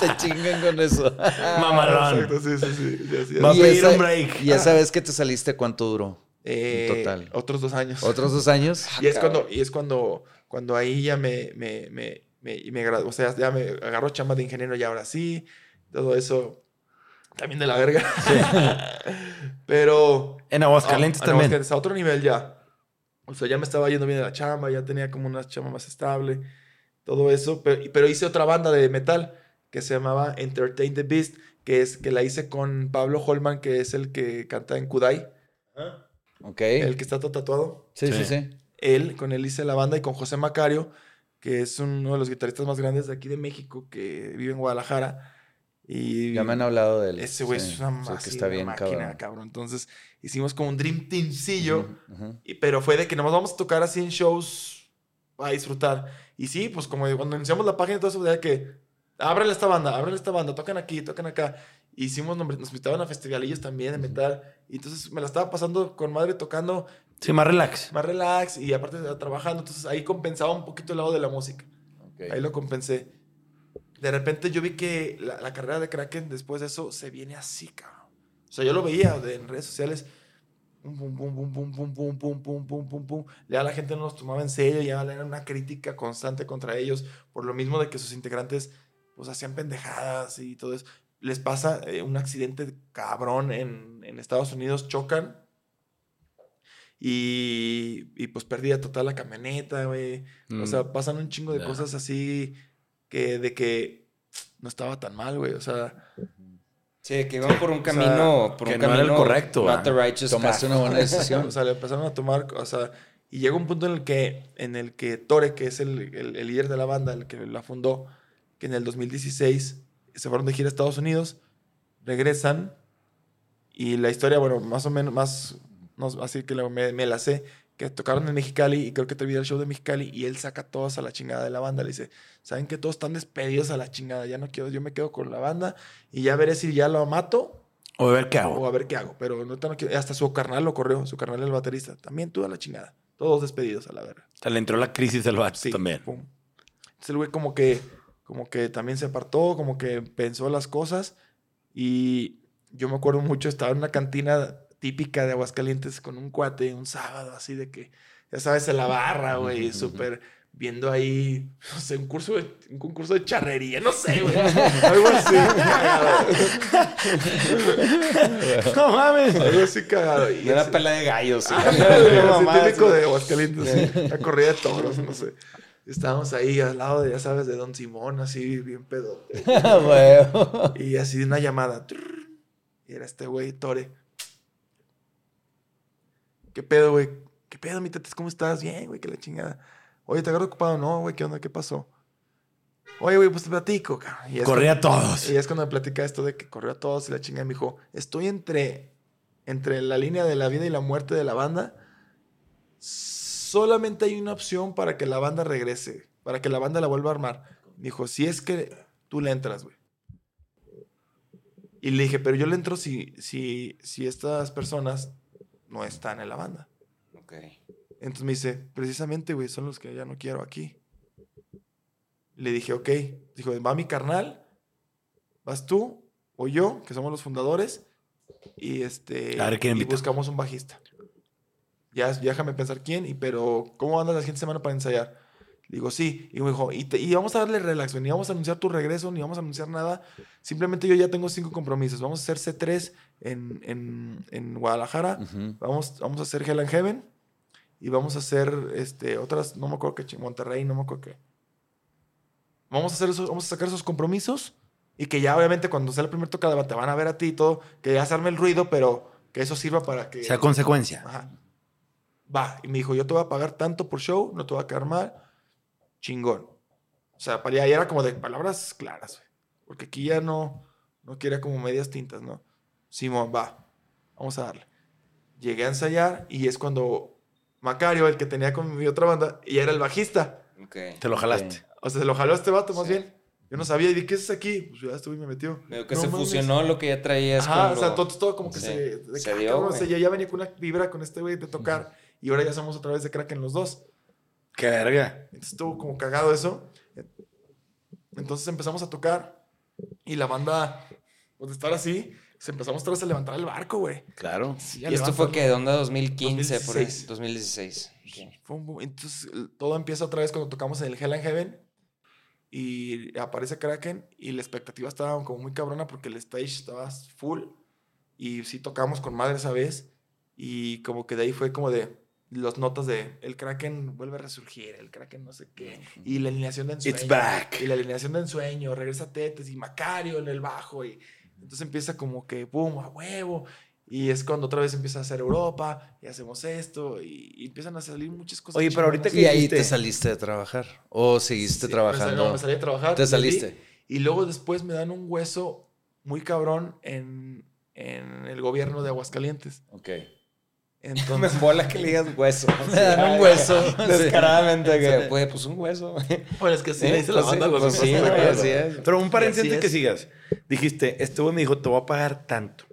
Speaker 3: Te chingan con eso. (laughs)
Speaker 2: Mamalón.
Speaker 1: Exacto, sí, sí, sí. sí.
Speaker 2: Va a
Speaker 3: Y
Speaker 2: pedir
Speaker 3: esa-
Speaker 2: un break.
Speaker 3: Y esa vez que te saliste, ¿cuánto duró?
Speaker 1: Eh,
Speaker 3: total.
Speaker 1: Otros dos años.
Speaker 3: ¿Otros dos años?
Speaker 1: Y es cuando, y es cuando, cuando ahí ya me, me, me, me, me gradué, o sea, ya me agarró chamba de ingeniero y ahora sí, todo eso también de la verga. (laughs) Pero...
Speaker 2: En Aguascalientes
Speaker 1: ah, en
Speaker 2: también.
Speaker 1: Aguascalientes, a otro nivel ya. O sea, ya me estaba yendo bien de la chamba, ya tenía como una chamba más estable, todo eso. Pero, pero hice otra banda de metal que se llamaba Entertain the Beast, que es que la hice con Pablo Holman, que es el que canta en Kudai,
Speaker 3: Ok.
Speaker 1: el que está todo tatuado.
Speaker 3: Sí, sí,
Speaker 2: Sí.
Speaker 3: sí.
Speaker 1: él, con él hice la banda y con José Macario, que es uno de los guitarristas más grandes de aquí de México, que vive en Guadalajara. Y
Speaker 3: Ya me han hablado de él.
Speaker 1: ese güey
Speaker 3: Sí,
Speaker 1: es una, así,
Speaker 3: que está bien,
Speaker 1: máquina,
Speaker 3: cabrón.
Speaker 1: cabrón. Entonces hicimos como un Dream Teamcillo, y- pero fue de que nomás vamos a tocar así en shows a disfrutar. Y sí, pues como cuando iniciamos la página, todo eso, de que ábrele esta banda, ábrele esta banda, tocan aquí, tocan acá. Hicimos, nos invitaban a festivalillos también de metal. Y entonces me la estaba pasando con madre tocando.
Speaker 2: Sí, más relax.
Speaker 1: Más relax y aparte trabajando. Entonces ahí compensaba un poquito el lado de la música. Ahí lo compensé. De repente yo vi que la, la, carrera de Kraken después de eso se viene así, cabrón. O sea, yo lo veía en redes sociales pum, pum, pum, pum, pum, pum, pum, pum, pum, pum, pum, pum. Ya la gente no los tomaba en serio, ya era una crítica constante contra ellos, por lo mismo de que sus integrantes pues hacían pendejadas y todo eso. Les pasa un accidente cabrón en, en Estados Unidos, chocan y, y pues perdía total la camioneta, güey. O sea, pasan un chingo de cosas así que de que no estaba tan mal, güey. O sea,
Speaker 4: Sí, que iban por un camino, por
Speaker 2: que
Speaker 4: un
Speaker 2: no
Speaker 4: camino
Speaker 2: era el correcto.
Speaker 4: not the righteous
Speaker 3: Tomaste
Speaker 4: path.
Speaker 3: una buena (laughs) decisión.
Speaker 1: o sea, le empezaron a tomar, o sea, y llega un punto en el que, en el que Tore, que es el, el, el líder de la banda, el que la fundó, que en el 2016 se fueron de gira a Estados Unidos, regresan y la historia, bueno, más o menos, más, no, así que me, me la sé, que tocaron en Mexicali y creo que terminó el show de Mexicali y él saca a todos a la chingada de la banda. Le dice, ¿saben que todos están despedidos a la chingada? Ya no quiero, yo me quedo con la banda y ya veré si ya lo mato
Speaker 2: O a ver qué hago.
Speaker 1: o a ver qué hago. Pero no, no quiero- hasta su carnal lo corrió, su carnal el baterista. También tú a la chingada. Todos despedidos a la verga.
Speaker 2: O sea, le entró la crisis al vato
Speaker 1: Sí,
Speaker 2: también.
Speaker 1: pum. Entonces el güey como que, como que también se apartó, como que pensó las cosas. Y yo me acuerdo mucho, estaba en una cantina típica de Aguascalientes con un cuate un sábado, así de que, ya sabes, en la barra, güey, súper viendo ahí, (laughs) no sé, un curso de, un concurso de charrería, no sé, güey. (laughs) Algo así, cagado. (laughs)
Speaker 2: no mames.
Speaker 1: Algo así cagado. Y
Speaker 4: una
Speaker 1: así-
Speaker 4: pelea de gallos. sí.
Speaker 1: Ah, típico de Aguascalientes, sí. la corrida de toros, no sé. Estábamos ahí al lado de, ya sabes, de Don Simón, así bien pedo.
Speaker 3: Huevo.
Speaker 1: Y así una llamada. Y era este güey, Tore. ¿Qué pedo, güey? ¿Qué pedo, mi tetes? ¿Cómo estás? Bien, güey, que la chingada. Oye, ¿te agarro ocupado? No, güey, ¿qué onda? ¿Qué pasó? Oye, güey, pues te platico, cabrón. Y es
Speaker 2: Corría a todos.
Speaker 1: Y es cuando me platica esto de que corrió a todos y la chingada me dijo, estoy entre, entre la línea de la vida y la muerte de la banda. Solamente hay una opción para que la banda regrese, para que la banda la vuelva a armar. Me dijo, si es que tú le entras, güey. Y le dije, pero yo le entro si, si, si estas personas no están en la banda.
Speaker 4: Ok.
Speaker 1: Entonces me dice, precisamente, güey, son los que ya no quiero aquí. Le dije, ok. Dijo, va mi carnal, vas tú o yo, que somos los fundadores, y este
Speaker 2: A ver, ¿quién
Speaker 1: y
Speaker 2: invita?
Speaker 1: buscamos un bajista. Ya, ya déjame pensar quién, y pero ¿cómo andas la siguiente semana para ensayar? Le digo, sí. Y me dijo, y, te- y vamos a darle relax, güey, ni vamos a anunciar tu regreso, ni vamos a anunciar nada. Simplemente yo ya tengo cinco compromisos. Vamos a hacer C3 en, en, en Guadalajara.
Speaker 3: Ujú.
Speaker 1: Vamos, vamos a hacer Hell and Heaven y vamos a hacer este, otras, no me acuerdo qué, chi- Monterrey, no me acuerdo qué. Vamos a, hacer esos, vamos a sacar esos compromisos y que ya obviamente cuando sea el primer tocada te van a ver a ti y todo, que ya se arme el ruido, pero que eso sirva para que...
Speaker 2: sea consecuencia.
Speaker 1: Ajá. Va, y me dijo, yo te voy a pagar tanto por show, no te va a quedar mal, chingón. O sea, para allá era como de palabras claras, güey. Porque aquí ya no, no quería como medias tintas, ¿no? Simón, va, vamos a darle. Llegué a ensayar y es cuando Macario, el que tenía con mi otra banda, y era el bajista.
Speaker 4: Ok.
Speaker 2: Te lo jalaste.
Speaker 1: O sea, se lo jaló a este vato más
Speaker 4: Sí.
Speaker 1: bien. Yo no sabía, y dije, ¿qué es aquí? Pues ya estuve y me metió.
Speaker 4: Veo que
Speaker 1: No
Speaker 4: se
Speaker 1: mames.
Speaker 4: fusionó lo que ya traías
Speaker 1: Ajá,
Speaker 4: con
Speaker 1: o sea,
Speaker 4: lo-
Speaker 1: todo, todo como que
Speaker 4: Sí,
Speaker 1: se... de
Speaker 4: se
Speaker 1: ah,
Speaker 4: dio,
Speaker 1: cabrón, o sea, ya, ya venía con una vibra con este güey de tocar. Y ahora ya somos otra vez de crack en los dos.
Speaker 2: Qué verga.
Speaker 1: Entonces estuvo como cagado eso. Entonces empezamos a tocar. Y la banda, pues de estar así, se empezamos otra vez a levantar el barco, güey.
Speaker 2: Claro.
Speaker 1: Sí,
Speaker 4: Y esto fue que de onda 2015, por ahí.
Speaker 1: 2016.
Speaker 4: 2016. Ok.
Speaker 1: Fue un boom. Entonces todo empieza otra vez cuando tocamos en el Hell and Heaven. Y aparece Kraken. Y la expectativa estaba como muy cabrona porque el stage estaba full. Y sí tocamos con madre esa vez. Y como que de ahí fue como de las notas de el Kraken vuelve a resurgir, el Kraken no sé qué. Y la alineación de ensueño.
Speaker 2: It's back.
Speaker 1: Y la alineación de ensueño, regresa Tetes y Macario en el bajo. Y entonces empieza como que, boom, a huevo. Y es cuando otra vez empieza a hacer Europa y hacemos esto y, y empiezan a salir muchas cosas.
Speaker 2: Oye, pero ahorita
Speaker 1: chingonas.
Speaker 3: Y ahí te saliste de trabajar. ¿O seguiste
Speaker 1: Sí, me
Speaker 3: trabajando?
Speaker 1: salí- no, me salí a trabajar.
Speaker 3: ¿Te
Speaker 1: salí,
Speaker 3: saliste?
Speaker 1: Y luego después me dan un hueso muy cabrón en, en el gobierno de Aguascalientes.
Speaker 3: Ok.
Speaker 4: Entonces, (laughs) me embola que le digas hueso. (laughs)
Speaker 3: Me dan un hueso.
Speaker 4: Descaradamente, que, pues, pues un hueso.
Speaker 2: Bueno, es que sí, le dice la
Speaker 4: pues
Speaker 2: banda
Speaker 4: pues sí, güey. así es.
Speaker 2: Pero un paréntesis que sigas. Dijiste, este güey me dijo, te voy a pagar tanto.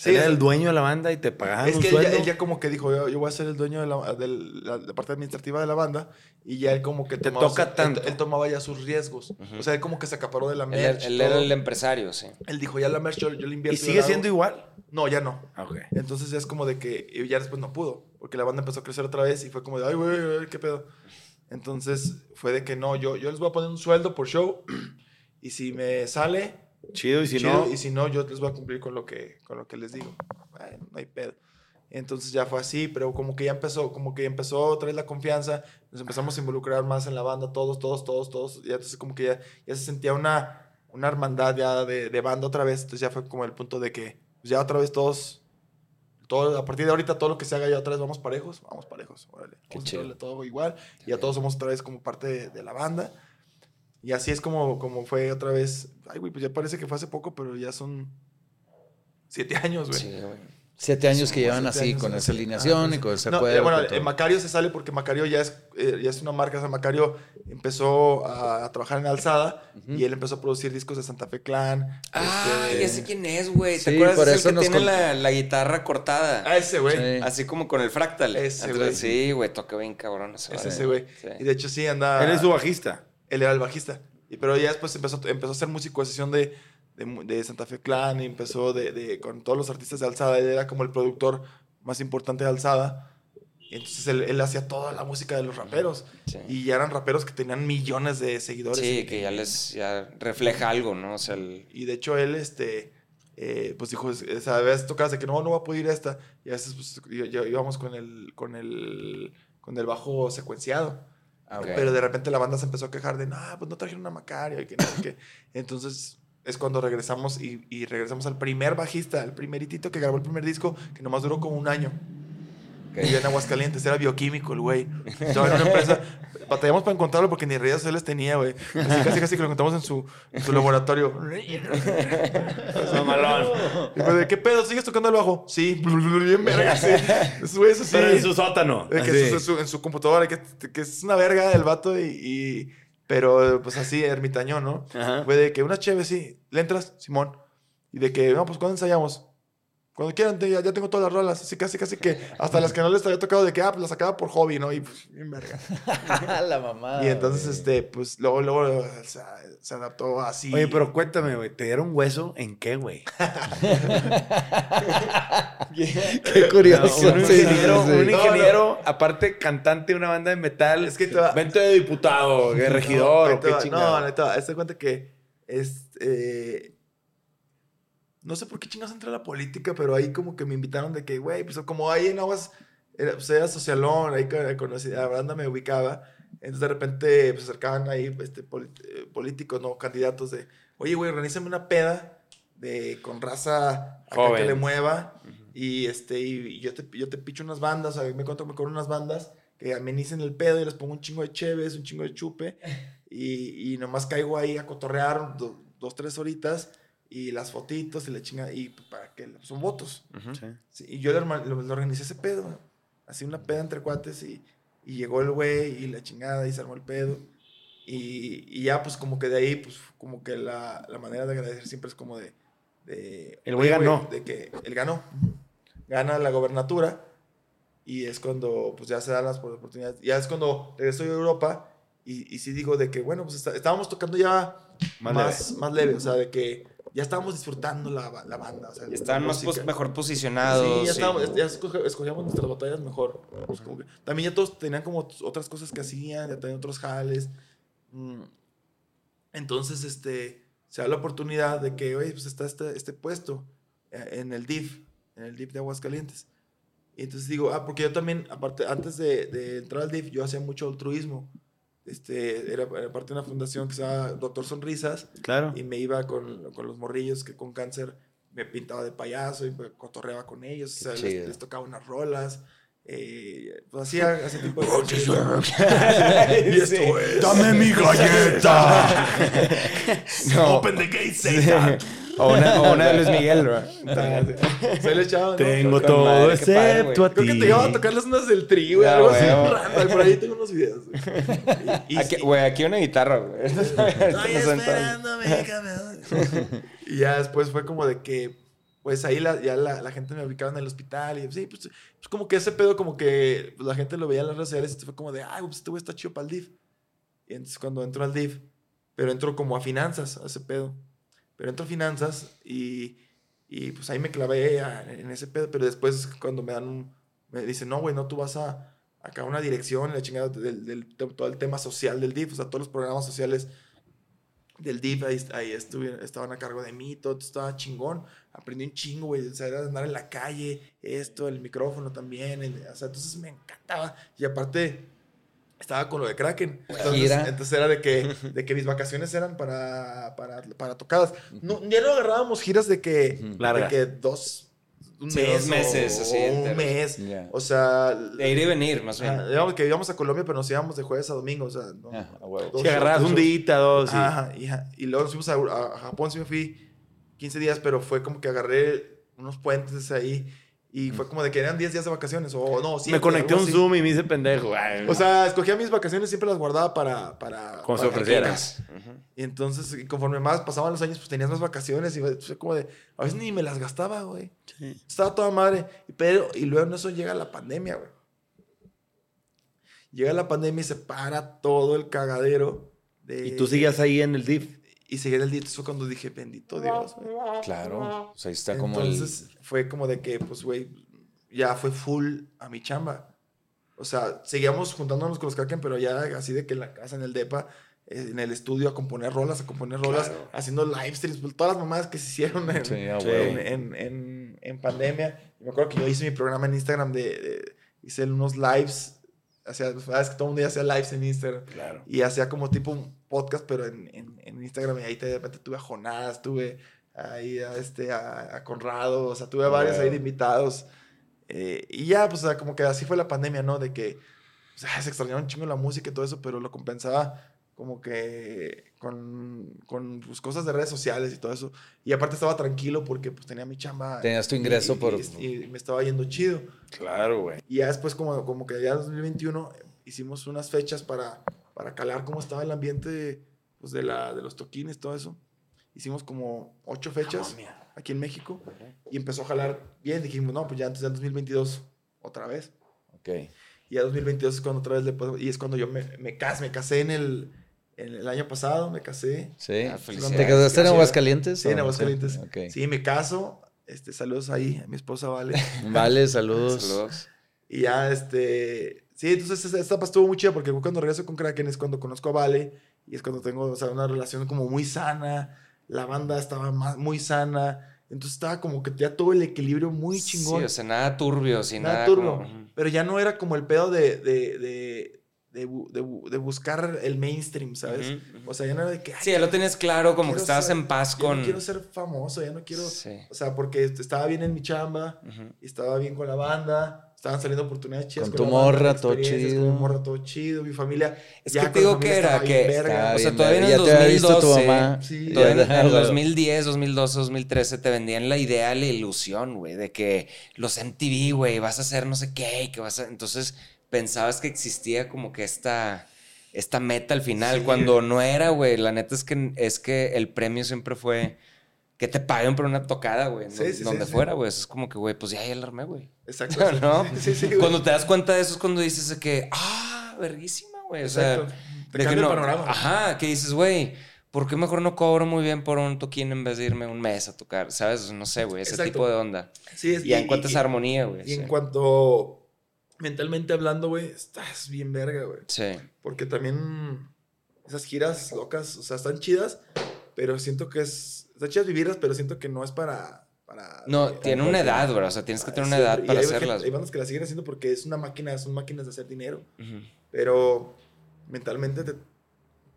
Speaker 1: Sí,
Speaker 2: era el dueño de la banda y te pagaban
Speaker 1: Es
Speaker 2: un
Speaker 1: que él ya,
Speaker 2: sueldo.
Speaker 1: él ya como que dijo, yo, yo voy a ser el dueño de la, de la- la parte administrativa de la banda. Y ya él como que
Speaker 2: Te
Speaker 1: tomaba
Speaker 2: toca
Speaker 1: su- él-
Speaker 2: tanto.
Speaker 1: Él, tomaba ya sus riesgos. O sea, él como que se acaparó de la
Speaker 4: Él,
Speaker 1: merch.
Speaker 4: él
Speaker 1: todo.
Speaker 4: era el empresario, sí.
Speaker 1: Él dijo, ya la merch yo, yo le invierto.
Speaker 2: ¿Y sigue siendo
Speaker 1: hago".
Speaker 2: igual?
Speaker 1: No, ya no.
Speaker 2: Ah, ok.
Speaker 1: Entonces ya es como de que y ya después no pudo, porque la banda empezó a crecer otra vez y fue como de, ay, güey, güey, qué pedo. Entonces fue de que no, yo, yo les voy a poner un sueldo por show (clears throat) y si me sale,
Speaker 2: Chido, y si
Speaker 1: chido,
Speaker 2: no...
Speaker 1: y si no, yo les voy a cumplir con lo que, con lo que les digo. Bueno, no hay pedo. Entonces ya fue así, pero como que ya empezó, como que empezó otra vez la confianza, nos empezamos a involucrar más en la banda, todos, todos, todos, todos, y entonces como que ya, ya se sentía una, una hermandad ya de, de banda otra vez, entonces ya fue como el punto de que pues ya otra vez todos, todo, a partir de ahorita todo lo que se haga ya otra vez vamos parejos, vamos parejos, órale,
Speaker 4: Qué
Speaker 1: vamos a todo igual, y ya todos somos otra vez como parte de, de la banda, y así es como, como fue otra vez, ay güey, pues ya parece que fue hace poco, pero ya son siete años, güey.
Speaker 4: Sí, güey.
Speaker 3: Siete años que llevan así, con esa alineación
Speaker 1: Ah,
Speaker 3: y con ese
Speaker 1: no,
Speaker 3: acuerdo.
Speaker 1: bueno,
Speaker 3: con
Speaker 1: eh. Macario se sale porque Macario ya es, eh, ya es una marca. O sea, Macario empezó a, a trabajar en Alzada y él empezó a producir discos de Santa Fe Clan.
Speaker 4: Ah,
Speaker 1: este-
Speaker 4: ya sé quién es, güey. ¿Te
Speaker 3: Sí,
Speaker 4: acuerdas?
Speaker 3: por
Speaker 4: Es
Speaker 3: eso
Speaker 4: el que tiene la, la guitarra cortada.
Speaker 1: Ah, ese güey.
Speaker 3: Sí.
Speaker 4: Así como con el fractal.
Speaker 1: Ese güey.
Speaker 4: Sí, güey, toca bien cabrón ese
Speaker 1: Es ese güey.
Speaker 4: Sí.
Speaker 1: Y de hecho sí anda...
Speaker 2: Él es su bajista.
Speaker 1: Él era el bajista. Y, pero ya después empezó, empezó a ser músico de sesión de, de, Santa Fe Clan y empezó de, de- con todos los artistas de Alzada. Él era como el productor más importante de Alzada. Y entonces él, él hacía toda la música de los raperos.
Speaker 4: Sí.
Speaker 1: Y ya eran raperos que tenían millones de seguidores.
Speaker 4: Sí,
Speaker 1: Y-
Speaker 4: que ya les ya refleja algo, ¿no? O sea, el...
Speaker 1: Y de hecho él, este, eh, pues dijo, es- es- a veces tocaba de que no, no voy a poder ir a esta. Y a veces pues, íbamos con el, con el, con el bajo secuenciado.
Speaker 3: Ah.
Speaker 1: Pero de repente la banda se empezó a quejar de, no, pues no trajeron a Macario y que no. Entonces es cuando regresamos y, y regresamos al primer bajista, el primeritito que grabó el primer disco, que nomás duró como un año. Vivió en Aguascalientes, era bioquímico el güey. Estaba en una empresa. Batallamos para encontrarlo porque ni redes sociales tenía, güey. Así casi casi que lo encontramos en su, en su laboratorio. Y fue de, ¿qué pedo? ¿Sigues tocando el bajo? Sí. Bien verga, sí. Eso sí.
Speaker 2: Pero en su sótano.
Speaker 1: Que su, en su computadora, que, que es una verga el vato y, y- Pero pues así, ermitañón, ¿no?
Speaker 2: Ajá.
Speaker 1: Fue de que una chévere, sí. ¿Le entras? Simón. Y de que, no, pues ¿cuándo ensayamos? Cuando quieran, ya, ya tengo todas las rolas. Así casi, casi que hasta las que no les había tocado de que, ah, pues las sacaba por hobby, ¿no? Y pues, bien verga. (laughs)
Speaker 3: la mamá.
Speaker 1: y entonces, este, pues luego, luego o sea, se adaptó así.
Speaker 2: Oye, pero cuéntame, güey, ¿te dieron hueso en qué, güey? (laughs)
Speaker 3: Qué curioso.
Speaker 2: un
Speaker 3: Sí, sí,
Speaker 2: ingeniero,
Speaker 3: sí.
Speaker 2: un
Speaker 1: No,
Speaker 2: aparte cantante de una banda de metal.
Speaker 1: Es que te va-
Speaker 2: Vente de diputado, (laughs) de regidor,
Speaker 1: No,
Speaker 2: o qué chingado.
Speaker 1: No, neta, hazte cuenta que es. eh, no sé por qué chingados entré a la política, pero ahí como que me invitaron de que, güey, pues como ahí en Aguas, era, pues era socialón, ahí con- conocí, a banda me ubicaba. Entonces de repente pues, se acercaban ahí este, eh, políticos, no, candidatos de, oye, güey, organízame una peda de, con raza acá que le mueva. Y, este, y, yo, te, yo te picho unas bandas, o sea, me cuento con unas bandas que amenicen el pedo y les pongo un chingo de cheves, un chingo de chupe. (laughs) Y, y nomás caigo ahí a cotorrear do- dos, tres horitas y las fotitos y la chinga. Y para que son votos.
Speaker 2: Sí.
Speaker 1: Sí, y yo le, lo- le organicé ese pedo. Así una peda entre cuates y, y llegó el güey y la chingada y se armó el pedo. Y, y ya, pues como que de ahí, pues como que la, la manera de agradecer siempre es como de. de
Speaker 2: El güey ganó.
Speaker 1: De que él ganó. Gana la gobernatura. Y es cuando pues ya se dan las oportunidades. Ya es cuando regreso yo a Europa. Y, y sí digo de que, bueno, pues está- estábamos tocando ya
Speaker 2: Más
Speaker 1: más, más, leve. O sea, de que ya estábamos disfrutando la, la banda. O sea,
Speaker 4: pos- mejor posicionados.
Speaker 1: Sí, ya,
Speaker 4: sí.
Speaker 1: estábamos, ya escogíamos nuestras batallas mejor. Pues como que- también ya todos tenían como ot- otras cosas que hacían, ya tenían otros jales. Mm. Entonces, este, se da la oportunidad de que, oye, pues está este, este puesto eh, en el DIF, en el DIF de Aguascalientes. Y entonces digo, ah, porque yo también, aparte, antes de, de entrar al DIF, yo hacía mucho altruismo. Este, era, era parte de una fundación que se llama Doctor Sonrisas.
Speaker 2: Claro.
Speaker 1: Y me iba con, con los morrillos que con cáncer me pintaba de payaso y me cotorreaba con ellos. O sea, les, tocaba unas rolas. Eh, pues hacía (laughs) ese tipo de cosas. (laughs)
Speaker 2: Y esto es, ¡Dame mi galleta! (laughs)
Speaker 4: No.
Speaker 2: Open the gate.
Speaker 4: O una, o una de Luis Miguel, bro.
Speaker 1: Soy el chavo, ¿no?
Speaker 2: Tengo todo
Speaker 4: madre,
Speaker 2: excepto a ti.
Speaker 1: Creo que te llevaba a tocarles unas del tri, güey.
Speaker 4: Ah,
Speaker 1: algo así. random. Por ahí tengo unos videos. güey. (laughs)
Speaker 4: Aquí, aquí una guitarra, güey. (laughs)
Speaker 1: Estoy esperándome, cabrón. (laughs) y ya después fue como de que, pues ahí la, ya la, la gente me ubicaba en el hospital. Y sí, pues, pues como que ese pedo, como que pues, la gente lo veía en las redes sociales y fue como de, ay, pues este güey está chido para el DIF. Y entonces cuando entro al DIF, pero entro como a finanzas, a ese pedo. Pero entro a finanzas y, y pues ahí me clavé en ese pedo. Pero después cuando me dan un, me dicen, no, güey, no, tú vas a acá una dirección, la chingada del, del- de todo el tema social del DIF, o sea, todos los programas sociales del DIF, ahí, ahí estuve, estaban a cargo de mí, todo estaba chingón, aprendí un chingo, güey, o sea, era andar en la calle, esto, el micrófono también, el- o sea, entonces me encantaba, y aparte estaba con lo de Kraken, entonces,
Speaker 3: Gira.
Speaker 1: entonces era de que, (laughs) de que mis vacaciones eran para, para, para tocadas, no, ya no agarrábamos giras de que, de que dos, un
Speaker 4: Sí,
Speaker 1: mes,
Speaker 4: dos meses,
Speaker 1: o,
Speaker 4: así,
Speaker 1: un mes, o sea...
Speaker 4: De ir y venir, más bien.
Speaker 1: ajá, digamos que íbamos a Colombia, pero nos íbamos de jueves a domingo, o sea, no-
Speaker 3: Ah, huevo.
Speaker 1: dos
Speaker 2: agarrabas un día, dos. y-
Speaker 1: Ajá, y, y luego nos fuimos a, a- a Japón, sí me fui 15 días, pero fue como que agarré unos puentes ahí y fue como de que eran 10 días de vacaciones o no, sí.
Speaker 2: me conecté a un Zoom y me hice pendejo. Ay,
Speaker 1: O sea, escogía mis vacaciones, siempre las guardaba para... para
Speaker 2: Como se
Speaker 1: para épocas. Y entonces, y conforme más pasaban los años, pues tenías más vacaciones y fue como de... A veces ni me las gastaba, güey. Estaba toda madre. Pero, y luego en eso llega la pandemia, güey. Llega la pandemia y se para todo el cagadero. De,
Speaker 2: Y tú sigues ahí en el DIF.
Speaker 1: Y seguí en el día. Entonces fue cuando dije, bendito Dios, güey.
Speaker 3: Claro. O sea, ahí está como
Speaker 1: Entonces fue como de que, pues, güey, ya fue full a mi chamba. O sea, seguíamos juntándonos con los Kraken, pero ya así de que en la casa, en el DEPA, eh, en el estudio, a componer rolas, a componer rolas, haciendo live streams, pues, todas las mamadas que se hicieron en,
Speaker 3: el... Sí,
Speaker 1: en, en, en- en pandemia. Y me acuerdo que yo hice mi programa en Instagram de, de- hice unos lives. Hacía, sabes que todo el mundo ya hacía lives en Instagram.
Speaker 2: Claro.
Speaker 1: Y hacía como tipo podcast, pero en, en, en Instagram. Y ahí de repente tuve a Jonás, tuve ahí a, este, a, a Conrado, o sea, tuve a varios ahí de invitados. Eh, y ya, pues, o sea, como que así fue la pandemia, ¿no? De que o sea, se extrañaba un chingo la música y todo eso, pero lo compensaba como que con, con pues, cosas de redes sociales y todo eso. Y aparte estaba tranquilo porque pues tenía mi chamba.
Speaker 3: Tenías tu
Speaker 1: y-
Speaker 3: ingreso
Speaker 1: y-
Speaker 3: por-
Speaker 1: Y, y me estaba yendo chido.
Speaker 2: Claro, güey.
Speaker 1: Y ya después, como, como que ya en 2021, hicimos unas fechas para, para calar cómo estaba el ambiente pues, de, la, de los toquines, todo eso. Hicimos como ocho fechas aquí en México y empezó a jalar bien. Dijimos, no, pues ya antes del 2022, otra vez.
Speaker 3: Ok.
Speaker 1: Y ya 2022 es cuando otra vez le puedo- Y es cuando yo me, me casé. Me casé en el, en el año pasado, me casé.
Speaker 3: Sí.
Speaker 4: Ah, felicidades.
Speaker 3: ¿Te casaste en
Speaker 1: Sí.
Speaker 3: Aguascalientes?
Speaker 1: Sí, en Aguascalientes.
Speaker 3: Ok.
Speaker 1: Sí, me caso. Este, saludos ahí a mi esposa Vale. (laughs)
Speaker 3: Vale, saludos.
Speaker 4: Saludos.
Speaker 1: Y ya, este. Sí, entonces esta etapa estuvo muy chida porque cuando regreso con Kraken es cuando conozco a Vale y es cuando tengo o sea, una relación como muy sana. La banda estaba más, muy sana. Entonces estaba como que ya todo el equilibrio muy chingón.
Speaker 4: Sí, o sea, nada turbio, sin
Speaker 1: nada
Speaker 4: nada.
Speaker 1: turbio.
Speaker 4: como-.
Speaker 1: Pero ya no era como el pedo de, de, de, de, bu- de bu- de buscar el mainstream, ¿sabes? O sea, ya no era de que. ay,
Speaker 4: Sí, ya lo tenías claro, como que estabas
Speaker 1: ser-
Speaker 4: en paz
Speaker 1: ya
Speaker 4: con.
Speaker 1: No quiero ser famoso, ya no quiero.
Speaker 4: Sí.
Speaker 1: O sea, porque estaba bien en mi chamba y estaba bien con la banda. Estaban saliendo oportunidades chidas
Speaker 3: Con tu
Speaker 1: la banda,
Speaker 3: morra, todo
Speaker 1: experiencias, Con
Speaker 3: chido.
Speaker 1: mi morra, todo chido. Mi familia.
Speaker 4: Es
Speaker 1: ya
Speaker 4: que
Speaker 1: con
Speaker 4: te digo que era que-
Speaker 1: verga.
Speaker 4: O sea, todavía en el
Speaker 3: ya te había visto tu
Speaker 4: 2012,
Speaker 3: mamá.
Speaker 1: Sí.
Speaker 4: Todavía en, en 2010, 2012, 2013 te vendían la idea, la ilusión, güey, de que los MTV, güey, vas a hacer no sé qué, y que vas a... Entonces pensabas que existía como que esta, esta meta al final,
Speaker 1: Sí.
Speaker 4: cuando no era, güey. La neta es que, es que el premio siempre fue que te paguen por una tocada, güey,
Speaker 1: Sí, sí,
Speaker 4: donde
Speaker 1: sí.
Speaker 4: fuera, güey. Es como que, güey, pues ya, ya la armé, güey.
Speaker 1: Exacto. (laughs)
Speaker 4: ¿No?
Speaker 1: Sí, sí, güey.
Speaker 4: Cuando te das cuenta de eso es cuando dices de que, ah, verguísima, güey. O sea.
Speaker 1: Te
Speaker 4: de que no,
Speaker 1: el panorama.
Speaker 4: Ajá, que dices, güey, ¿por qué mejor no cobro muy bien por un toquín en vez de irme un mes a tocar? ¿Sabes? No sé, güey, ese
Speaker 1: Exacto.
Speaker 4: tipo de onda.
Speaker 1: Sí, es-
Speaker 4: Y en cuanto a armonía, güey.
Speaker 1: Y
Speaker 4: sí.
Speaker 1: en cuanto mentalmente hablando, güey, estás bien verga, güey.
Speaker 4: Sí.
Speaker 1: Porque también esas giras locas, o sea, están chidas, pero siento que es. Están chidas vivirlas, pero siento que no es para. para
Speaker 4: No, tiene una edad, güey. O sea, tienes que tener una edad.
Speaker 1: Y
Speaker 4: para
Speaker 1: hay
Speaker 4: hacerlas.
Speaker 1: gente- hay bandas que las siguen haciendo porque es una máquina, son máquinas de hacer dinero. Pero mentalmente te,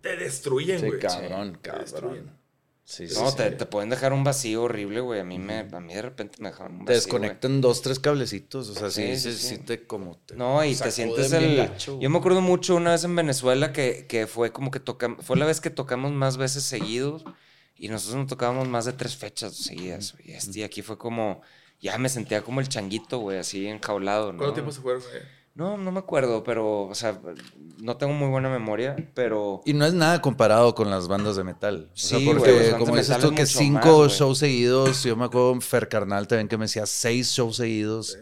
Speaker 1: te destruyen,
Speaker 3: Sí,
Speaker 1: güey.
Speaker 3: cabrón,
Speaker 1: Te destruyen.
Speaker 3: cabrón. Sí, sí,
Speaker 4: No,
Speaker 3: sí.
Speaker 4: te, te pueden dejar un vacío horrible, güey. A mí, me, a mí de repente me dejaron un
Speaker 3: Te
Speaker 4: vacío.
Speaker 3: desconectan dos, tres cablecitos. O sea, sí,
Speaker 4: Sí,
Speaker 3: sí,
Speaker 4: sí,
Speaker 3: sí,
Speaker 4: sí.
Speaker 3: te como. te.
Speaker 4: No, y te sientes el...
Speaker 3: gacho,
Speaker 4: Yo me acuerdo mucho una vez en Venezuela que, que fue como que tocamos... Fue la vez que tocamos más veces seguidos. Y nosotros no tocábamos más de tres fechas seguidas, güey. Y aquí fue como, ya me sentía como el changuito, güey, así enjaulado, ¿no?
Speaker 1: ¿Cuánto tiempo se fueron, güey?
Speaker 4: No, no me acuerdo, pero, o sea, no tengo muy buena memoria, pero...
Speaker 3: Y no es nada comparado con las bandas de metal. O sea,
Speaker 4: Sí,
Speaker 3: porque
Speaker 4: las
Speaker 3: como dices tú, que cinco
Speaker 4: más,
Speaker 3: shows seguidos, yo me acuerdo Fer Carnal también que me decía seis shows seguidos.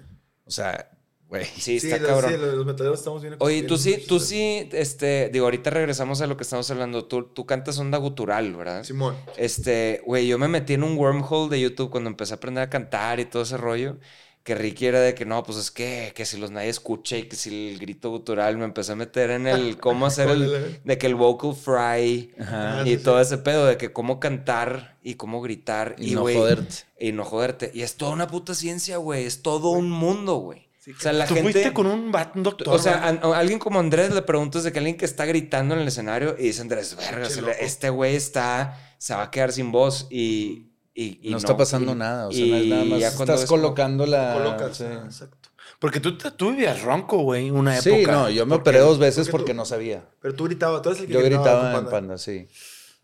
Speaker 3: O sea, güey.
Speaker 4: Sí, está
Speaker 1: los-
Speaker 4: cabrón.
Speaker 1: Sí, los metaleros estamos bien
Speaker 4: Oye, tú sí, tú sí, este, digo, ahorita regresamos a lo que estamos hablando. Tú, tú cantas onda gutural, ¿verdad?
Speaker 1: Simón.
Speaker 4: Este, güey, yo me metí en un wormhole de YouTube cuando empecé a aprender a cantar y todo ese rollo. Que Ricky era de que no, pues es que, que si los nadie escucha y que si el grito gutural. Me empecé a meter en el cómo hacer el. de que el vocal fry
Speaker 3: Ajá.
Speaker 4: y todo ese pedo de que cómo cantar y cómo gritar.
Speaker 3: Y no
Speaker 4: güey,
Speaker 3: joderte.
Speaker 4: Y no joderte. Y es toda una puta ciencia, güey. Es todo un mundo, güey.
Speaker 1: Sí,
Speaker 4: o sea, la
Speaker 2: Tú
Speaker 4: gente.
Speaker 2: fuiste con un, doctor.
Speaker 4: O sea,
Speaker 2: güey.
Speaker 4: a, a alguien como Andrés le preguntas de que alguien que está gritando en el escenario y dice Andrés, verga, este güey está, se va a quedar sin voz y, y, y
Speaker 3: no, está pasando
Speaker 4: y-
Speaker 3: nada. O sea, no es nada más. Estás
Speaker 4: como-
Speaker 3: colocando la.
Speaker 1: Colocas.
Speaker 3: sí.
Speaker 1: Exacto.
Speaker 2: Porque tú, te- tú vivías ronco, güey, una época.
Speaker 3: Sí, no, yo me operé dos veces
Speaker 1: porque
Speaker 3: porque
Speaker 1: tú-
Speaker 3: no sabía.
Speaker 1: Pero tú gritabas, tú eres el que
Speaker 3: Yo gritaba
Speaker 1: con
Speaker 3: en
Speaker 1: Panda.
Speaker 3: panda, sí.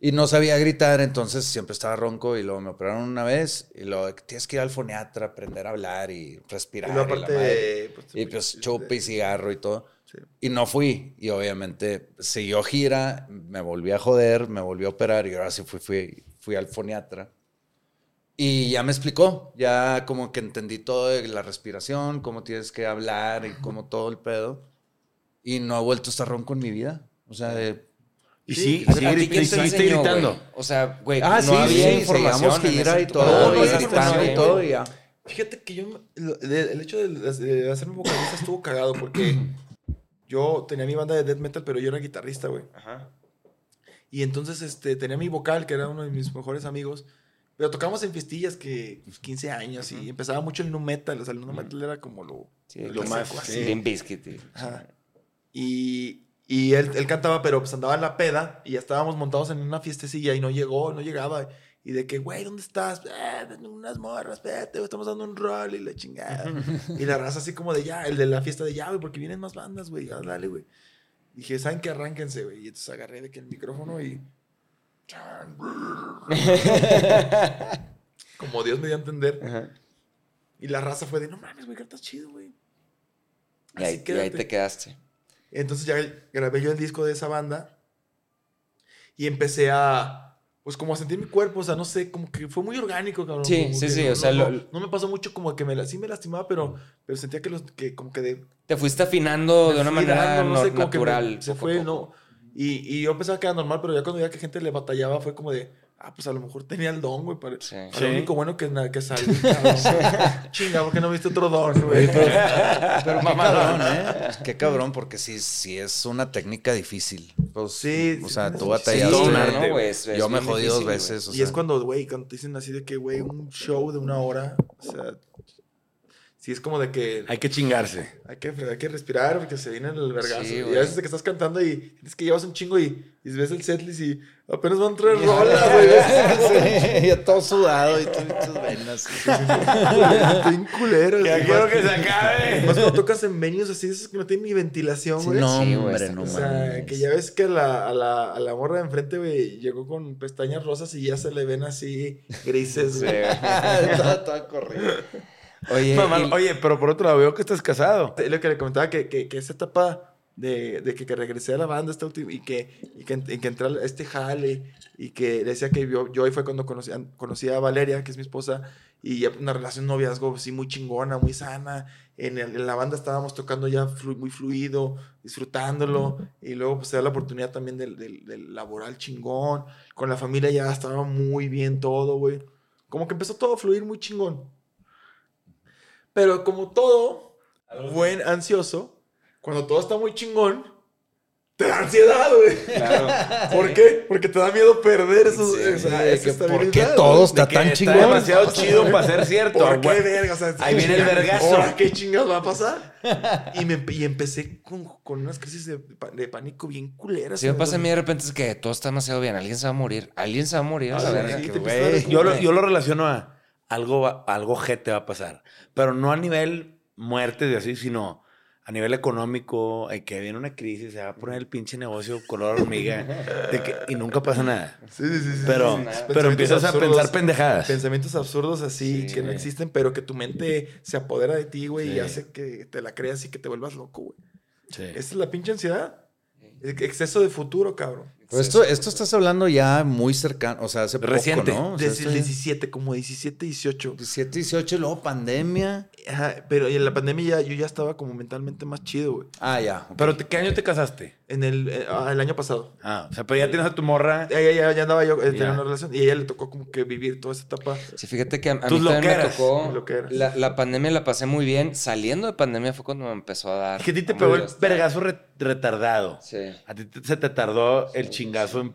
Speaker 3: Y no sabía gritar, entonces siempre estaba ronco y luego me operaron una vez y luego tienes que ir al foniatra, aprender a hablar y respirar.
Speaker 1: Y
Speaker 3: y la madre.
Speaker 1: pues,
Speaker 3: Y pues chupe y cigarro y todo.
Speaker 1: Sí.
Speaker 3: Y no fui. Y obviamente siguió gira, me volví a joder, me volví a operar y ahora sí fui, fui, fui al foniatra. Y ya me explicó, ya como que entendí todo de la respiración, cómo tienes que hablar y cómo todo el pedo. Y no he vuelto a estar ronco en mi vida. O sea, de...
Speaker 2: Y
Speaker 1: Sí,
Speaker 2: sí,
Speaker 1: ¿a
Speaker 2: sí,
Speaker 4: ¿A ti
Speaker 2: gri-
Speaker 4: quién
Speaker 2: y
Speaker 4: te
Speaker 2: seguiste
Speaker 4: enseñó,
Speaker 2: gritando.
Speaker 4: güey? O sea, güey,
Speaker 3: Ah,
Speaker 4: no había información. en ese
Speaker 3: y todo,
Speaker 1: No, información,
Speaker 3: y todo, y ya.
Speaker 1: Fíjate que yo, lo- de- el hecho de, de hacerme vocalista estuvo cagado porque (clears throat) yo tenía mi banda de death metal, pero yo era guitarrista, güey.
Speaker 4: Ajá.
Speaker 1: Y entonces este, tenía mi vocal, que era uno de mis mejores amigos. Pero tocábamos en fiestillas que pues, 15 años y empezaba mucho el nu metal. O sea, el nu metal era como lo,
Speaker 4: Sí,
Speaker 1: lo
Speaker 4: clásico,
Speaker 1: más
Speaker 4: así.
Speaker 1: así.
Speaker 4: Limp Bizkit, y-
Speaker 1: Ajá. Y, y él, él cantaba, pero pues andaba en la peda y ya estábamos montados en una fiestecilla y no llegó, no llegaba. Y de que, güey, ¿dónde estás? Eh, unas morras, espérate, estamos dando un rol y la chingada. (laughs) y la raza así como de ya, el de la fiesta de ya, güey, porque vienen más bandas, güey, ya, dale, güey. Dije, ¿saben qué? Arránquense, güey. Y entonces agarré de que el micrófono y... (laughs) como Dios me dio a entender.
Speaker 4: Ajá.
Speaker 1: Y la raza fue de, no mames, güey, cantas chido, güey.
Speaker 4: Y ahí, y te quedaste.
Speaker 1: Entonces ya grabé yo el disco de esa banda y empecé a, pues como a sentir mi cuerpo, o sea, no sé, como que fue muy orgánico, cabrón.
Speaker 4: Sí, sí, sí,
Speaker 1: no,
Speaker 4: o sea,
Speaker 1: no,
Speaker 4: lo-
Speaker 1: no, me pasó mucho como que me, sí me lastimaba, pero, pero sentía que, los, que como que de...
Speaker 4: Te fuiste afinando de una manera
Speaker 1: no sé,
Speaker 4: no-
Speaker 1: como que me-
Speaker 4: natural.
Speaker 1: se
Speaker 4: poco
Speaker 1: fue,
Speaker 4: poco.
Speaker 1: no. Y, y yo pensaba que era normal, pero ya cuando veía que gente le batallaba fue como de, ah, pues a lo mejor tenía el don, güey, para,
Speaker 4: Sí.
Speaker 1: para
Speaker 2: Sí.
Speaker 1: lo único bueno que, na- que (laughs) cabrón. Chinga, ¿por qué no viste otro don, güey?
Speaker 3: Pero qué cabrón, ¿eh? Qué cabrón, porque sí, sí es una técnica difícil. Pues,
Speaker 1: Sí,
Speaker 3: O
Speaker 1: sí,
Speaker 3: sea,
Speaker 1: sí,
Speaker 3: tú
Speaker 1: sí,
Speaker 3: batallaste.
Speaker 2: un
Speaker 4: no,
Speaker 2: arte,
Speaker 4: güey,
Speaker 2: güey.
Speaker 4: es- es
Speaker 3: Yo me jodí dos
Speaker 4: difícil,
Speaker 3: veces. o
Speaker 1: Y
Speaker 3: sea,
Speaker 1: es cuando, güey, cuando te dicen así de que, güey, un show de una hora, o sea, sí es como de que
Speaker 2: Hay que chingarse.
Speaker 1: hay que, hay que respirar porque se viene el vergazo.
Speaker 4: Sí,
Speaker 1: y a veces de que estás cantando y tienes que llevas un chingo y, y ves el setlist y apenas van tres (laughs) rolas, güey.
Speaker 3: Sí, (laughs) ya todo sudado y tú tus venas.
Speaker 1: Estoy (laughs) bien culero.
Speaker 2: Ya quiero
Speaker 1: más-
Speaker 2: que se acabe.
Speaker 1: Más cuando tocas en venues así, esos que no tienen ni ventilación, güey.
Speaker 3: no,
Speaker 4: Sí, güey,
Speaker 3: hombre, no
Speaker 1: O sea,
Speaker 3: mames.
Speaker 1: que ya ves que a la, a la, a la morra de enfrente, güey, llegó con pestañas rosas y ya se le ven así grises,
Speaker 4: Sí,
Speaker 1: güey.
Speaker 4: güey.
Speaker 3: Toda- toda corrida.
Speaker 4: Oye,
Speaker 2: Mamá,
Speaker 4: y-
Speaker 2: Oye, pero por otro lado veo que estás casado.
Speaker 1: Lo que le comentaba, que, que, que esa etapa de, de que, que regresé a la banda esta última, y que, y que, y que entré a este jale y que decía que yo, yo ahí fue cuando conocí, a- conocí a Valeria, que es mi esposa, y una relación noviazgo así muy chingona, muy sana. En, el- en la banda estábamos tocando ya flu- muy fluido, disfrutándolo, y luego pues se da la oportunidad también del, del, del laboral chingón. Con la familia ya estaba muy bien todo, güey. Como que empezó todo a fluir muy chingón. Pero como todo buen ansioso, cuando todo está muy chingón, te da ansiedad, güey.
Speaker 4: claro. (laughs)
Speaker 1: ¿Por qué? Porque te da miedo perder eso,
Speaker 4: Sí,
Speaker 3: de
Speaker 1: esa
Speaker 3: que ¿por qué todo está tan
Speaker 2: está
Speaker 3: chingón?
Speaker 2: demasiado (laughs) chido para ser cierto.
Speaker 1: ¿Por qué, verga? O sea,
Speaker 2: Ahí viene el (laughs) vergazo.
Speaker 1: ¿Ahora qué chingas va a pasar? Y, me, y empecé con, con unas crisis de, de pánico bien culeras.
Speaker 4: Si me pasa a mí de repente es que todo está demasiado bien. Alguien se va a morir. Alguien se va a morir. a
Speaker 1: Ah, sí,
Speaker 4: verga,
Speaker 1: sí,
Speaker 4: que
Speaker 1: a
Speaker 2: Yo lo, yo lo relaciono a algo, va- algo G te va a pasar. Pero no a nivel muerte de así, sino a nivel económico, hay que viene una crisis, se va a poner el pinche negocio color hormiga de que, y nunca pasa nada.
Speaker 1: Sí, sí, sí.
Speaker 2: Pero,
Speaker 1: sí.
Speaker 2: pero empiezas a pensar pendejadas.
Speaker 1: Pensamientos absurdos así
Speaker 2: Sí,
Speaker 1: que no existen, pero que tu mente se apodera de ti, güey,
Speaker 2: Sí.
Speaker 1: y hace que te la creas y que te vuelvas loco, güey.
Speaker 2: Sí.
Speaker 1: Esa es la pinche ansiedad. El exceso de futuro, cabrón.
Speaker 3: Pero esto, esto estás hablando ya muy cercano, o sea, hace
Speaker 2: Reciente.
Speaker 3: poco, ¿no? O sea,
Speaker 1: Desde
Speaker 3: esto ya-
Speaker 1: 17, como 17, 18.
Speaker 3: 17, 18, y luego pandemia.
Speaker 1: Ajá, pero en la pandemia ya, yo ya estaba como mentalmente más chido, güey.
Speaker 3: Ah, ya.
Speaker 2: Pero, ¿te- ¿qué año te casaste?
Speaker 1: En el, eh, ah, el año pasado.
Speaker 2: Ah, o sea, pero ya tienes a tu morra.
Speaker 1: Ya, ya, ya, ya andaba yo, eh, tenía
Speaker 2: Ya.
Speaker 1: una relación y a ella le tocó como que vivir toda esa etapa.
Speaker 4: Sí, fíjate que a, a mí también me tocó. La, la pandemia la pasé muy bien. Saliendo de pandemia fue cuando me empezó a dar.
Speaker 2: Es que a ti te pegó el vergazo retardado.
Speaker 4: Sí,
Speaker 2: A ti te- se te tardó el chingazo en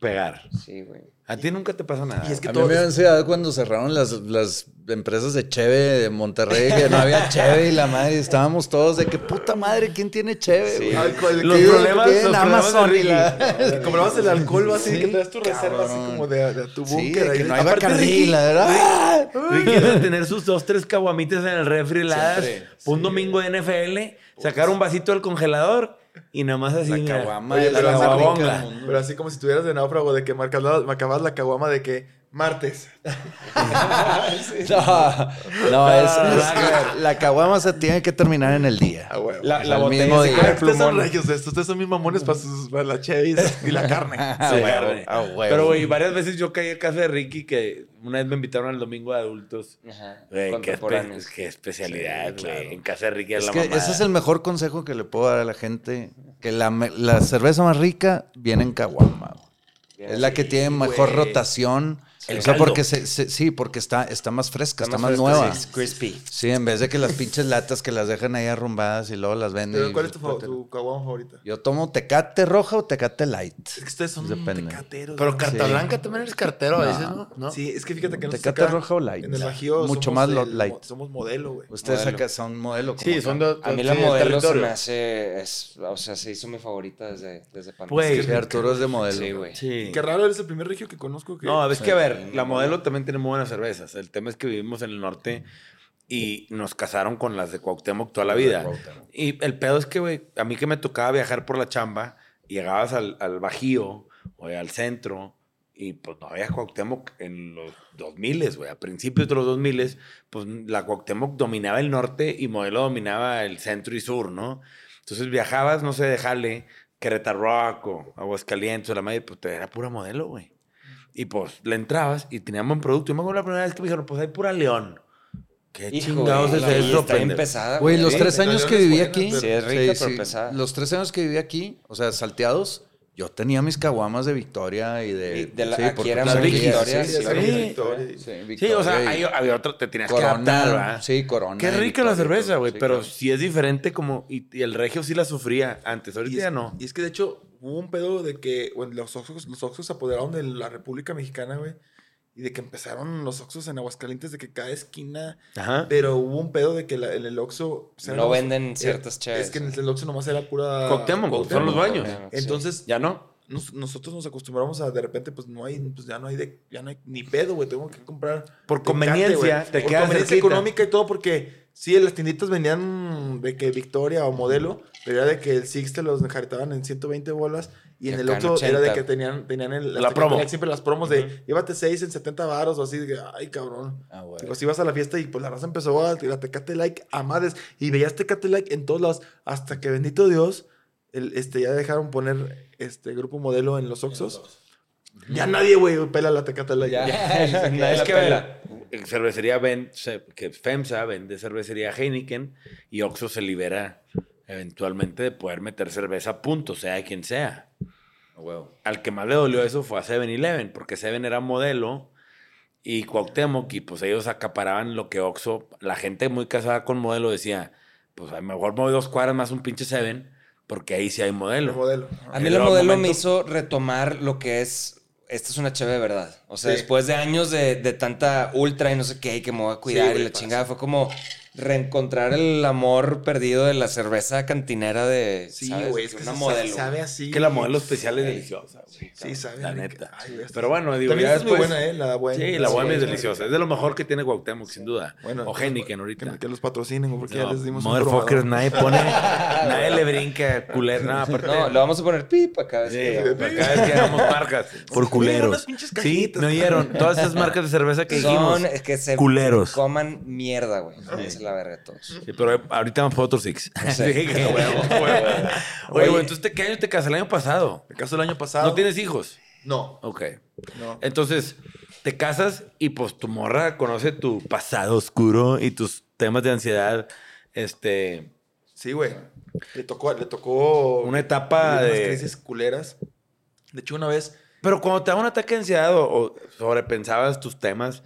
Speaker 2: pegar.
Speaker 4: sí, güey.
Speaker 2: A ti nunca te pasa nada.
Speaker 1: Y es que
Speaker 3: A mí me dio ansiedad cuando cerraron las, las empresas de Cheve de Monterrey, que no había (laughs) Cheve y la madre, estábamos todos de que puta madre, ¿quién tiene Cheve? güey?
Speaker 1: Alcohol,
Speaker 2: Los
Speaker 1: que-
Speaker 2: problemas- los
Speaker 3: Amazon y la... (laughs)
Speaker 1: comprabas el alcohol así,
Speaker 3: Sí,
Speaker 1: que traes tu reserva así como de, de tu
Speaker 3: Sí,
Speaker 1: búnker. ahí.
Speaker 3: que no hay Bacardí, la verdad.
Speaker 2: Ricky debe tener sus dos, tres caguamitas en el refri heladas.
Speaker 3: Siempre,
Speaker 2: Un domingo de NFL, sacar un vasito del congelador y nada más así.
Speaker 3: La caguama
Speaker 1: Oye,
Speaker 3: la
Speaker 1: pero
Speaker 3: rica.
Speaker 1: Pero así como si tuvieras de náufrago de que marcas la, marcabas la caguama de que martes. (laughs)
Speaker 3: No, no, es, la caguama se tiene que terminar en el día.
Speaker 1: Ah, huevo.
Speaker 4: La, la
Speaker 3: el
Speaker 4: botella
Speaker 3: mismo día.
Speaker 1: Ah, ustedes son regios de esto. Ustedes son mis mamones para, sus, para la cheve y la carne. (laughs)
Speaker 3: Ah,
Speaker 2: Sí,
Speaker 3: ah.
Speaker 2: Pero, güey, varias veces yo caí a casa de Ricky que una vez me invitaron al domingo de adultos.
Speaker 4: Ajá,
Speaker 2: Güey, qué, espe-
Speaker 4: contemporáneos.
Speaker 2: qué especialidad,
Speaker 4: Sí,
Speaker 2: güey.
Speaker 4: claro.
Speaker 2: En casa de Ricky
Speaker 3: Es
Speaker 2: la
Speaker 3: que
Speaker 2: mamada.
Speaker 3: ese es el mejor consejo que le puedo dar a la gente. Que la, la cerveza más rica viene en caguama. Es la que tiene mejor
Speaker 1: güey.
Speaker 3: rotación.
Speaker 2: El
Speaker 3: o sea,
Speaker 2: caldo.
Speaker 3: porque se, se- sí, porque está, está más fresca, está, más,
Speaker 4: fresca,
Speaker 3: nueva.
Speaker 4: sí, es crispy.
Speaker 3: Sí, en vez de que las pinches latas que las dejan ahí arrumbadas y luego las venden.
Speaker 1: Pero, ¿Cuál es tu, fa- tu caguama favorita?
Speaker 3: Yo tomo tecate roja o tecate light.
Speaker 1: Es que ustedes son
Speaker 3: Depende.
Speaker 1: tecateros.
Speaker 2: Pero carta
Speaker 3: Sí.
Speaker 2: blanca también eres cartero a
Speaker 3: No.
Speaker 2: veces, ¿no? ¿No?
Speaker 1: Sí, es que fíjate que
Speaker 3: ¿Tecate
Speaker 1: acá,
Speaker 3: roja o light?
Speaker 1: En el Bajío
Speaker 3: Mucho más
Speaker 1: el
Speaker 3: light.
Speaker 1: Somos modelo, güey.
Speaker 3: Ustedes
Speaker 4: Modelo.
Speaker 3: acá son modelo.
Speaker 2: Sí,
Speaker 3: como
Speaker 2: son
Speaker 3: acá.
Speaker 2: dos.
Speaker 4: A mí
Speaker 2: sí,
Speaker 4: la
Speaker 2: del
Speaker 4: modelo se me hace. Es, o sea, se hizo mi favorita desde, desde.
Speaker 2: Güey,
Speaker 3: Sí, Arturo es de modelo.
Speaker 4: Sí, güey.
Speaker 2: Sí.
Speaker 1: Qué raro, eres el primer regio que conozco que...
Speaker 2: No, es que a ver, la modelo también tiene muy buenas cervezas. El tema es que vivimos en el norte y nos casaron con las de Cuauhtémoc toda la vida. Y el pedo es que, güey, a mí que me tocaba viajar por la chamba, llegabas al, al Bajío o al centro y pues no había Cuauhtémoc en los 2000, güey. A principios de los 2000, pues la Cuauhtémoc dominaba el norte y Modelo dominaba el centro y sur, ¿no? Entonces viajabas, no sé, de Jale, Querétaro Aguascalientes la madre, pues era pura Modelo, güey. Y pues le entrabas y tenían buen producto. Yo me acuerdo la primera vez que me dijeron, pues hay pura León. ¿Qué
Speaker 4: Hijo,
Speaker 2: chingados es
Speaker 4: la-
Speaker 2: eso,
Speaker 4: está bien pesada,
Speaker 3: Güey, los
Speaker 4: Sí,
Speaker 3: tres
Speaker 1: la
Speaker 3: años que viví
Speaker 1: buena,
Speaker 3: aquí.
Speaker 1: pero-
Speaker 4: Sí, es rica, pero pesada.
Speaker 3: Los tres años que viví aquí, o sea, salteados, yo tenía mis caguamas de Victoria y de.
Speaker 4: Y de la-
Speaker 3: sí,
Speaker 4: aquí eran
Speaker 3: pues,
Speaker 2: Victorias,
Speaker 3: Victoria,
Speaker 1: Sí,
Speaker 3: sí,
Speaker 1: sí,
Speaker 3: sí,
Speaker 1: Victoria.
Speaker 3: sí,
Speaker 2: Sí, o sea,
Speaker 3: y
Speaker 2: hay- había otro, te tenías que adaptar,
Speaker 3: Corona.
Speaker 2: ¿verdad?
Speaker 3: Sí, Corona.
Speaker 2: Qué rica la
Speaker 3: Victoria,
Speaker 2: cerveza,
Speaker 3: todo,
Speaker 2: güey,
Speaker 3: sí,
Speaker 2: pero
Speaker 3: claro.
Speaker 2: sí es diferente como... Y, y el regio sí la sufría antes, ahorita
Speaker 1: Y es,
Speaker 2: ya no.
Speaker 1: y es que de hecho hubo un pedo de que bueno, los Oxxos, los Oxxos se apoderaron de la República Mexicana, güey. Y de que empezaron los Oxxos en Aguascalientes de que cada esquina...
Speaker 2: Ajá.
Speaker 1: Pero hubo un pedo de que la- en el Oxxo... o sea,
Speaker 4: No venden
Speaker 1: era-
Speaker 4: ciertas chaves.
Speaker 1: Es que en el Oxxo nomás era pura...
Speaker 2: Cuauhtémoc, son los
Speaker 4: sí.
Speaker 1: Entonces,
Speaker 2: ¿Ya no?
Speaker 1: nos- nosotros nos acostumbramos a de repente, pues no hay, pues ya no hay de, ya no hay ni pedo, güey. Tengo que comprar.
Speaker 2: Por conveniencia,
Speaker 1: güey.
Speaker 2: te
Speaker 1: Por conveniencia
Speaker 2: cerquita.
Speaker 1: económica y todo, porque sí, las tienditas venían de que Victoria o modelo, pero era de que el Six te los enjaretaban en 120 bolas. Y
Speaker 4: Y
Speaker 1: en el otro era de
Speaker 4: 80.
Speaker 1: que tenían, tenían el,
Speaker 2: La promo.
Speaker 1: Light, siempre las promos de llévate 6 en 70 baros o así. de que, ay, cabrón.
Speaker 3: Ah, güey.
Speaker 1: Y pues ibas a la fiesta y pues la raza empezó a tirar Tecate Like a madres. Y veías Tecate Like en todos lados. Hasta que bendito Dios, el, este, ya dejaron poner este grupo modelo en los Oxxos. Ya nadie, güey, pela la Tecate Like.
Speaker 4: Ya. (laughs)
Speaker 2: Ya, (laughs)
Speaker 4: Es
Speaker 2: es
Speaker 4: que
Speaker 2: que
Speaker 4: vela.
Speaker 2: Cervecería ven, se- que FEMSA vende cervecería Heineken y Oxxo se libera eventualmente de poder meter cerveza a punto, sea quien sea.
Speaker 3: Huevo.
Speaker 2: Al que más le dolió eso fue a 7-Eleven, porque Seven era modelo y Cuauhtémoc, y pues ellos acaparaban lo que Oxxo, la gente muy casada con modelo decía, pues a lo mejor me voy dos cuadras más un pinche Seven, porque ahí sí hay
Speaker 1: El
Speaker 2: modelo.
Speaker 1: modelo.
Speaker 4: A mí
Speaker 2: el
Speaker 4: modelo me
Speaker 2: momento-
Speaker 4: hizo retomar lo que es. Esta es una cheve de verdad. O sea,
Speaker 1: Sí.
Speaker 4: después de años de, de tanta ultra y no sé qué, y que me voy a cuidar
Speaker 1: Sí,
Speaker 4: y la
Speaker 1: pasa.
Speaker 4: chingada, fue como. Reencontrar el amor perdido de la cerveza cantinera de.
Speaker 1: Sí,
Speaker 4: ¿sabes?
Speaker 1: güey, es
Speaker 4: De
Speaker 1: que
Speaker 4: una
Speaker 1: se
Speaker 4: modelo.
Speaker 1: sabe así.
Speaker 2: Que la modelo especial es deliciosa. güey.
Speaker 1: Sí, sabe.
Speaker 2: La neta.
Speaker 1: Ay,
Speaker 2: Pero bueno, digo,
Speaker 1: También
Speaker 2: ya
Speaker 1: es muy
Speaker 2: después...
Speaker 1: buena, ¿eh? La buena.
Speaker 2: Sí, la bohemia es deliciosa. Es de lo mejor que tiene Cuauhtémoc, sin duda.
Speaker 1: Bueno,
Speaker 2: o Heineken ahorita.
Speaker 1: Que, que los patrocinen, porque
Speaker 2: No,
Speaker 1: ya les dimos un
Speaker 2: Motherfuckers, nadie pone... (laughs) nadie le brinca culero. No, aparte...
Speaker 4: No, le vamos a poner pip acá.
Speaker 2: Sí, para cada vez que hagamos marcas. Por culeros. Sí, me oyeron. Todas esas marcas de cerveza que dijimos.
Speaker 4: Son que se
Speaker 2: culeros.
Speaker 4: coman mierda, güey. La verga todos.
Speaker 2: Sí, pero ahorita vamos por otro six. Sí, (laughs) que (laughs) huevo, huevo. (laughs) Oye, güey, entonces, ¿te- ¿qué año te casaste? El año pasado.
Speaker 1: Me casó el año pasado.
Speaker 2: ¿No tienes hijos?
Speaker 1: No,
Speaker 2: Ok.
Speaker 1: no.
Speaker 2: Entonces, te casas y pues tu morra conoce tu pasado oscuro y tus temas de ansiedad. Este.
Speaker 1: Sí, güey. Le tocó, le tocó...
Speaker 2: Una etapa
Speaker 1: vivir unas
Speaker 2: de-
Speaker 1: crisis culeras. De hecho, una vez...
Speaker 2: Pero cuando te da un ataque de ansiedad o, o sobrepensabas tus temas,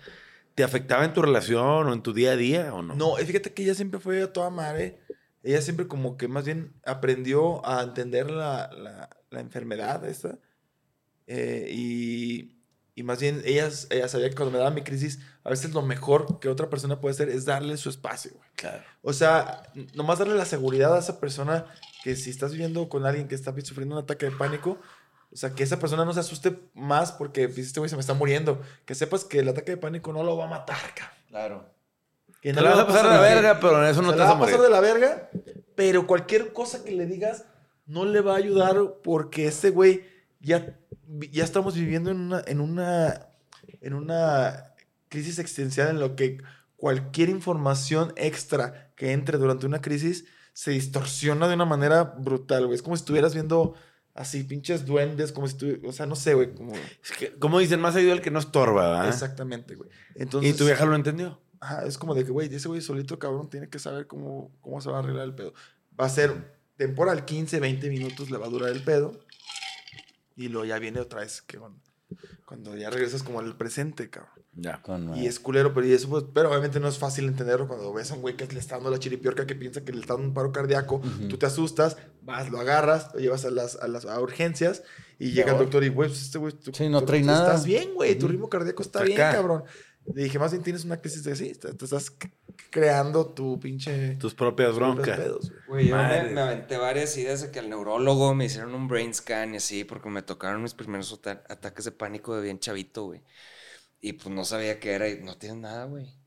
Speaker 2: ¿te afectaba en tu relación o en tu día a día o no?
Speaker 1: No, fíjate que ella siempre fue a toda madre. Ella siempre como que más bien aprendió a entender la, la, la enfermedad esta. Eh, y, y más bien ella, ella sabía que cuando me daba mi crisis, a veces lo mejor que otra persona puede hacer es darle su espacio. güey.
Speaker 2: Claro.
Speaker 1: O sea, nomás darle la seguridad a esa persona que si estás viviendo con alguien que está sufriendo un ataque de pánico, o sea, que esa persona no se asuste más porque este güey se me está muriendo. Que sepas que el ataque de pánico no lo va a matar, cabrón.
Speaker 3: Claro.
Speaker 1: Que
Speaker 2: Te
Speaker 1: no
Speaker 2: la
Speaker 1: le
Speaker 2: vas a pasar de la verga, pero en eso no te
Speaker 1: la
Speaker 2: vas a
Speaker 1: va a pasar
Speaker 2: morir.
Speaker 1: de la verga, pero cualquier cosa que le digas no le va a ayudar porque este güey ya, ya estamos viviendo en una, en una, en una crisis existencial en lo que cualquier información extra que entre durante una crisis se distorsiona de una manera brutal, güey. Es como si estuvieras viendo así pinches duendes, como si estuvieras, o sea, no sé, güey, como...
Speaker 2: Es que, como dicen, más ayuda el que no estorba, ¿verdad?
Speaker 1: Exactamente, güey. Entonces,
Speaker 2: Y tu vieja lo entendió.
Speaker 1: Ajá, es como de que, güey, ese güey solito, cabrón, tiene que saber cómo, cómo se va a arreglar el pedo. Va a ser temporal, 15, 20 minutos le va a durar el pedo. Y luego ya viene otra vez, que cuando, cuando ya regresas como al presente, cabrón.
Speaker 2: Ya.
Speaker 3: Con,
Speaker 1: Y es culero, pero, y eso, pues, pero obviamente no es fácil entenderlo cuando ves a un güey que le está dando la chiripiorca que piensa que le está dando un paro cardíaco. Tú te asustas, vas, lo agarras, lo llevas a las, a las a urgencias y llega el doctor y, güey, pues este güey, tú,
Speaker 3: Sí, no
Speaker 1: tú-
Speaker 3: trae
Speaker 1: tú
Speaker 3: nada.
Speaker 1: Estás bien, güey, tu ritmo cardíaco está bien, cabrón. Le dije, más bien tienes una crisis de sí, te, te estás creando tu pinche.
Speaker 2: Tus propias
Speaker 1: tus propios
Speaker 2: broncas.
Speaker 1: pedos, güey.
Speaker 4: Güey, yo me,
Speaker 2: Madre.
Speaker 4: me aventé varias y desde que al neurólogo me hicieron un brain scan y así, porque me tocaron mis primeros ata- ataques de pánico de bien chavito, güey. Y pues no sabía qué era y no tienes nada, güey.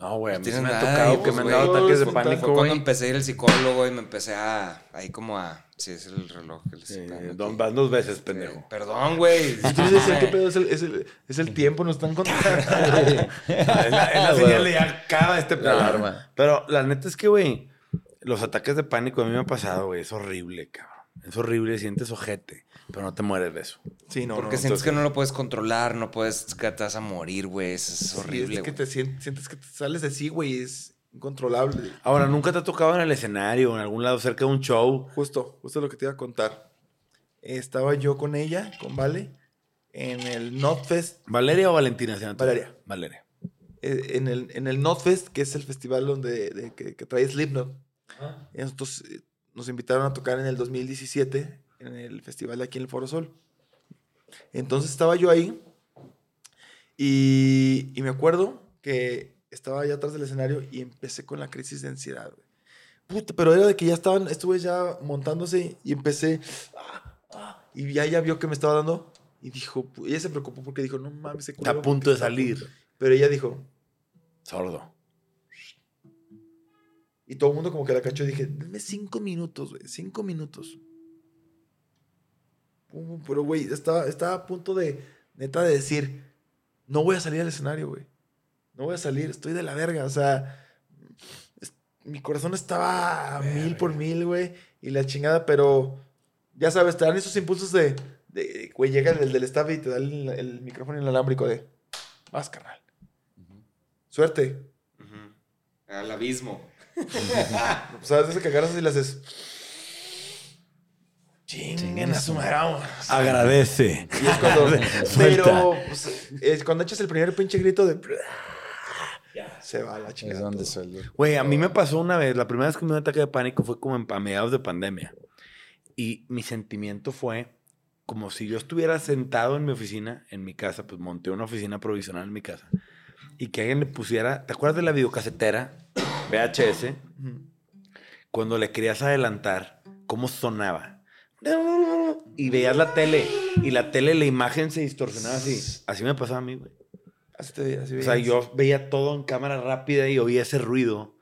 Speaker 2: No, güey, a mí
Speaker 4: tienes
Speaker 2: me ha tocado que
Speaker 4: pues,
Speaker 2: me han dado ataques de pánico,
Speaker 4: Fue cuando empecé a ir al psicólogo y me empecé a, ahí como a, sí, es el reloj. que les
Speaker 2: don- van dos veces,
Speaker 4: Eh,
Speaker 2: pendejo.
Speaker 4: Perdón, güey.
Speaker 1: Dices, ¿qué pedo? Es el, es el, es el tiempo, nos están contando. (laughs)
Speaker 2: es la, es la señal de ya acaba este
Speaker 3: alarma.
Speaker 2: Pero la neta es que, güey, los ataques de pánico a mí me han pasado, güey. Es horrible, cabrón. Es horrible, sientes ojete, pero no te mueres de eso.
Speaker 1: Sí, no,
Speaker 4: Porque
Speaker 1: no.
Speaker 4: sientes que no lo puedes controlar, no puedes, que te vas a morir, güey. Eso es
Speaker 1: Sí,
Speaker 4: horrible,
Speaker 1: es que te sien- sientes que te sales de sí, güey, es incontrolable.
Speaker 2: Ahora, ¿nunca te ha tocado en el escenario, en algún lado, cerca de un show?
Speaker 1: Justo, justo lo que te iba a contar. Estaba yo con ella, con Vale, en el Notfest,
Speaker 2: ¿Valeria o Valentina? se llama?
Speaker 1: Valeria.
Speaker 2: Valeria.
Speaker 1: eh, en el, en el Notfest, que es el festival donde de- que, que trae Slipknot. Y nosotros eh, nos invitaron a tocar en el 2017 en el festival de aquí en el Foro Sol. Entonces estaba yo ahí y, y me acuerdo que estaba allá atrás del escenario y empecé con la crisis de ansiedad. Puta, pero era de que ya estaban, estuve ya montándose y empecé. ah, ah, y ya ella vio que me estaba dando y dijo, ella se preocupó porque dijo, no mames, ese
Speaker 2: Está a punto de salir.
Speaker 1: punto". Pero ella dijo,
Speaker 2: Sordo.
Speaker 1: Y todo el mundo como que la cachó y dije, denme cinco minutos, güey, cinco minutos. Pum, pum, Pero, güey, estaba, estaba a punto de, neta, de decir, no voy a salir al escenario, güey. No voy a salir, estoy de la verga. O sea, es- mi corazón estaba a mil por mil, güey. Y la chingada, pero, ya sabes, te dan esos impulsos de, de, güey, llega el del staff y te da el, el micrófono inalámbrico de, vas, carnal. Suerte.
Speaker 4: Ujú. Al abismo.
Speaker 1: O sea, desde que agarras y le haces. Chinguen a su madre, vamos.
Speaker 2: Agradece.
Speaker 1: Y es cuando. (laughs) Pero pues, es cuando echas el primer pinche grito de. Se va la
Speaker 3: Es
Speaker 1: chingada.
Speaker 3: donde
Speaker 1: todo.
Speaker 3: suele.
Speaker 2: Güey, a mí me pasó una vez, la primera vez que me dio un ataque de pánico fue como en, a mediados de pandemia. Y mi sentimiento fue como si yo estuviera sentado en mi oficina, en mi casa, pues monté una oficina provisional en mi casa, y que alguien le pusiera, ¿te acuerdas de la videocasetera? VHS, cuando le querías adelantar, ¿cómo sonaba? Y veías la tele y la tele, la imagen se distorsionaba así. Así me pasaba a mí, güey.
Speaker 1: Así te veía, así
Speaker 2: O sea, yo veía todo en cámara rápida y oía ese ruido.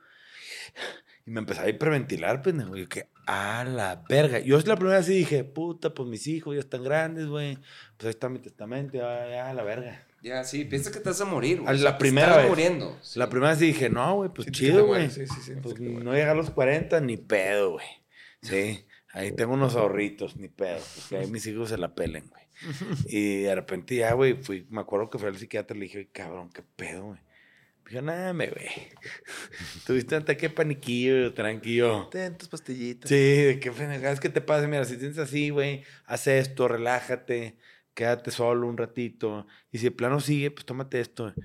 Speaker 2: Y me empezaba a hiperventilar, pendejo. Y yo que, a la verga. Yo es la primera vez que dije, puta, pues mis hijos ya están grandes, güey. Pues ahí está mi testamento, ya, ya, la verga.
Speaker 4: Ya, sí, piensa que te vas a morir,
Speaker 2: A
Speaker 4: güey.
Speaker 2: la primera
Speaker 4: estás
Speaker 2: vez.
Speaker 4: muriendo. sí.
Speaker 2: La primera vez dije, no, güey, pues
Speaker 1: Sí, sí,
Speaker 2: chido,
Speaker 1: sí,
Speaker 2: güey.
Speaker 1: sí, sí, sí,
Speaker 2: pues
Speaker 1: sí,
Speaker 2: no llegar a los 40, ni pedo, güey. Sí, (laughs) ahí tengo unos ahorritos, ni pedo. Porque ahí mis hijos se la pelen, güey. Y de repente ya, güey, fui, me acuerdo que fui al psiquiatra y le dije, "Oye, cabrón, qué pedo, güey. Dijo, nada, me güey. (laughs) Tuviste un ataque paniquillo, tranquilo.
Speaker 1: Ten tus pastillitas.
Speaker 2: Sí, de qué pendejada es que te pasa. Mira, si tienes así, güey, haz esto, relájate, quédate solo un ratito. Y si de plano sigue, pues tómate esto. Y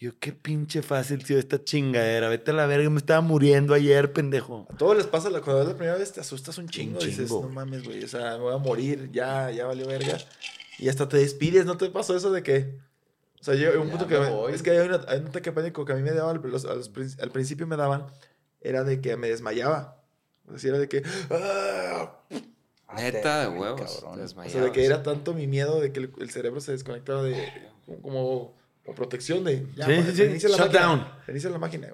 Speaker 2: yo, qué pinche fácil, tío, esta chingadera. Vete a la verga, me estaba muriendo ayer, pendejo.
Speaker 1: A todos les pasa, la- cuando es la primera vez te asustas un chingo.
Speaker 2: Un
Speaker 1: Dices, no mames, güey, o sea, me voy a morir, ya, ya valió verga. Y hasta te despides, ¿no te pasó eso de que... O sea, yo un
Speaker 3: Ya
Speaker 1: punto
Speaker 3: me
Speaker 1: que... me- es que hay, una, hay un ataque de pánico que a mí me daban, los- al principio me daban, era de que me desmayaba. O sea, era de que... ¡ah!
Speaker 4: Neta, de huevos.
Speaker 3: cabrón.
Speaker 1: O sea, de que era tanto mi miedo de que el, el cerebro se desconectaba de... como... protección de... Ya,
Speaker 2: Sí,
Speaker 1: pues,
Speaker 2: sí, sí.
Speaker 1: la
Speaker 2: Shut
Speaker 1: máquina,
Speaker 2: down.
Speaker 1: Reinicia la máquina.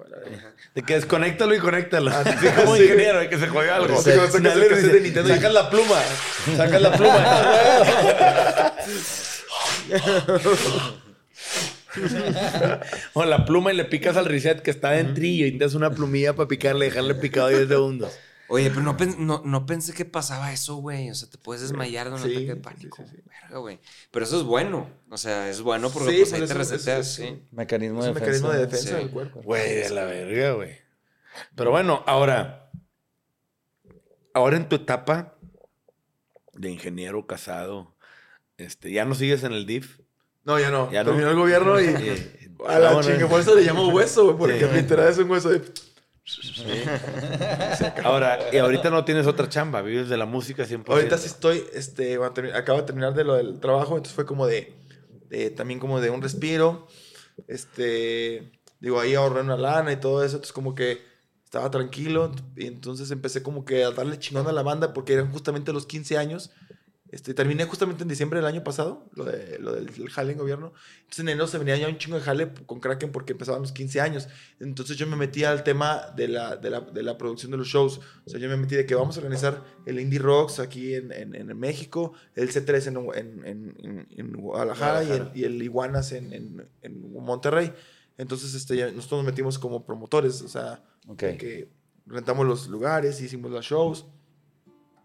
Speaker 2: De que desconéctalo y conéctalo.
Speaker 1: Ah, sí,
Speaker 2: Así (laughs) como
Speaker 1: sí.
Speaker 2: ingeniero, de que se juega algo.
Speaker 1: Así como sacas el cassette de Nintendo y-
Speaker 2: Sacas la pluma. Sacas la pluma. (laughs) (laughs) o la pluma y le picas al reset que está dentrillo y te das una plumilla para picarle, dejarle picado 10 segundos.
Speaker 4: Oye, pero no, pen- no, no pensé que pasaba eso, güey. O sea, te puedes desmayar de un
Speaker 1: Sí,
Speaker 4: ataque de
Speaker 1: sí,
Speaker 4: pánico.
Speaker 1: sí, sí.
Speaker 4: Verga, güey. Pero eso es bueno. O sea, es bueno porque
Speaker 1: Sí,
Speaker 4: pues, ahí te reseteas, sí.
Speaker 3: Mecanismo
Speaker 1: Es
Speaker 3: de
Speaker 1: un
Speaker 3: defensa.
Speaker 1: mecanismo de defensa
Speaker 4: Sí.
Speaker 1: del cuerpo.
Speaker 2: Güey, de la verga, güey. Pero bueno, ahora, ahora en tu etapa de ingeniero casado, este, ya no sigues en el DIF.
Speaker 1: No, ya no.
Speaker 2: Ya no.
Speaker 1: Terminó el gobierno y... (laughs) A la
Speaker 2: vámonos.
Speaker 1: chinga, por eso le llamo hueso, güey, porque
Speaker 2: Sí.
Speaker 1: literal es un hueso de...
Speaker 2: Ahora, y ahorita no tienes otra chamba, vives de la música 100%.
Speaker 1: Ahorita sí estoy, este, acabo de terminar de lo del trabajo, entonces fue como de, también como de un respiro, este, digo, ahí ahorré una lana y todo eso, entonces como que estaba tranquilo, y entonces empecé como que a darle chingón a la banda, porque eran justamente los 15 años, este, terminé justamente en diciembre del año pasado, lo, de, lo del el jale en gobierno, entonces en enero se venía ya un chingo de jale con Kraken porque empezaban los 15 años, entonces yo me metí al tema de la, de la, de la producción de los shows. O sea, yo me metí de que vamos a organizar el Indie Rocks aquí en, en, en México, el C3 en, en, en, en Guadalajara, Y, el, y el Iguanas en, en, en Monterrey. Entonces este, ya nosotros nos metimos como promotores, o sea,
Speaker 3: Ok.
Speaker 1: de que rentamos los lugares, hicimos los shows.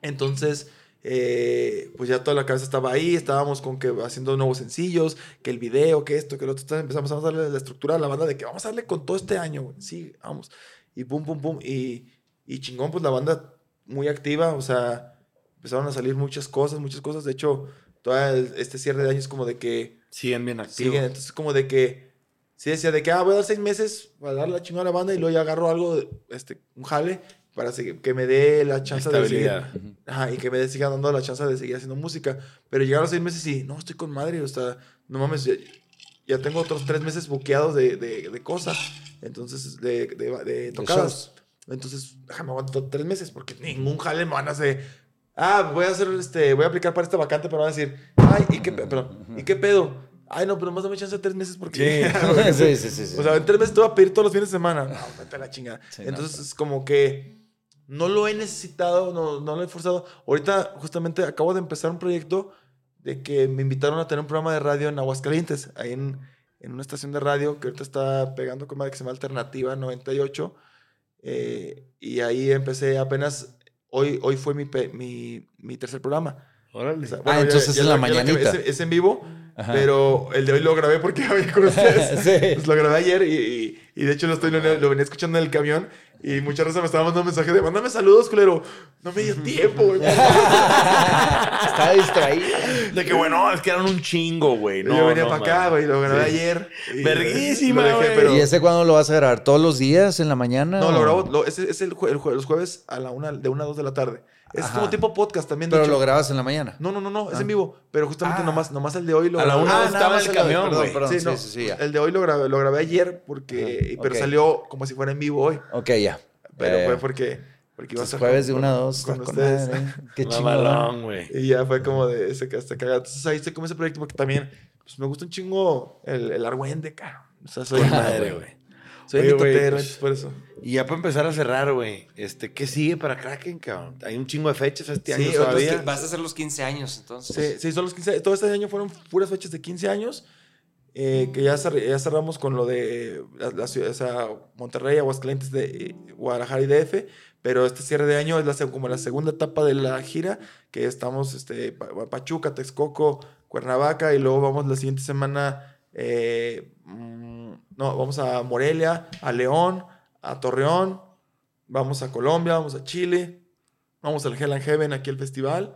Speaker 1: Entonces, eh, pues ya toda la cabeza estaba ahí, estábamos con que haciendo nuevos sencillos, que el video, que esto, que lo otro, entonces empezamos a darle la estructura a la banda de que vamos a darle con todo este año, güey. Sí, vamos. Y pum, pum, pum. Y, y chingón, pues la banda muy activa, o sea, empezaron a salir muchas cosas, muchas cosas. De hecho, todo este cierre de año es como de que
Speaker 2: Siguen bien activos.
Speaker 1: siguen, entonces como de que, sí decía de que, ah, voy a dar seis meses para darle la chingada a la banda y luego ya agarro algo, este, un jale para seguir- que me dé la chance de seguir. Ajá, y que me dé- siga dando la chance de seguir haciendo música. Pero llegaron los seis meses y, no, estoy con madre, o sea, no mames, ya, ya tengo otros tres meses buqueados de, de, de cosas, entonces, de, de, de tocadas. Entonces, déjame aguantar tres meses porque ningún jale me van a hacer. Ah, voy a hacer este, voy a aplicar para esta vacante, pero van a decir, ay, ¿y qué, pe- perdón, ¿y qué pedo? Ay, no, pero más dame chance de tres meses porque.
Speaker 3: sí, (laughs) (laughs) sí, sí, sí.
Speaker 1: O sea, en tres meses te voy a pedir todos los fines de semana. No, vete a la chingada.
Speaker 3: Sí, no,
Speaker 1: Entonces
Speaker 3: pues.
Speaker 1: es como que no lo he necesitado, no, no lo he forzado. Ahorita justamente acabo de empezar un proyecto de que me invitaron a tener un programa de radio en Aguascalientes, ahí en, en una estación de radio que ahorita está pegando con que se llama Alternativa 98. Eh, y ahí empecé apenas, hoy, hoy fue mi, mi, mi tercer programa.
Speaker 2: Órale.
Speaker 1: O sea,
Speaker 3: Ah, entonces
Speaker 1: ya
Speaker 3: es la
Speaker 1: lo acabé.
Speaker 3: mañanita.
Speaker 1: Es, es en vivo,
Speaker 3: Ajá.
Speaker 1: pero el de hoy lo grabé porque (laughs) había con ustedes. (laughs)
Speaker 3: Sí.
Speaker 1: Pues lo grabé ayer y, y- y de hecho lo, estoy, lo, lo venía escuchando en el camión. Y muchas veces me estaba mandando mensaje de, mándame saludos, culero. No me dio tiempo, güey. (laughs)
Speaker 3: Estaba distraído.
Speaker 2: De que, bueno, es que eran un chingo, güey. No,
Speaker 1: yo venía
Speaker 2: no,
Speaker 1: para acá, güey. Lo grabé ayer. y-
Speaker 2: Verguísima, güey.
Speaker 1: pero-
Speaker 3: ¿Y ese cuándo lo vas a grabar? ¿Todos los días en la mañana?
Speaker 1: No,
Speaker 3: o-
Speaker 1: lo grabo, lo- es el, jue- el jue- los jueves a la una, de una a dos de la tarde. Es
Speaker 3: Ajá.
Speaker 1: como tipo podcast también. de
Speaker 3: Pero
Speaker 1: hecho.
Speaker 3: lo grabas en la mañana.
Speaker 1: No, no, no, no, es en vivo. Pero justamente
Speaker 3: Ah.
Speaker 1: nomás, nomás el de hoy lo
Speaker 2: A la
Speaker 1: grabé.
Speaker 2: una
Speaker 3: Ah,
Speaker 2: estaba en el camión,
Speaker 3: perdón,
Speaker 2: güey.
Speaker 3: perdón.
Speaker 1: Sí,
Speaker 3: sí,
Speaker 1: no,
Speaker 3: sí, sí, ya.
Speaker 1: El de hoy lo grabé, lo grabé ayer porque,
Speaker 3: Ajá,
Speaker 1: pero salió como si fuera en vivo hoy.
Speaker 3: Ok, ya.
Speaker 1: Pero
Speaker 3: Eh,
Speaker 1: fue porque, porque iba a
Speaker 3: jueves
Speaker 1: con-
Speaker 3: de una a dos.
Speaker 1: con
Speaker 3: con
Speaker 1: ustedes.
Speaker 3: madre. (laughs) Qué chingón.
Speaker 2: güey.
Speaker 1: Y ya fue como de ese que hasta cagado. Entonces ahí estoy como ese proyecto porque también pues, me gusta un chingo el, el argüende, caro. O sea, soy
Speaker 2: madre, güey.
Speaker 1: Soy mitotero,
Speaker 2: pues-
Speaker 1: por eso.
Speaker 2: Y ya para empezar a cerrar, güey, este, ¿qué sigue para Kraken, cabrón? Hay un chingo de fechas este
Speaker 1: Sí,
Speaker 2: año todavía.
Speaker 1: que-
Speaker 4: Vas a hacer los 15 años, entonces.
Speaker 1: Sí, sí, son los 15. Todo este año fueron puras fechas de 15 años. eh, que ya, cer- ya cerramos con lo de la, la ciudad, o sea, Monterrey, Aguascalientes, de, eh, Guadalajara y DF. Pero este cierre de año es la, como la segunda etapa de la gira, que estamos este, Pa- Pachuca, Texcoco, Cuernavaca, y luego vamos la siguiente semana, eh, mm, no, vamos a Morelia, a León, a Torreón, vamos a Colombia, vamos a Chile, vamos al Hell and Heaven, aquí al festival.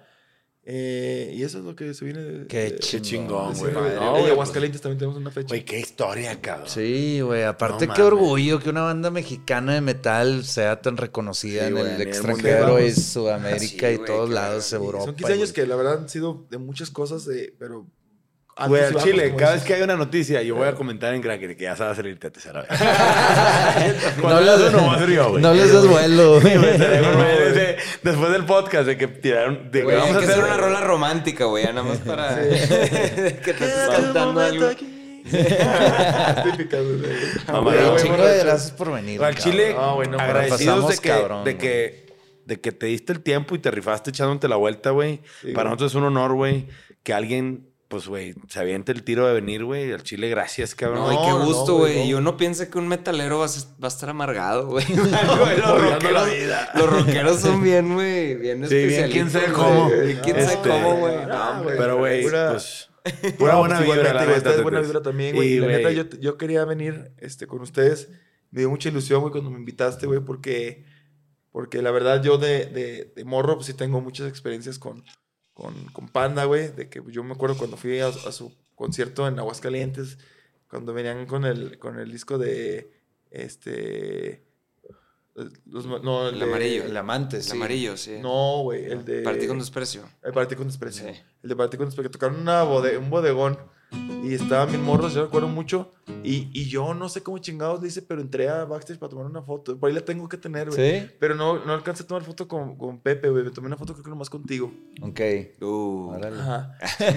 Speaker 1: eh, y eso es lo que se viene de...
Speaker 3: Qué
Speaker 1: de-
Speaker 3: chingón,
Speaker 2: güey. No,
Speaker 1: Y
Speaker 2: pues,
Speaker 1: Aguascalientes también tenemos una fecha.
Speaker 2: Güey, qué historia, cabrón.
Speaker 3: Sí, güey. Aparte,
Speaker 2: No
Speaker 3: qué
Speaker 2: mames.
Speaker 3: orgullo que una banda mexicana de metal sea tan reconocida
Speaker 2: Sí,
Speaker 3: en el extranjero y Sudamérica
Speaker 4: Sí,
Speaker 3: y todos lados. Europa.
Speaker 1: Son 15 años que la verdad han sido de muchas cosas, de, pero...
Speaker 2: Güey, al Chile,
Speaker 1: como
Speaker 2: cada vez que hay una noticia, yo voy a comentar en Kraken que ya se va a salir (laughs) (laughs) a la vez.
Speaker 3: No
Speaker 2: Cuando
Speaker 3: les-
Speaker 2: no yo, güey.
Speaker 3: No les des vuelo. (laughs)
Speaker 2: Después del podcast de que tiraron, de que
Speaker 4: Güey, hay
Speaker 2: vamos a
Speaker 4: que
Speaker 2: hacer
Speaker 4: una rola romántica, güey, nada más para que te estés cantando algo.
Speaker 1: Típicas, güey.
Speaker 3: Un chingo de gracias por venir.
Speaker 2: Al. Chile, agradecidos de que,
Speaker 3: cabrón,
Speaker 2: de, que, de que te diste el tiempo y te rifaste echándote la vuelta, güey.
Speaker 1: Sí,
Speaker 2: Para nosotros es un honor, güey, que alguien, pues, güey, se aviente el tiro de venir, güey. Al Chile, gracias, cabrón.
Speaker 4: No, y qué
Speaker 1: no,
Speaker 4: gusto,
Speaker 1: no,
Speaker 4: güey.
Speaker 1: güey, no.
Speaker 4: y uno piensa que un metalero va a, ser- va a estar amargado, güey. (laughs) (laughs) Los, rockeros,
Speaker 2: vida.
Speaker 4: los rockeros son bien, güey, bien
Speaker 2: Sí, bien, quién sabe cómo.
Speaker 4: Quién sabe
Speaker 2: Este,
Speaker 4: cómo, güey. No.
Speaker 2: Pero, güey,
Speaker 1: Pura-
Speaker 2: pues... (laughs) Pura buena
Speaker 1: pues,
Speaker 2: vibra, la neta,
Speaker 1: ustedes buena
Speaker 2: Tetes.
Speaker 1: vibra también, güey. La neta, yo, yo quería venir este, con ustedes. Me dio mucha ilusión, güey, cuando me invitaste, güey, porque, porque la verdad yo de, de, de morro, pues sí tengo muchas experiencias con, con, con Panda, güey. De que yo me acuerdo cuando fui a, a su concierto en Aguascalientes, cuando venían con el, con el disco de, este... los- no,
Speaker 4: El
Speaker 1: de-
Speaker 4: amarillo.
Speaker 3: El amante,
Speaker 4: El
Speaker 3: sí.
Speaker 4: amarillo, sí.
Speaker 1: No, güey, el de...
Speaker 4: Partí con desprecio.
Speaker 1: El Partí con Desprecio.
Speaker 4: Sí.
Speaker 1: El de Partí con Desprecio. Que tocaron una bode- un bodegón. Y estaban bien morros, yo recuerdo mucho. Y, y yo no sé cómo chingados le hice, pero entré a backstage para tomar una foto. Por ahí la tengo que tener, güey.
Speaker 3: ¿Sí?
Speaker 1: Pero no, no alcancé a tomar foto con, con Pepe, güey. Me tomé una foto creo que nomás contigo.
Speaker 3: Ok.
Speaker 4: Uh.
Speaker 3: Órale.
Speaker 1: Ajá. (laughs)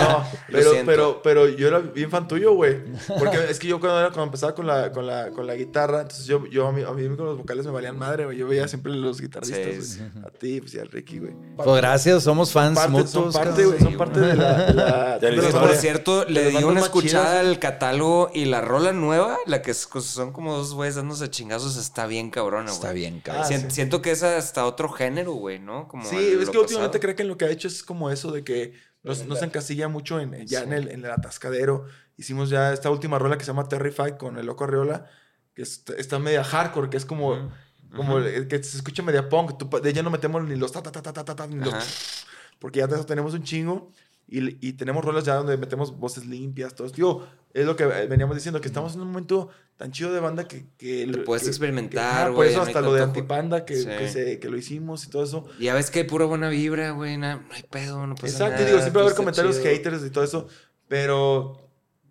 Speaker 1: No, pero, pero, pero yo era bien fan tuyo, güey. Porque es que yo cuando, era, cuando empezaba con la, con, la, con la guitarra, entonces yo, yo a, mí, a mí con los vocales me valían madre, güey. Yo veía siempre los guitarristas,
Speaker 4: Sí.
Speaker 1: A ti, pues y al Ricky, güey.
Speaker 3: Pues gracias, somos fans
Speaker 1: Parte-
Speaker 3: mutuos.
Speaker 1: son parte, güey, son parte de la... De la,
Speaker 2: De la
Speaker 1: de
Speaker 2: historia.
Speaker 4: Por cierto, le di una escuchada
Speaker 1: chidas.
Speaker 4: al catálogo y la rola nueva, la que es- son como dos güeyes dándose chingazos, está bien cabrona, güey.
Speaker 3: Está bien,
Speaker 1: Ah,
Speaker 3: cabrón.
Speaker 4: Sien-
Speaker 1: sí.
Speaker 4: Siento que es hasta otro género, güey, ¿no? Como
Speaker 1: Sí, es que últimamente
Speaker 4: pasado.
Speaker 1: creo que lo que ha hecho es como eso de que nos, nos encasilla mucho en, ya en, el, en el atascadero. Hicimos ya esta última rola que se llama Terrified con el Loco Arriola, que es- está media hardcore, que es como,
Speaker 4: Ujú.
Speaker 1: como el que se escucha media punk. De ella no metemos ni los ta ta ta ta ta ta, ta, ni los (laughs) porque ya tenemos un chingo y, y tenemos rolas ya donde metemos voces limpias, todo. Digo, es lo que veníamos diciendo, que estamos en un momento tan chido de banda que... que
Speaker 4: Te puedes
Speaker 1: que-
Speaker 4: experimentar,
Speaker 1: ajá, Por
Speaker 4: güey,
Speaker 1: eso
Speaker 4: no
Speaker 1: hasta lo de Antipanda, que,
Speaker 4: Sí.
Speaker 1: que, se- que lo hicimos y todo eso.
Speaker 4: Y ya ves que hay pura buena vibra, güey. No hay pedo, no pasa
Speaker 1: Exacto,
Speaker 4: nada.
Speaker 1: digo, siempre va a haber comentarios
Speaker 4: chido.
Speaker 1: haters y todo eso, pero,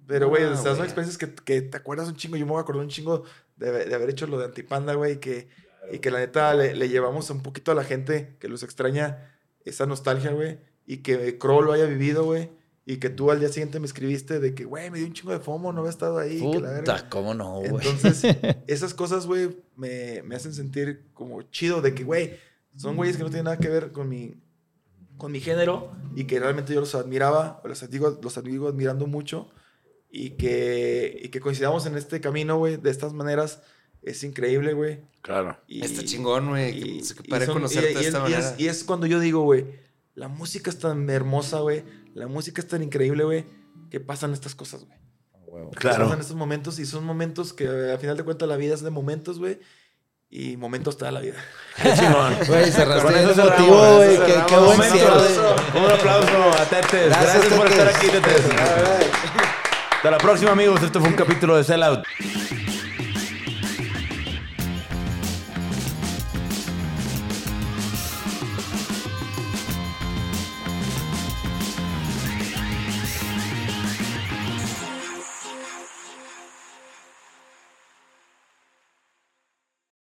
Speaker 1: pero, güey,
Speaker 4: No,
Speaker 1: o sea, son
Speaker 4: güey.
Speaker 1: experiencias que, que te acuerdas un chingo. Yo me voy a acordar un chingo de, de haber hecho lo de Antipanda, güey, que, y que la neta le, le llevamos un poquito a la gente que los extraña esa nostalgia, güey, y que Crow lo haya vivido, güey, y que tú al día siguiente me escribiste de que, güey, me dio un chingo de fomo, no había estado ahí. que la verga.
Speaker 3: Puta, ¿cómo no, güey?
Speaker 1: Entonces, (laughs) esas cosas, güey, me, me hacen sentir como chido de que, güey, son güeyes que no tienen nada que ver con mi, con mi género y que realmente yo los admiraba, o los digo, los digo admirando mucho y que, y que coincidamos en este camino, güey, de estas maneras, es increíble, güey.
Speaker 2: Claro.
Speaker 1: Y-
Speaker 4: Está chingón, güey.
Speaker 1: y-
Speaker 4: que-
Speaker 1: y
Speaker 4: que padre
Speaker 1: son-
Speaker 4: conocerte
Speaker 1: y-
Speaker 4: de
Speaker 1: y
Speaker 4: esta
Speaker 1: es, y es-
Speaker 4: manera.
Speaker 1: y es cuando yo digo, güey, la música es tan hermosa, güey, la música es tan increíble, güey, que pasan estas cosas, güey.
Speaker 2: Claro.
Speaker 1: Pasan estos momentos y son momentos que eh, al final de cuentas la vida es de momentos, güey. y momentos toda la vida. (laughs)
Speaker 2: Qué chingón.
Speaker 3: Güey, cerraste
Speaker 2: Con eso cerramos,
Speaker 3: güey. Qué, qué buen cierre.
Speaker 2: Un aplauso a Tetes.
Speaker 3: Gracias,
Speaker 2: Gracias, por
Speaker 3: Tetes.
Speaker 2: estar aquí, Tetes. Hasta la próxima, amigos. Este fue un capítulo de Sellout.